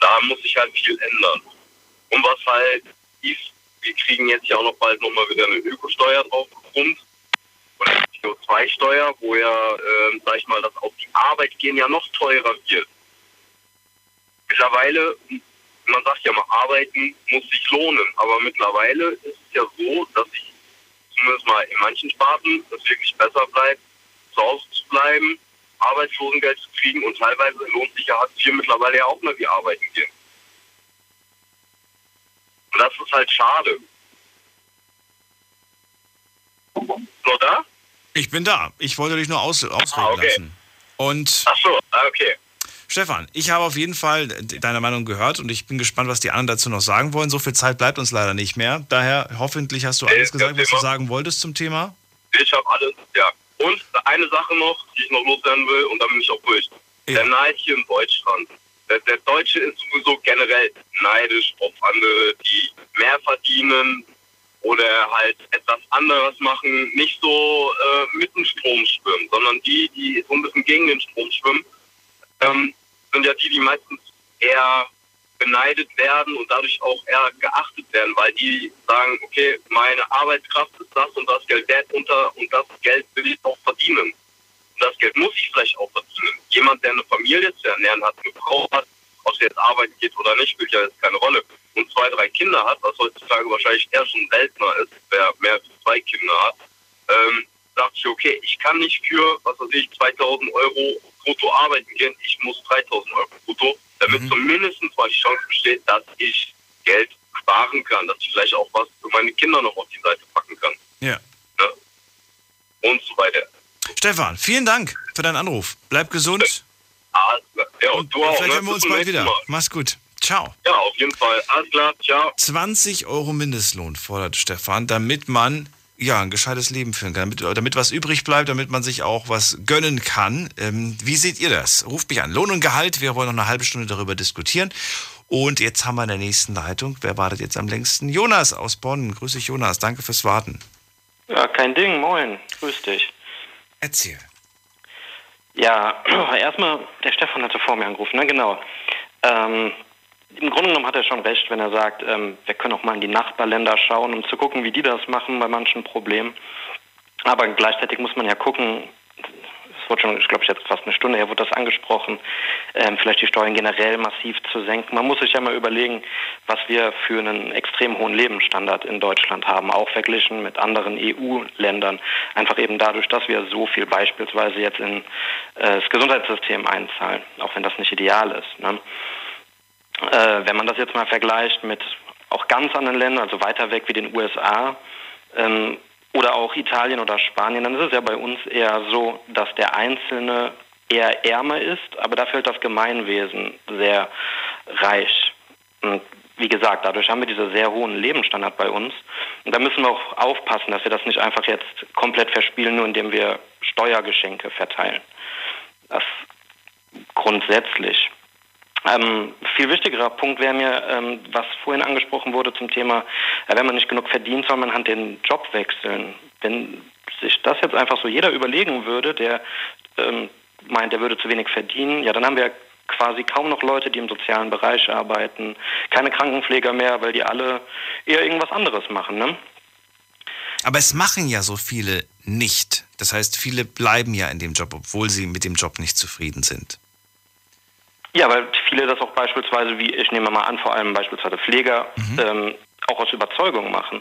Da muss sich halt viel ändern. Und was halt ist, wir kriegen jetzt ja auch noch bald nochmal wieder eine Ökosteuer drauf gebrummt. Oder eine CO2-Steuer, wo ja, ähm, sag ich mal, das auf die Arbeit gehen ja noch teurer wird. Mittlerweile man sagt ja mal, arbeiten muss sich lohnen. Aber mittlerweile ist es ja so, dass ich zumindest mal in manchen Sparten es wirklich besser bleibt, zu Hause zu bleiben, Arbeitslosengeld zu kriegen und teilweise lohnt sich ja Hartz IV mittlerweile ja auch mal wie arbeiten gehen. Und das ist halt schade. Nur da? Ich bin da. Ich wollte dich nur aus, ausreden Ah, okay. lassen. Und Ach so, ah, okay. Stefan, ich habe auf jeden Fall deine Meinung gehört und ich bin gespannt, was die anderen dazu noch sagen wollen. So viel Zeit bleibt uns leider nicht mehr. Daher hoffentlich hast du alles gesagt, was du sagen wolltest zum Thema. Ich habe alles, ja. Und eine Sache noch, die ich noch loswerden will, und dann bin ich auch durch. Der Neid hier in Deutschland. Der, der Deutsche ist sowieso generell neidisch auf andere, die mehr verdienen oder halt etwas anderes machen. Nicht so äh, mit dem Strom schwimmen, sondern die, die so ein bisschen gegen den Strom schwimmen, ähm, sind ja die, die meistens eher beneidet werden und dadurch auch eher geachtet werden, weil die sagen, okay, meine Arbeitskraft ist das und das Geld wert unter und das Geld will ich auch verdienen. Und das Geld muss ich vielleicht auch verdienen. Jemand, der eine Familie zu ernähren hat, eine Frau hat, ob sie jetzt arbeiten geht oder nicht, spielt ja jetzt keine Rolle. Und zwei, drei Kinder hat, was heutzutage wahrscheinlich eher schon seltener ist, wer mehr als zwei Kinder hat, ähm, sagt ich, okay, ich kann nicht für, was weiß ich, 2000 Euro brutto arbeiten gehen, ich muss 3000 Euro brutto, damit zumindest mal die Chance besteht, dass ich Geld sparen kann, dass ich vielleicht auch was für meine Kinder noch auf die Seite packen kann. Ja. Und so weiter. Stefan, vielen Dank für deinen Anruf. Bleib gesund. Ja, und du auch. Vielleicht ne? hören wir uns bald wieder. Mal. Mach's gut. Ciao. Ja, auf jeden Fall. Alles klar. Ciao. 20 Euro Mindestlohn fordert Stefan, damit man ja ein gescheites Leben führen kann, damit, damit was übrig bleibt, damit man sich auch was gönnen kann. Ähm, wie seht ihr das? Ruft mich an. Lohn und Gehalt. Wir wollen noch eine halbe Stunde darüber diskutieren. Und jetzt haben wir in der nächsten Leitung, wer wartet jetzt am längsten? Jonas aus Bonn. Grüß dich, Jonas. Danke fürs Warten. Ja, kein Ding, moin. Grüß dich. Erzähl. Ja, erstmal, der Stefan hatte vor mir angerufen, ne? Genau. Ähm, Im Grunde genommen hat er schon recht, wenn er sagt, ähm, wir können auch mal in die Nachbarländer schauen, um zu gucken, wie die das machen bei manchen Problemen. Aber gleichzeitig muss man ja gucken, es wurde schon, ich glaube, jetzt fast eine Stunde her, wurde das angesprochen, ähm, vielleicht die Steuern generell massiv zu senken. Man muss sich ja mal überlegen, was wir für einen extrem hohen Lebensstandard in Deutschland haben, auch verglichen mit anderen EU-Ländern. Einfach eben dadurch, dass wir so viel beispielsweise jetzt in äh, das Gesundheitssystem einzahlen, auch wenn das nicht ideal ist. Ne? Äh, wenn man das jetzt mal vergleicht mit auch ganz anderen Ländern, also weiter weg wie den USA ähm, oder auch Italien oder Spanien, dann ist es ja bei uns eher so, dass der Einzelne eher ärmer ist, aber dafür halt das Gemeinwesen sehr reich. Und wie gesagt, dadurch haben wir diesen sehr hohen Lebensstandard bei uns. Und da müssen wir auch aufpassen, dass wir das nicht einfach jetzt komplett verspielen, nur indem wir Steuergeschenke verteilen. Das grundsätzlich. Ähm, viel wichtigerer Punkt wäre mir, ähm, was vorhin angesprochen wurde zum Thema, äh, wenn man nicht genug verdient, soll man halt den Job wechseln. Wenn sich das jetzt einfach so jeder überlegen würde, der ähm, meint, er würde zu wenig verdienen, ja, dann haben wir quasi kaum noch Leute, die im sozialen Bereich arbeiten, keine Krankenpfleger mehr, weil die alle eher irgendwas anderes machen. Ne? Aber es machen ja so viele nicht. Das heißt, viele bleiben ja in dem Job, obwohl sie mit dem Job nicht zufrieden sind. Ja, weil viele das auch beispielsweise, wie ich nehme mal an, vor allem beispielsweise Pfleger, mhm. ähm, auch aus Überzeugung machen.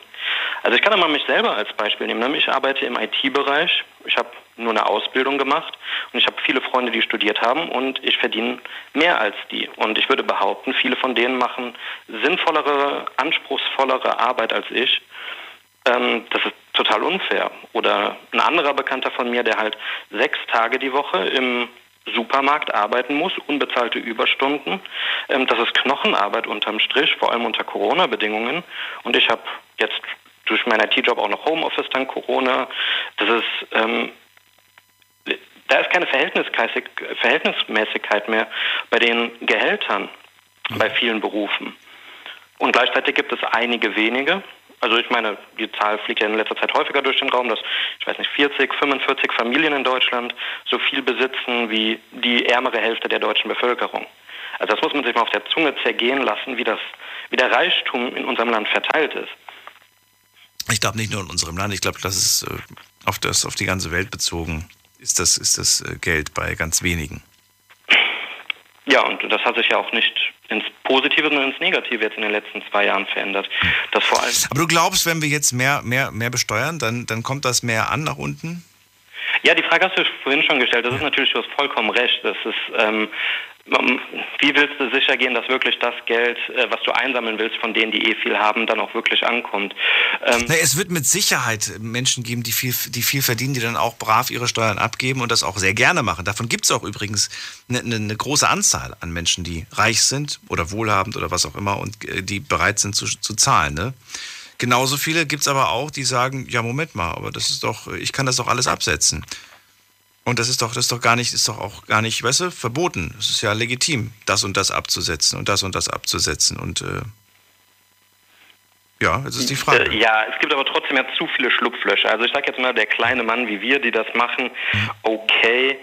Also ich kann mal mich selber als Beispiel nehmen. Ich arbeite im IT-Bereich. Ich habe nur eine Ausbildung gemacht und ich habe viele Freunde, die studiert haben und ich verdiene mehr als die. Und ich würde behaupten, viele von denen machen sinnvollere, anspruchsvollere Arbeit als ich. Ähm, das ist total unfair. Oder ein anderer Bekannter von mir, der halt sechs Tage die Woche im Supermarkt arbeiten muss, unbezahlte Überstunden. Ähm, das ist Knochenarbeit unterm Strich, vor allem unter Corona-Bedingungen. Und ich habe jetzt durch meinen IT-Job auch noch Homeoffice, dann Corona. Das ist, ähm, da ist keine Verhältnismäßigkeit mehr bei den Gehältern bei vielen Berufen. Und gleichzeitig gibt es einige wenige, also ich meine, die Zahl fliegt ja in letzter Zeit häufiger durch den Raum, dass, ich weiß nicht, 40, 45 Familien in Deutschland so viel besitzen wie die ärmere Hälfte der deutschen Bevölkerung. Also das muss man sich mal auf der Zunge zergehen lassen, wie, das, wie der Reichtum in unserem Land verteilt ist. Ich glaube nicht nur in unserem Land, ich glaube, das ist äh, auf, das, auf die ganze Welt bezogen, ist das, ist das äh, Geld bei ganz wenigen. Ja, und das hat sich ja auch nicht ins Positive, sondern ins Negative jetzt in den letzten zwei Jahren verändert. Das vor allem Aber du glaubst, wenn wir jetzt mehr, mehr, mehr besteuern, dann, dann kommt das mehr an nach unten? Ja, die Frage hast du vorhin schon gestellt. Das ist natürlich, du hast vollkommen recht. Das ist, ähm, wie willst du sicher gehen, dass wirklich das Geld, äh, was du einsammeln willst, von denen, die eh viel haben, dann auch wirklich ankommt? Ähm Na, es wird mit Sicherheit Menschen geben, die viel, die viel verdienen, die dann auch brav ihre Steuern abgeben und das auch sehr gerne machen. Davon gibt es auch übrigens eine, eine, eine, große Anzahl an Menschen, die reich sind oder wohlhabend oder was auch immer und äh, die bereit sind zu, zu zahlen. Ne? Genauso viele gibt es aber auch, die sagen, ja, Moment mal, aber das ist doch, ich kann das doch alles absetzen. Und das ist doch, das ist doch gar nicht, ist doch auch gar nicht, weißt du, verboten. Es ist ja legitim, das und das abzusetzen und das und das abzusetzen. Und äh, ja, jetzt ist die Frage. Äh, ja, es gibt aber trotzdem ja zu viele Schlupflöcher. Also ich sage jetzt mal, der kleine Mann wie wir, die das machen, mhm. okay.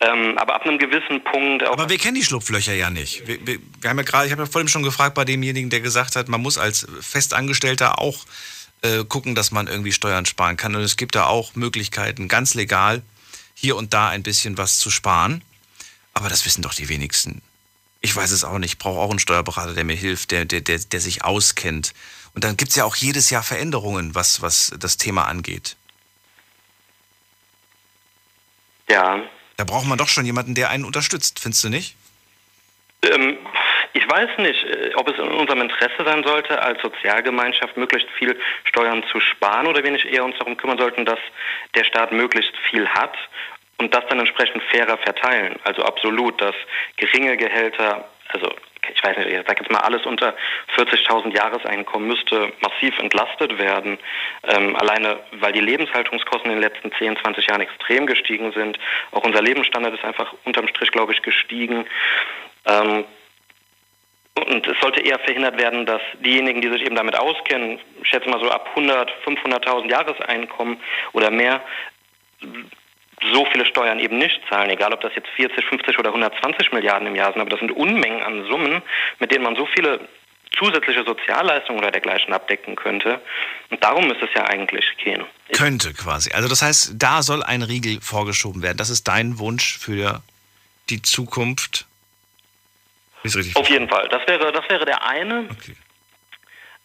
Ähm, aber ab einem gewissen Punkt. aber wir kennen die Schlupflöcher ja nicht. Wir, wir, wir haben ja gerade, ich habe ja vorhin schon gefragt bei demjenigen, der gesagt hat, man muss als Festangestellter auch äh, gucken, dass man irgendwie Steuern sparen kann. Und es gibt da auch Möglichkeiten, ganz legal hier und da ein bisschen was zu sparen. Aber das wissen doch die wenigsten. Ich weiß es auch nicht. Ich brauche auch einen Steuerberater, der mir hilft, der, der, der, der sich auskennt. Und dann gibt es ja auch jedes Jahr Veränderungen, was, was das Thema angeht. Ja. Da braucht man doch schon jemanden, der einen unterstützt, findest du nicht? Ähm, ich weiß nicht, äh, ob es in unserem Interesse sein sollte, als Sozialgemeinschaft möglichst viel Steuern zu sparen oder wir nicht eher uns darum kümmern sollten, dass der Staat möglichst viel hat und das dann entsprechend fairer verteilen. Also absolut, dass geringe Gehälter, also ich weiß nicht, ich sage jetzt mal, alles unter 40.000 Jahreseinkommen müsste massiv entlastet werden. Ähm, alleine, weil die Lebenshaltungskosten in den letzten 10, 20 Jahren extrem gestiegen sind. Auch unser Lebensstandard ist einfach unterm Strich, glaube ich, gestiegen. Ähm, und es sollte eher verhindert werden, dass diejenigen, die sich eben damit auskennen, ich schätze mal so ab 100, 500.000 Jahreseinkommen oder mehr, so viele Steuern eben nicht zahlen, egal ob das jetzt 40, 50 oder 120 Milliarden im Jahr sind, aber das sind Unmengen an Summen, mit denen man so viele zusätzliche Sozialleistungen oder dergleichen abdecken könnte. Und darum müsste es ja eigentlich gehen. Könnte quasi. Also das heißt, da soll ein Riegel vorgeschoben werden. Das ist dein Wunsch für die Zukunft auf jeden Fall. Das wäre, das wäre der eine. Okay.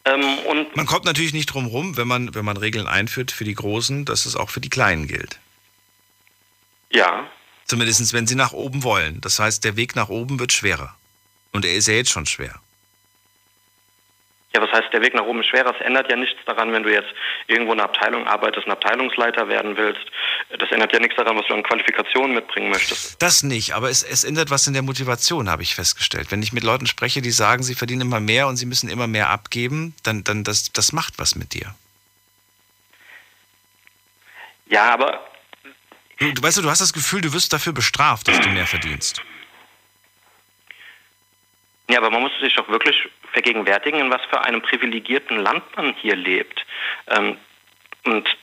Ähm, und man kommt natürlich nicht drum rum, wenn man, wenn man Regeln einführt für die Großen, dass es auch für die Kleinen gilt. Ja. Zumindest wenn sie nach oben wollen. Das heißt, der Weg nach oben wird schwerer. Und er ist ja jetzt schon schwer. Ja, was heißt, der Weg nach oben ist schwerer? Es ändert ja nichts daran, wenn du jetzt irgendwo in einer Abteilung arbeitest, ein Abteilungsleiter werden willst. Das ändert ja nichts daran, was du an Qualifikationen mitbringen möchtest. Das nicht, aber es, es ändert was in der Motivation, habe ich festgestellt. Wenn ich mit Leuten spreche, die sagen, sie verdienen immer mehr und sie müssen immer mehr abgeben, dann, dann das, das macht was mit dir. Ja, aber. Du, du weißt du, du hast das Gefühl, du wirst dafür bestraft, dass du mehr verdienst. Ja, aber man muss sich doch wirklich vergegenwärtigen, in was für einem privilegierten Land man hier lebt. Ähm, und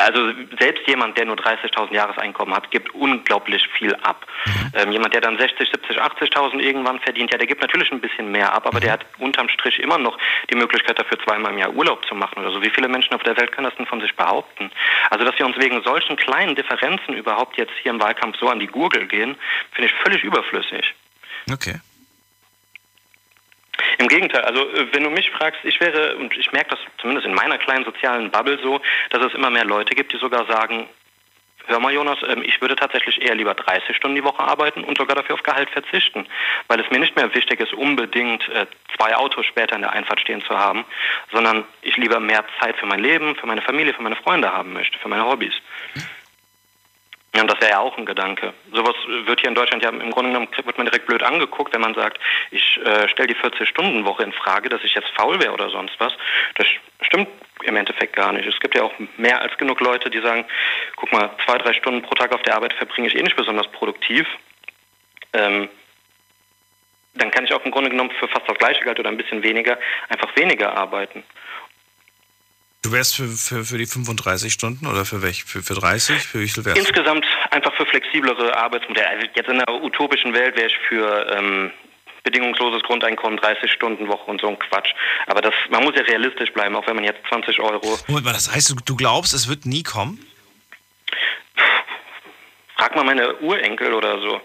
also selbst jemand, der nur 30.000 Jahreseinkommen hat, gibt unglaublich viel ab. Mhm. Ähm, jemand, der dann 60, 70, 80.000 irgendwann verdient, ja, der gibt natürlich ein bisschen mehr ab, aber mhm. der hat unterm Strich immer noch die Möglichkeit dafür, zweimal im Jahr Urlaub zu machen oder so. Wie viele Menschen auf der Welt können das denn von sich behaupten? Also, dass wir uns wegen solchen kleinen Differenzen überhaupt jetzt hier im Wahlkampf so an die Gurgel gehen, finde ich völlig überflüssig. Okay. Im Gegenteil, also äh, wenn du mich fragst, ich wäre, und ich merke das zumindest in meiner kleinen sozialen Bubble so, dass es immer mehr Leute gibt, die sogar sagen, hör mal Jonas, ähm, ich würde tatsächlich eher lieber 30 Stunden die Woche arbeiten und sogar dafür auf Gehalt verzichten, weil es mir nicht mehr wichtig ist, unbedingt äh, zwei Autos später in der Einfahrt stehen zu haben, sondern ich lieber mehr Zeit für mein Leben, für meine Familie, für meine Freunde haben möchte, für meine Hobbys. Ja, und das wäre ja auch ein Gedanke. Sowas wird hier in Deutschland ja im Grunde genommen wird man direkt blöd angeguckt, wenn man sagt, ich äh, stelle die 40-Stunden-Woche in Frage, dass ich jetzt faul wäre oder sonst was. Das stimmt im Endeffekt gar nicht. Es gibt ja auch mehr als genug Leute, die sagen, guck mal, zwei, drei Stunden pro Tag auf der Arbeit verbringe ich eh nicht besonders produktiv. Ähm, dann kann ich auch im Grunde genommen für fast das gleiche Geld oder ein bisschen weniger einfach weniger arbeiten. Du wärst für, für, für die 35 Stunden oder für welche? Für, für 30? Für wie viel wärst Insgesamt einfach für flexiblere Arbeitsmodelle. Also jetzt in einer utopischen Welt wäre ich für ähm, bedingungsloses Grundeinkommen, 30 Stunden Woche und so ein Quatsch. Aber das, man muss ja realistisch bleiben, auch wenn man jetzt 20 Euro. Moment mal, das heißt, du, du glaubst, es wird nie kommen? Frag mal meine Urenkel oder so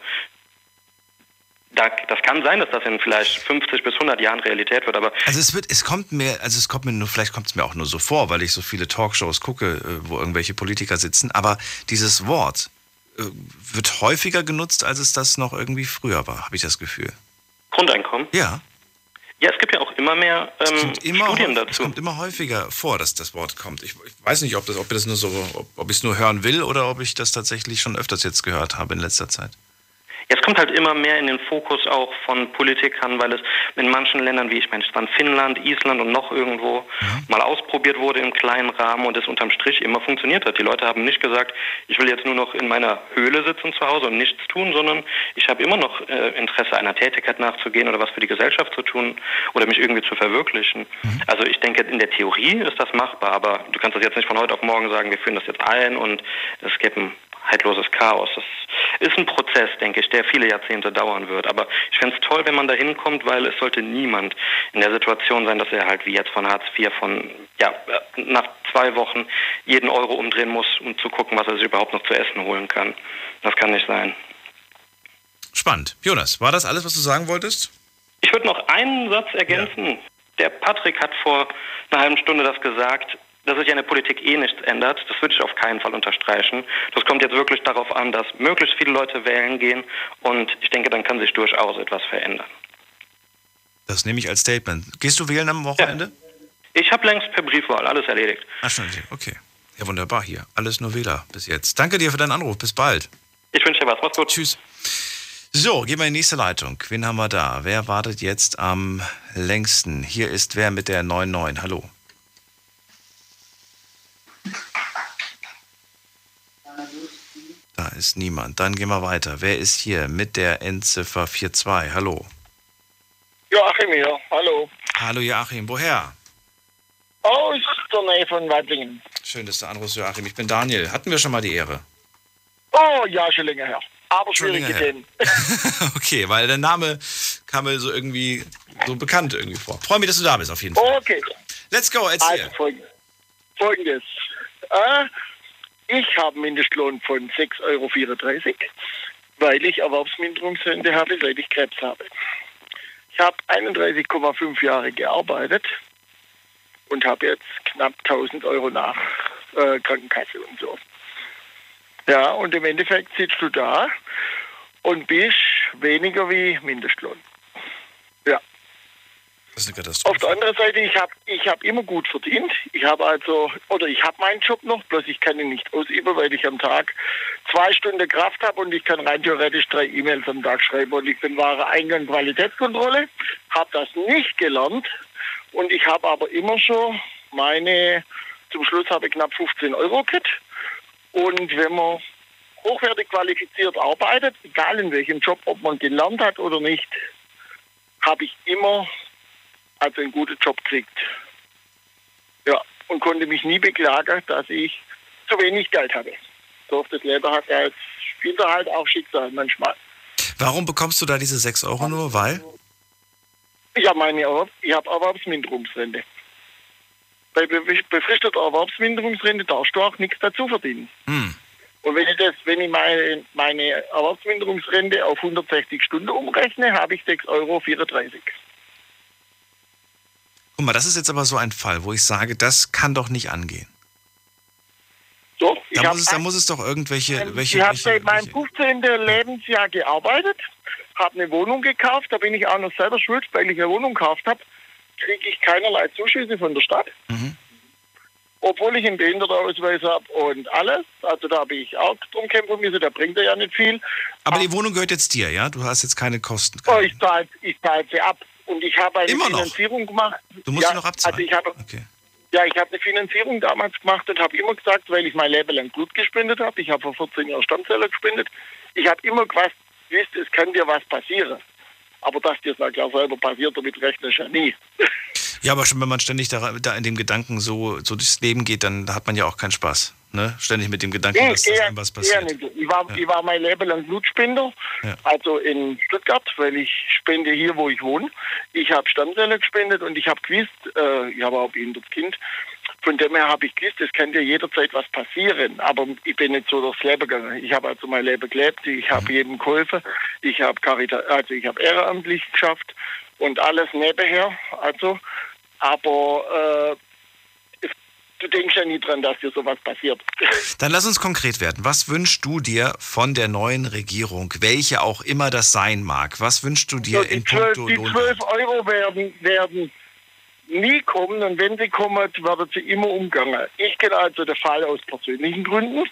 das kann sein, dass das in vielleicht 50 bis 100 Jahren Realität wird, aber. Also es wird, es kommt mir, also es kommt mir nur, vielleicht kommt es mir auch nur so vor, weil ich so viele Talkshows gucke, äh, wo irgendwelche Politiker sitzen, aber dieses Wort äh, wird häufiger genutzt, als es das noch irgendwie früher war, habe ich das Gefühl. Grundeinkommen? Ja. Ja, es gibt ja auch immer mehr ähm, immer Studien dazu. Es kommt immer häufiger vor, dass das Wort kommt. Ich, ich weiß nicht, ob, das, ob, das nur so, ob, ob ich es nur hören will oder ob ich das tatsächlich schon öfters jetzt gehört habe in letzter Zeit. Jetzt kommt halt immer mehr in den Fokus auch von Politikern, weil es in manchen Ländern, wie ich meine, es waren Finnland, Island und noch irgendwo, mhm. mal ausprobiert wurde im kleinen Rahmen und es unterm Strich immer funktioniert hat. Die Leute haben nicht gesagt, ich will jetzt nur noch in meiner Höhle sitzen zu Hause und nichts tun, sondern ich habe immer noch äh, Interesse, einer Tätigkeit nachzugehen oder was für die Gesellschaft zu tun oder mich irgendwie zu verwirklichen. Mhm. Also ich denke, in der Theorie ist das machbar, aber du kannst das jetzt nicht von heute auf morgen sagen, wir führen das jetzt ein und es gibt ein heilloses Chaos. Das ist ein Prozess, denke ich, der viele Jahrzehnte dauern wird. Aber ich fände es toll, wenn man da hinkommt, weil es sollte niemand in der Situation sein, dass er halt wie jetzt von Hartz IV von, ja, nach zwei Wochen jeden Euro umdrehen muss, um zu gucken, was er sich überhaupt noch zu essen holen kann. Das kann nicht sein. Spannend. Jonas, war das alles, was du sagen wolltest? Ich würde noch einen Satz ergänzen. Ja. Der Patrick hat vor einer halben Stunde das gesagt dass sich an der Politik eh nichts ändert, das würde ich auf keinen Fall unterstreichen. Das kommt jetzt wirklich darauf an, dass möglichst viele Leute wählen gehen und ich denke, dann kann sich durchaus etwas verändern. Das nehme ich als Statement. Gehst du wählen am Wochenende? Ja. Ich habe längst per Briefwahl alles erledigt. Ach schon, okay. Ja, wunderbar hier. Alles nur Wähler bis jetzt. Danke dir für deinen Anruf. Bis bald. Ich wünsche dir was. Mach's gut. Tschüss. So, gehen wir in die nächste Leitung. Wen haben wir da? Wer wartet jetzt am längsten? Hier ist wer mit der 99. Hallo. Da ist niemand. Dann gehen wir weiter. Wer ist hier mit der Endziffer 42? Hallo. Joachim hier. Hallo. Hallo Joachim. Woher? Aus der Nähe von Weiblingen. Schön, dass du anrufst, Joachim. Ich bin Daniel. Hatten wir schon mal die Ehre? Oh, ja, schon länger her. Aber schwierig gesehen. okay, weil der Name kam mir so irgendwie so bekannt irgendwie vor. Freue mich, dass du da bist, auf jeden Fall. Okay. Let's go, erzähl. Also, folgendes. Äh, ich habe einen Mindestlohn von 6,34 Euro, weil ich Erwerbsminderungsrente habe, seit ich Krebs habe. Ich habe 31,5 Jahre gearbeitet und habe jetzt knapp 1000 Euro nach äh, Krankenkasse und so. Ja, und im Endeffekt sitzt du da und bist weniger wie Mindestlohn. Ja. Das ist eine Katastrophe. Auf der anderen Seite, ich habe ich hab immer gut verdient. Ich habe also, oder ich habe meinen Job noch, bloß ich kann ihn nicht ausüben, weil ich am Tag zwei Stunden Kraft habe und ich kann rein theoretisch drei E-Mails am Tag schreiben. Und ich bin wahre Eingang Qualitätskontrolle, habe das nicht gelernt und ich habe aber immer schon meine, zum Schluss habe ich knapp 15 Euro gekriegt. Und wenn man hochwertig qualifiziert arbeitet, egal in welchem Job, ob man gelernt hat oder nicht, habe ich immer also einen guten Job gekriegt. Ja, und konnte mich nie beklagen, dass ich zu wenig Geld hatte. So das Leben hat ja als Spieler halt auch Schicksal manchmal. Warum bekommst du da diese 6 Euro nur? Weil? Ich habe meine Erwerb ich habe Erwerbsminderungsrente. Bei be- befristeter Erwerbsminderungsrente darfst du auch nichts dazu verdienen. Hm. Und wenn ich das, wenn ich meine, meine Erwerbsminderungsrente auf 160 Stunden umrechne, habe ich 6,34 Euro. Guck mal, das ist jetzt aber so ein Fall, wo ich sage, das kann doch nicht angehen. Doch, ich Da muss, es, da muss es doch irgendwelche. Welche, ich habe seit meinem 15. Lebensjahr gearbeitet, habe eine Wohnung gekauft, da bin ich auch noch selber schuld, weil ich eine Wohnung gekauft habe, kriege ich keinerlei Zuschüsse von der Stadt. Mhm. Obwohl ich einen Behindertenausweis habe und alles. Also da habe ich auch drum kämpfen müssen, da bringt er ja nicht viel. aber die Wohnung gehört jetzt dir, ja? Du hast jetzt keine Kosten. Oh, ich zahle ich zahl sie ab. Und ich habe eine Immer noch? Finanzierung gemacht. Du musst ja, sie noch abzahlen. Also ich habe, Ja, ich habe eine Finanzierung damals gemacht und habe immer gesagt, weil ich mein Leben lang Blut gespendet habe, ich habe vor 14 Jahren Stammzellen gespendet, ich habe immer gewusst, wisst, es kann dir was passieren. Aber dass dir das klar selber passiert, damit rechnest du ja nie. Ja, aber schon wenn man ständig da, da in dem Gedanken so, so durchs Leben geht, dann hat man ja auch keinen Spaß. Ne? Ständig mit dem Gedanken, Nee, dass das eher- was passiert. Ich war, ich war mein Leben lang Blutspender, Ja. also in Stuttgart, weil ich spende hier, wo ich wohne. Ich habe Stammzellen gespendet und ich habe gewusst, äh, ich habe auch ein behindertes Kind, von dem her habe ich gewusst, es kann dir jederzeit was passieren. Aber ich bin nicht so durchs Leben gegangen. Ich habe also mein Leben gelebt, ich habe jedem geholfen, ich habe also ich habe ehrenamtlich geschafft und alles nebenher. Also, aber äh, du denkst ja nie dran, dass dir sowas passiert. Dann lass uns konkret werden. Was wünschst du dir von der neuen Regierung, welche auch immer das sein mag? Was wünschst du dir So, in 12, puncto die Lohn? 12 Euro werden, werden nie kommen und wenn sie kommen, werden sie immer umgangen. Ich kenne also den Fall aus persönlichen Gründen.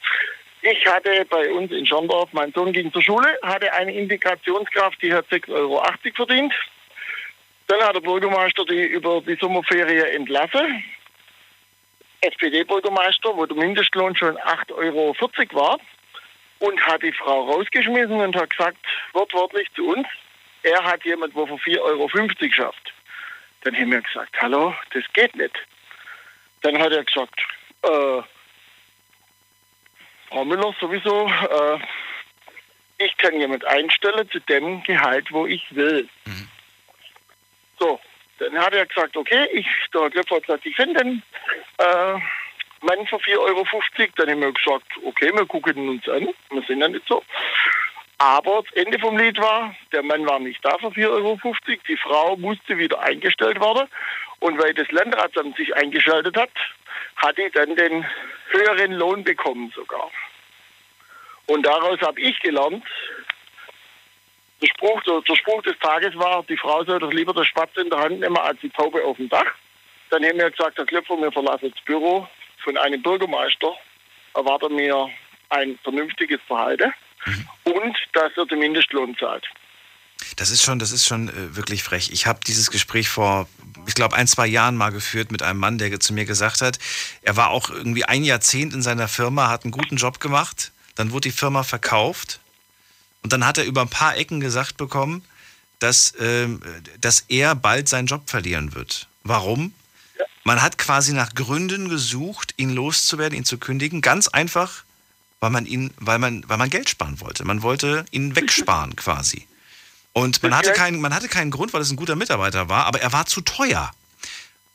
Ich hatte bei uns in Schorndorf, mein Sohn ging zur Schule, hatte eine Integrationskraft, die hat 6,80 Euro verdient. Dann hat der Bürgermeister die über die Sommerferien entlassen. SPD-Bürgermeister, wo der Mindestlohn schon 8,40 Euro war und hat die Frau rausgeschmissen und hat gesagt, wortwörtlich zu uns, er hat jemand, wo für 4,50 Euro schafft. Dann haben wir gesagt, hallo, das geht nicht. Dann hat er gesagt, äh, Frau Müller sowieso, äh, ich kann jemand einstellen zu dem Gehalt, wo ich will. So, dann hat er gesagt, okay, ich, der Klöpfer hat gesagt, ich finde den äh, Mann für 4,50 Euro. Dann haben wir gesagt, okay, wir gucken uns an. Wir sind ja nicht so. Aber das Ende vom Lied war, der Mann war nicht da für 4,50 Euro. Die Frau musste wieder eingestellt werden. Und weil das Landratsamt sich eingeschaltet hat, hat die dann den höheren Lohn bekommen sogar. Und daraus habe ich gelernt, der Spruch, der, der Spruch des Tages war, die Frau soll doch lieber das Spatz in der Hand nehmen als die Taube auf dem Dach. Dann haben wir gesagt, Herr Klöpfer, wir verlassen das Büro. Von einem Bürgermeister erwarten wir ein vernünftiges Verhalten und dass er den Mindestlohn zahlt. Das ist schon, das ist schon äh, wirklich frech. Ich habe dieses Gespräch vor, ich glaube, ein, zwei Jahren mal geführt mit einem Mann, der zu mir gesagt hat, er war auch irgendwie ein Jahrzehnt in seiner Firma, hat einen guten Job gemacht, dann wurde die Firma verkauft und dann hat er über ein paar Ecken gesagt bekommen, dass, ähm, dass er bald seinen Job verlieren wird. Warum? Man hat quasi nach Gründen gesucht, ihn loszuwerden, ihn zu kündigen. Ganz einfach, weil man ihn, weil man, weil man Geld sparen wollte. Man wollte ihn wegsparen quasi. Und man hatte, keinen, man hatte keinen Grund, weil es ein guter Mitarbeiter war, aber er war zu teuer.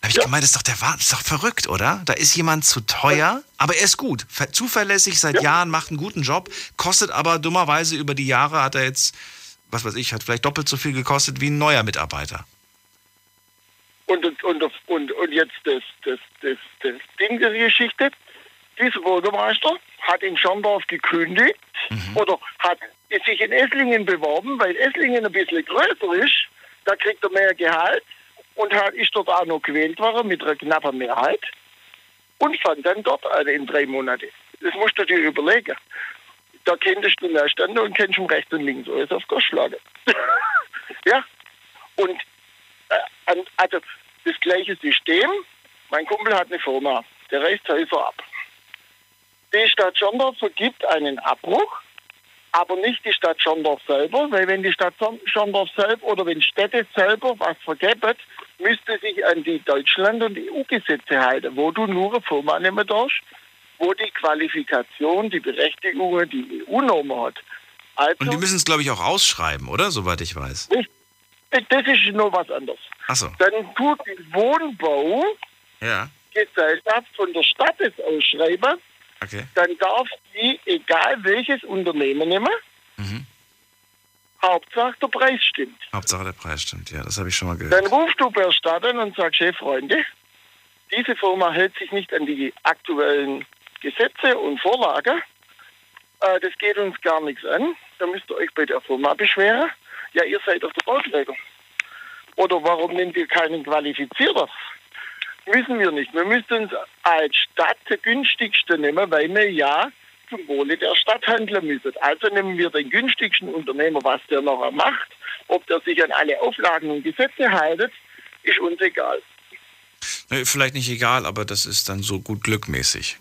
Habe ich gemeint, das ist doch, der das ist doch verrückt, oder? Da ist jemand zu teuer, aber er ist gut. Ver- Zuverlässig seit Jahren, macht einen guten Job, kostet aber dummerweise über die Jahre hat er jetzt, was weiß ich, hat vielleicht doppelt so viel gekostet wie ein neuer Mitarbeiter. Und, und, und, und, und jetzt das, das, das, das Ding der Geschichte. Dieser Bürgermeister hat in Schorndorf gekündigt oder hat sich in Esslingen beworben, weil Esslingen ein bisschen größer ist. Da kriegt er mehr Gehalt und ist dort auch noch gewählt worden mit einer knappen Mehrheit und fand dann dort eine in drei Monate. Das musst du dir überlegen. Da kennst du den Stand und kennst du rechts und links alles auf Gosch schlagen. ja. Und äh, also das gleiche System. Mein Kumpel hat eine Firma, der reißt Häuser ab. Die Stadt Schondorf vergibt einen Abbruch aber nicht die Stadt Schorndorf selber, weil wenn die Stadt Schorndorf selber oder wenn Städte selber was vergeben, müsste sich an die Deutschland- und EU-Gesetze halten, wo du nur eine Firma nehmen darfst, wo die Qualifikation, die Berechtigung die EU-Norm hat. Also, Und die müssen es, glaube ich, auch ausschreiben, oder? Soweit ich weiß. das ist noch was anderes. Achso. Dann tut die Wohnbau Ja. Gesellschaft von der Stadt es ausschreiben, Okay. dann darf die, egal welches Unternehmen nehmen, Mhm. Hauptsache der Preis stimmt. Hauptsache der Preis stimmt, ja, das habe ich schon mal gehört. Dann rufst du per Stadt an und sagst, hey Freunde, diese Firma hält sich nicht an die aktuellen Gesetze und Vorlagen. Äh, das geht uns gar nichts an. Da müsst ihr euch bei der Firma beschweren. Ja, ihr seid doch der Bauträger. Oder warum nehmt ihr keinen Qualifizierer? Müssen wir nicht. Wir müssen uns als Stadt der günstigste nehmen, weil wir ja zum Wohle der Stadt handeln müssen. Also nehmen wir den günstigsten Unternehmer, was der noch macht. Ob der sich an alle Auflagen und Gesetze haltet, ist uns egal. Vielleicht nicht egal, aber das ist dann so gut glückmäßig.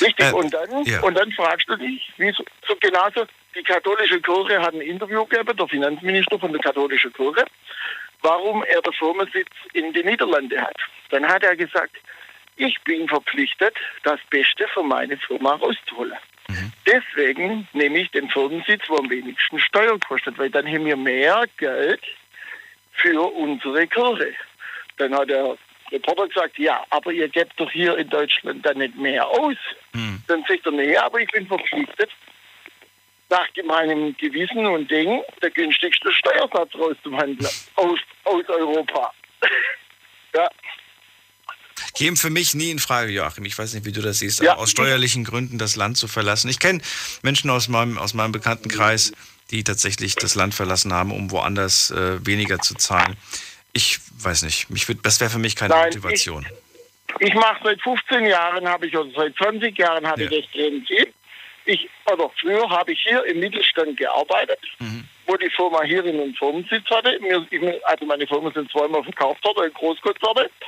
Richtig, Äh, und, dann, ja. und dann fragst du dich, wie so, so genauso, die katholische Kirche hat ein Interview gegeben, der Finanzminister von der katholischen Kirche, warum er den Firmensitz in den Niederlanden hat. Dann hat er gesagt, ich bin verpflichtet, das Beste für meine Firma rauszuholen. Deswegen nehme ich den Firmensitz, wo am wenigsten Steuern kostet, weil dann haben wir mehr Geld für unsere Kirche. Dann hat der Reporter gesagt, ja, aber ihr gebt doch hier in Deutschland dann nicht mehr aus. Dann sagt er, nee, aber ich bin verpflichtet, nach meinem Gewissen und Ding der günstigste Steuersatz rauszuhandeln aus, aus Europa. ja, Käme für mich nie in Frage, Joachim. Ich weiß nicht, wie du das siehst, aber aus steuerlichen Gründen das Land zu verlassen. Ich kenne Menschen aus meinem, aus meinem Bekanntenkreis, die tatsächlich das Land verlassen haben, um woanders äh, weniger zu zahlen. Ich weiß nicht, mich würd, das wäre für mich keine Nein, Motivation. Ich mache seit 15 Jahren, habe ich oder seit 20 Jahren habe ich das Prinzip. Ich, oder früher habe ich hier im Mittelstand gearbeitet, wo die Firma hier einen Firmensitz hatte. Mir, also meine Firma sind zweimal verkauft worden, in Großkonzerne.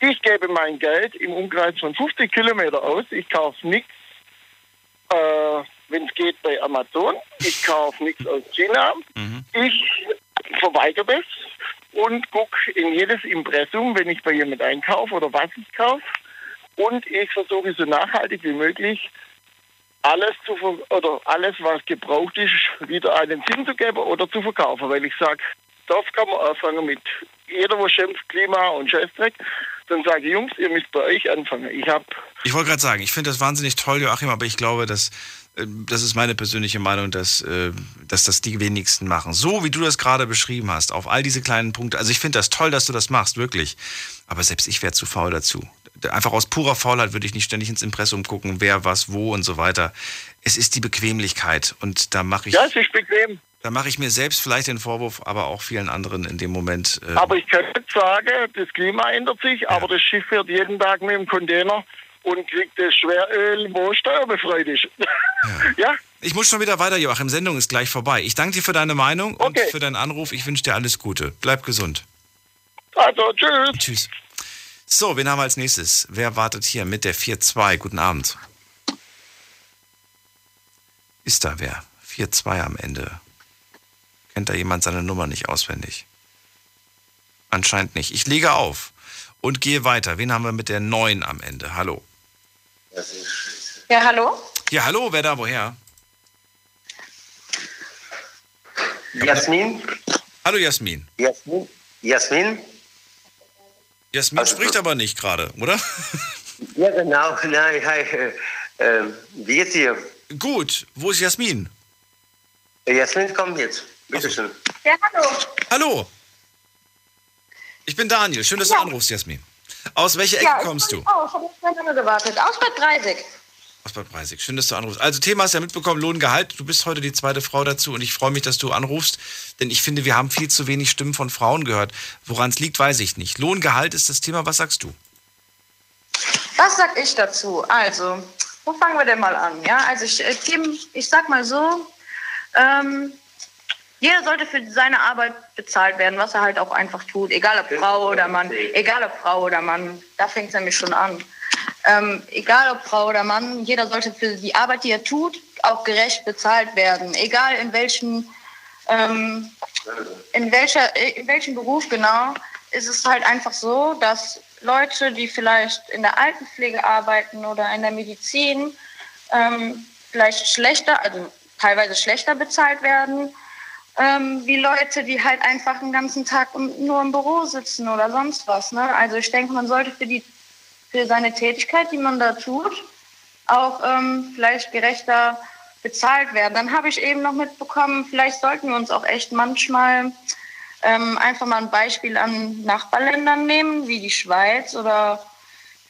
Ich gebe mein Geld im Umkreis von 50 Kilometer aus. Ich kaufe nichts, äh, wenn es geht, bei Amazon. Ich kaufe nichts aus China. Ich verweigere das und gucke in jedes Impressum, wenn ich bei jemand einkaufe oder was ich kaufe. Und ich versuche so nachhaltig wie möglich alles zu oder alles, was gebraucht ist, wieder einen Sinn zu geben oder zu verkaufen. Weil ich sage, das kann man anfangen mit jeder, wo schimpft, Klima und Scheißdreck. Dann sage ich, Jungs, ihr müsst bei euch anfangen. Ich habe Ich wollte gerade sagen, ich finde das wahnsinnig toll, Joachim, aber ich glaube, dass äh, das ist meine persönliche Meinung, dass, äh, dass das die wenigsten machen. So wie du das gerade beschrieben hast, auf all diese kleinen Punkte. Also ich finde das toll, dass du das machst, wirklich. Aber selbst ich wäre zu faul dazu. Einfach aus purer Faulheit würde ich nicht ständig ins Impressum gucken, wer was wo und so weiter. Es ist die Bequemlichkeit und da mache ich, Ja, es ist bequem. da mache ich mir selbst vielleicht den Vorwurf, aber auch vielen anderen in dem Moment. Äh, Aber ich nicht sagen, das Klima ändert sich, aber das Schiff fährt jeden Tag mit dem Container und kriegt das Schweröl, wo steuerbefreit ist. Ja. Ich muss schon wieder weiter, Joachim. Sendung ist gleich vorbei. Ich danke dir für deine Meinung und für deinen Anruf. Ich wünsche dir alles Gute. Bleib gesund. Also, tschüss. Tschüss. So, wen haben wir als nächstes? Wer wartet hier mit der 4-2? Guten Abend. Ist da wer? 4-2 am Ende. Kennt da jemand seine Nummer nicht auswendig? Anscheinend nicht. Ich lege auf und gehe weiter. Wen haben wir mit der 9 am Ende? Hallo. Ja, hallo? Ja, hallo, wer da woher? Jasmin? Hallo Jasmin. Jasmin? Jasmin? Jasmin spricht aber nicht gerade, oder? Ja, genau. Nein, hi. Äh, ähm, wie geht's dir? Gut. Wo ist Jasmin? Jasmin, komm jetzt. Bitte schön. Ja, hallo. Hallo. Ich bin Daniel. Schön, dass du anrufst, Jasmin. Aus welcher Ecke ja, kommst du? Auch. Ich habe jetzt lange gewartet. Aus Bad Breisig. Aus Bad Breisig. Schön, dass du anrufst. Also Thema hast du ja mitbekommen, Lohngehalt. Du bist heute die zweite Frau dazu und ich freue mich, dass du anrufst, denn ich finde, wir haben viel zu wenig Stimmen von Frauen gehört. Woran es liegt, weiß ich nicht. Lohngehalt ist das Thema. Was sagst du? Was sag ich dazu? Also, wo fangen wir denn mal an? Ja, also ich, äh, Kim, ich sag mal so, ähm, jeder sollte für seine Arbeit bezahlt werden, was er halt auch einfach tut, egal ob Frau oder Mann, egal ob Frau oder Mann, da fängt es nämlich schon an. Ähm, egal ob Frau oder Mann, jeder sollte für die Arbeit, die er tut, auch gerecht bezahlt werden. Egal in welchem, ähm, in welcher, in welchem Beruf genau, ist es halt einfach so, dass Leute, die vielleicht in der Altenpflege arbeiten oder in der Medizin, ähm, vielleicht schlechter, also teilweise schlechter bezahlt werden, ähm, wie Leute, die halt einfach den ganzen Tag nur im Büro sitzen oder sonst was. Ne? Also ich denke, man sollte für die für seine Tätigkeit, die man da tut, auch ähm, vielleicht gerechter bezahlt werden. Dann habe ich eben noch mitbekommen, vielleicht sollten wir uns auch echt manchmal ähm, einfach mal ein Beispiel an Nachbarländern nehmen, wie die Schweiz oder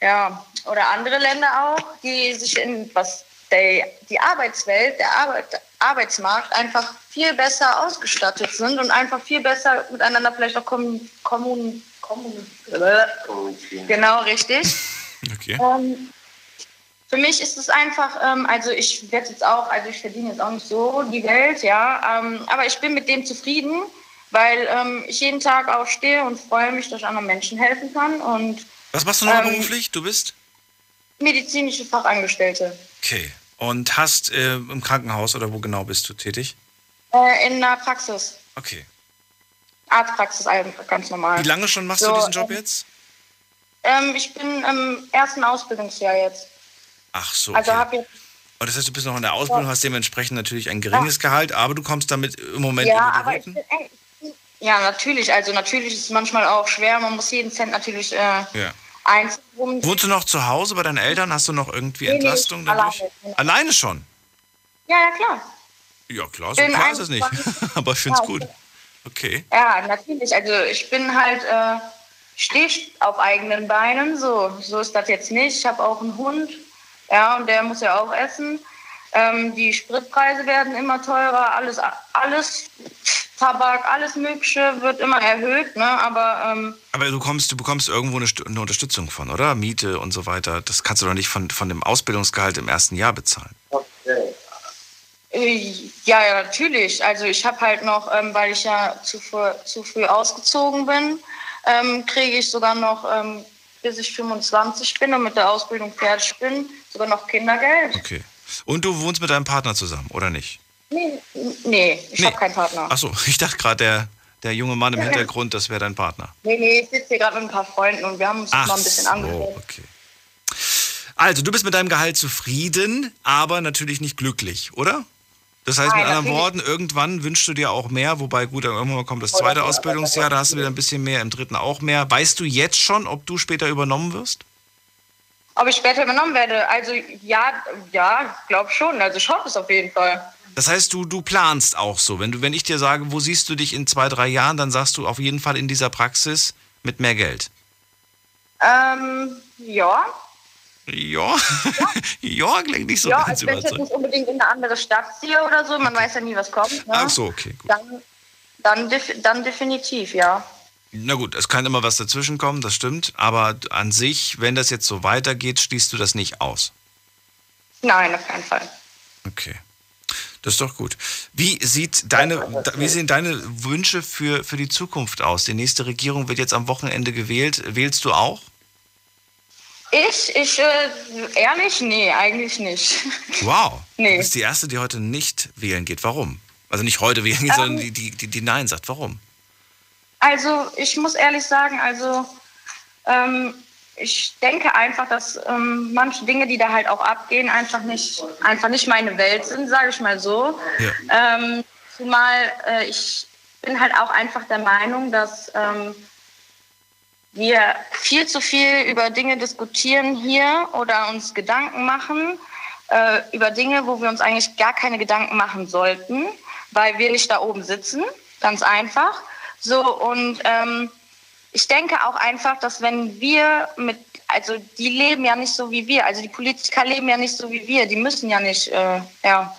ja oder andere Länder auch, die sich in was der, die Arbeitswelt, der Arbeit, Arbeitsmarkt einfach viel besser ausgestattet sind und einfach viel besser miteinander vielleicht auch kommun, kommun, genau richtig. Okay. Ähm, für mich ist es einfach, ähm, also ich werde jetzt auch, also ich verdiene jetzt auch nicht so die Welt, ja, ähm, aber ich bin mit dem zufrieden, weil ähm, ich jeden Tag aufstehe und freue mich, dass ich anderen Menschen helfen kann und Was machst du noch ähm, beruflich? Du bist? medizinische Fachangestellte Okay. Und hast äh, im Krankenhaus oder wo genau bist du tätig? äh, in einer Praxis, Okay. Arztpraxis, ganz normal. Wie lange schon machst So, du diesen Job ähm, jetzt? Ähm, ich bin im ersten Ausbildungsjahr jetzt. Ach so. Also Okay. habe jetzt Und das heißt, du bist noch in der Ausbildung, hast dementsprechend natürlich ein geringes Gehalt, aber du kommst damit im Moment ja, aber ich bin, ja, natürlich. Also natürlich ist es manchmal auch schwer. Man muss jeden Cent natürlich äh, Ja. einzeln rum. Wohnst du noch zu Hause bei deinen Eltern? Hast du noch irgendwie Nee, nee, Entlastung dadurch? alleine. Alleine schon? Ja, ja, klar. Ja, klar, so Bin klar ist es nicht. 21. aber ich finde es Ja, gut. Okay. Ja, natürlich. Also ich bin halt, äh, stehe auf eigenen Beinen. So, so ist das jetzt nicht. Ich habe auch einen Hund. Ja, und der muss ja auch essen. Ähm, die Spritpreise werden immer teurer. Alles, alles, Tabak, alles Mögliche wird immer erhöht. Ne? Aber ähm, Aber du kommst, du bekommst irgendwo eine, eine Unterstützung von, oder? Miete und so weiter. Das kannst du doch nicht von, von dem Ausbildungsgehalt im ersten Jahr bezahlen. Äh, Ja, ja, natürlich. Also ich habe halt noch, ähm, weil ich ja zu früh, zu früh ausgezogen bin, ähm, kriege ich sogar noch, ähm, bis ich 25 bin und mit der Ausbildung fertig bin, sogar noch Kindergeld. Okay. Und du wohnst mit deinem Partner zusammen, oder nicht? Nee, nee ich Nee. habe keinen Partner. Achso, ich dachte gerade, der, der junge Mann im Hintergrund, das wäre dein Partner. Nee, nee, ich sitze hier gerade mit ein paar Freunden und wir haben uns Ach mal ein bisschen so, angeschaut. okay. Also, du bist mit deinem Gehalt zufrieden, aber natürlich nicht glücklich, oder? Das heißt, Nein, mit anderen Worten, irgendwann wünschst du dir auch mehr, wobei gut, dann irgendwann kommt das zweite Ausbildungsjahr, da hast du wieder ein bisschen mehr, im dritten auch mehr. Weißt du jetzt schon, ob du später übernommen wirst? Ob ich später übernommen werde? Also ja, ja, glaube schon. Also ich hoffe es auf jeden Fall. Das heißt, du, du planst auch so. Wenn, du, wenn ich dir sage, wo siehst du dich in zwei, drei Jahren, dann sagst du auf jeden Fall in dieser Praxis mit mehr Geld. Ähm, ja. Ja, ja, klingt nicht so ja, ganz also wenn ich jetzt überzeugend. nicht unbedingt in eine andere Stadt ziehe oder so, man weiß ja nie, was kommt. Ne? Ach so, okay, gut. Dann, dann, dann definitiv, ja. Na gut, es kann immer was dazwischen kommen, das stimmt. Aber an sich, wenn das jetzt so weitergeht, schließt du das nicht aus. Nein, auf keinen Fall. Okay. Das ist doch gut. Wie, sieht deine, wie sehen deine Wünsche für, für die Zukunft aus? Die nächste Regierung wird jetzt am Wochenende gewählt. Wählst du auch? Ich, ich, äh, ehrlich, nee, eigentlich nicht. Wow. Nee. Du bist die Erste, die heute nicht wählen geht. Warum? Also nicht heute wählen geht, Ähm. sondern die, die, die, Nein sagt. Warum? Also ich muss ehrlich sagen, also ähm, ich denke einfach, dass ähm, manche Dinge, die da halt auch abgehen, einfach nicht, einfach nicht meine Welt sind, sage ich mal so. Ähm, zumal äh, ich bin halt auch einfach der Meinung, dass ähm, wir viel zu viel über Dinge diskutieren hier oder uns Gedanken machen äh, über Dinge, wo wir uns eigentlich gar keine Gedanken machen sollten, weil wir nicht da oben sitzen, ganz einfach. So und ähm, ich denke auch einfach, dass wenn wir mit, also die leben ja nicht so wie wir, also die Politiker leben ja nicht so wie wir, die müssen ja nicht, äh, ja,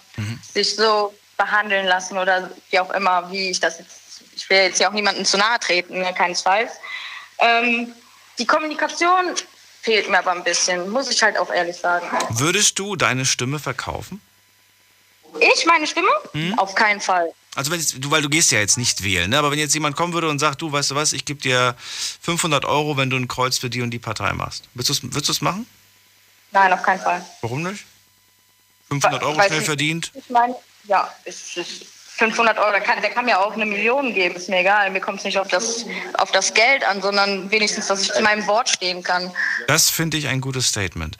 sich so behandeln lassen oder wie auch immer, wie ich das jetzt, ich will jetzt ja auch niemandem zu nahe treten, ne, keinesfalls. Ähm, die Kommunikation fehlt mir aber ein bisschen, muss ich halt auch ehrlich sagen. Würdest du deine Stimme verkaufen? Ich, meine Stimme? Hm? Auf keinen Fall. Also wenn jetzt, du, weil du gehst ja jetzt nicht wählen, ne? aber wenn jetzt jemand kommen würde und sagt, du, weißt du was, ich gebe dir 500 Euro, wenn du ein Kreuz für die und die Partei machst. Würdest du es machen? Nein, auf keinen Fall. Warum nicht? 500 Euro Weiß schnell verdient. Ich meine, ja, es ist 500 Euro, der kann, der kann mir auch eine Million geben, ist mir egal. Mir kommt es nicht auf das, auf das Geld an, sondern wenigstens, dass ich zu meinem Wort stehen kann. Das finde ich ein gutes Statement.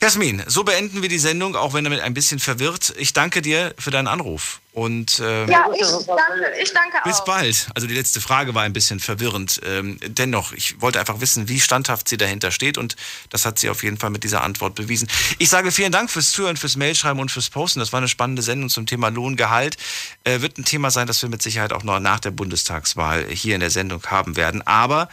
Jasmin, so beenden wir die Sendung, auch wenn damit ein bisschen verwirrt. Ich danke dir für deinen Anruf. Und ähm, Ja, ich danke, ich danke bis auch. bald. Also die letzte Frage war ein bisschen verwirrend. Ähm, dennoch, ich wollte einfach wissen, wie standhaft sie dahinter steht. Und das hat sie auf jeden Fall mit dieser Antwort bewiesen. Ich sage vielen Dank fürs Zuhören, fürs Mailschreiben und fürs Posten. Das war eine spannende Sendung zum Thema Lohngehalt. Äh, wird ein Thema sein, das wir mit Sicherheit auch noch nach der Bundestagswahl hier in der Sendung haben werden. Aber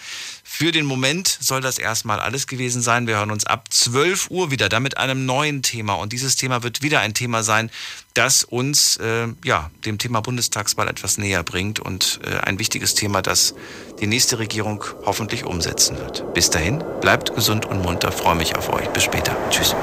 für den Moment soll das erstmal alles gewesen sein. Wir hören uns ab 12 Uhr wieder, dann mit einem neuen Thema. Und dieses Thema wird wieder ein Thema sein, das uns äh, ja, dem Thema Bundestagswahl etwas näher bringt und äh, ein wichtiges Thema, das die nächste Regierung hoffentlich umsetzen wird. Bis dahin, bleibt gesund und munter, freue mich auf euch. Bis später. Tschüss.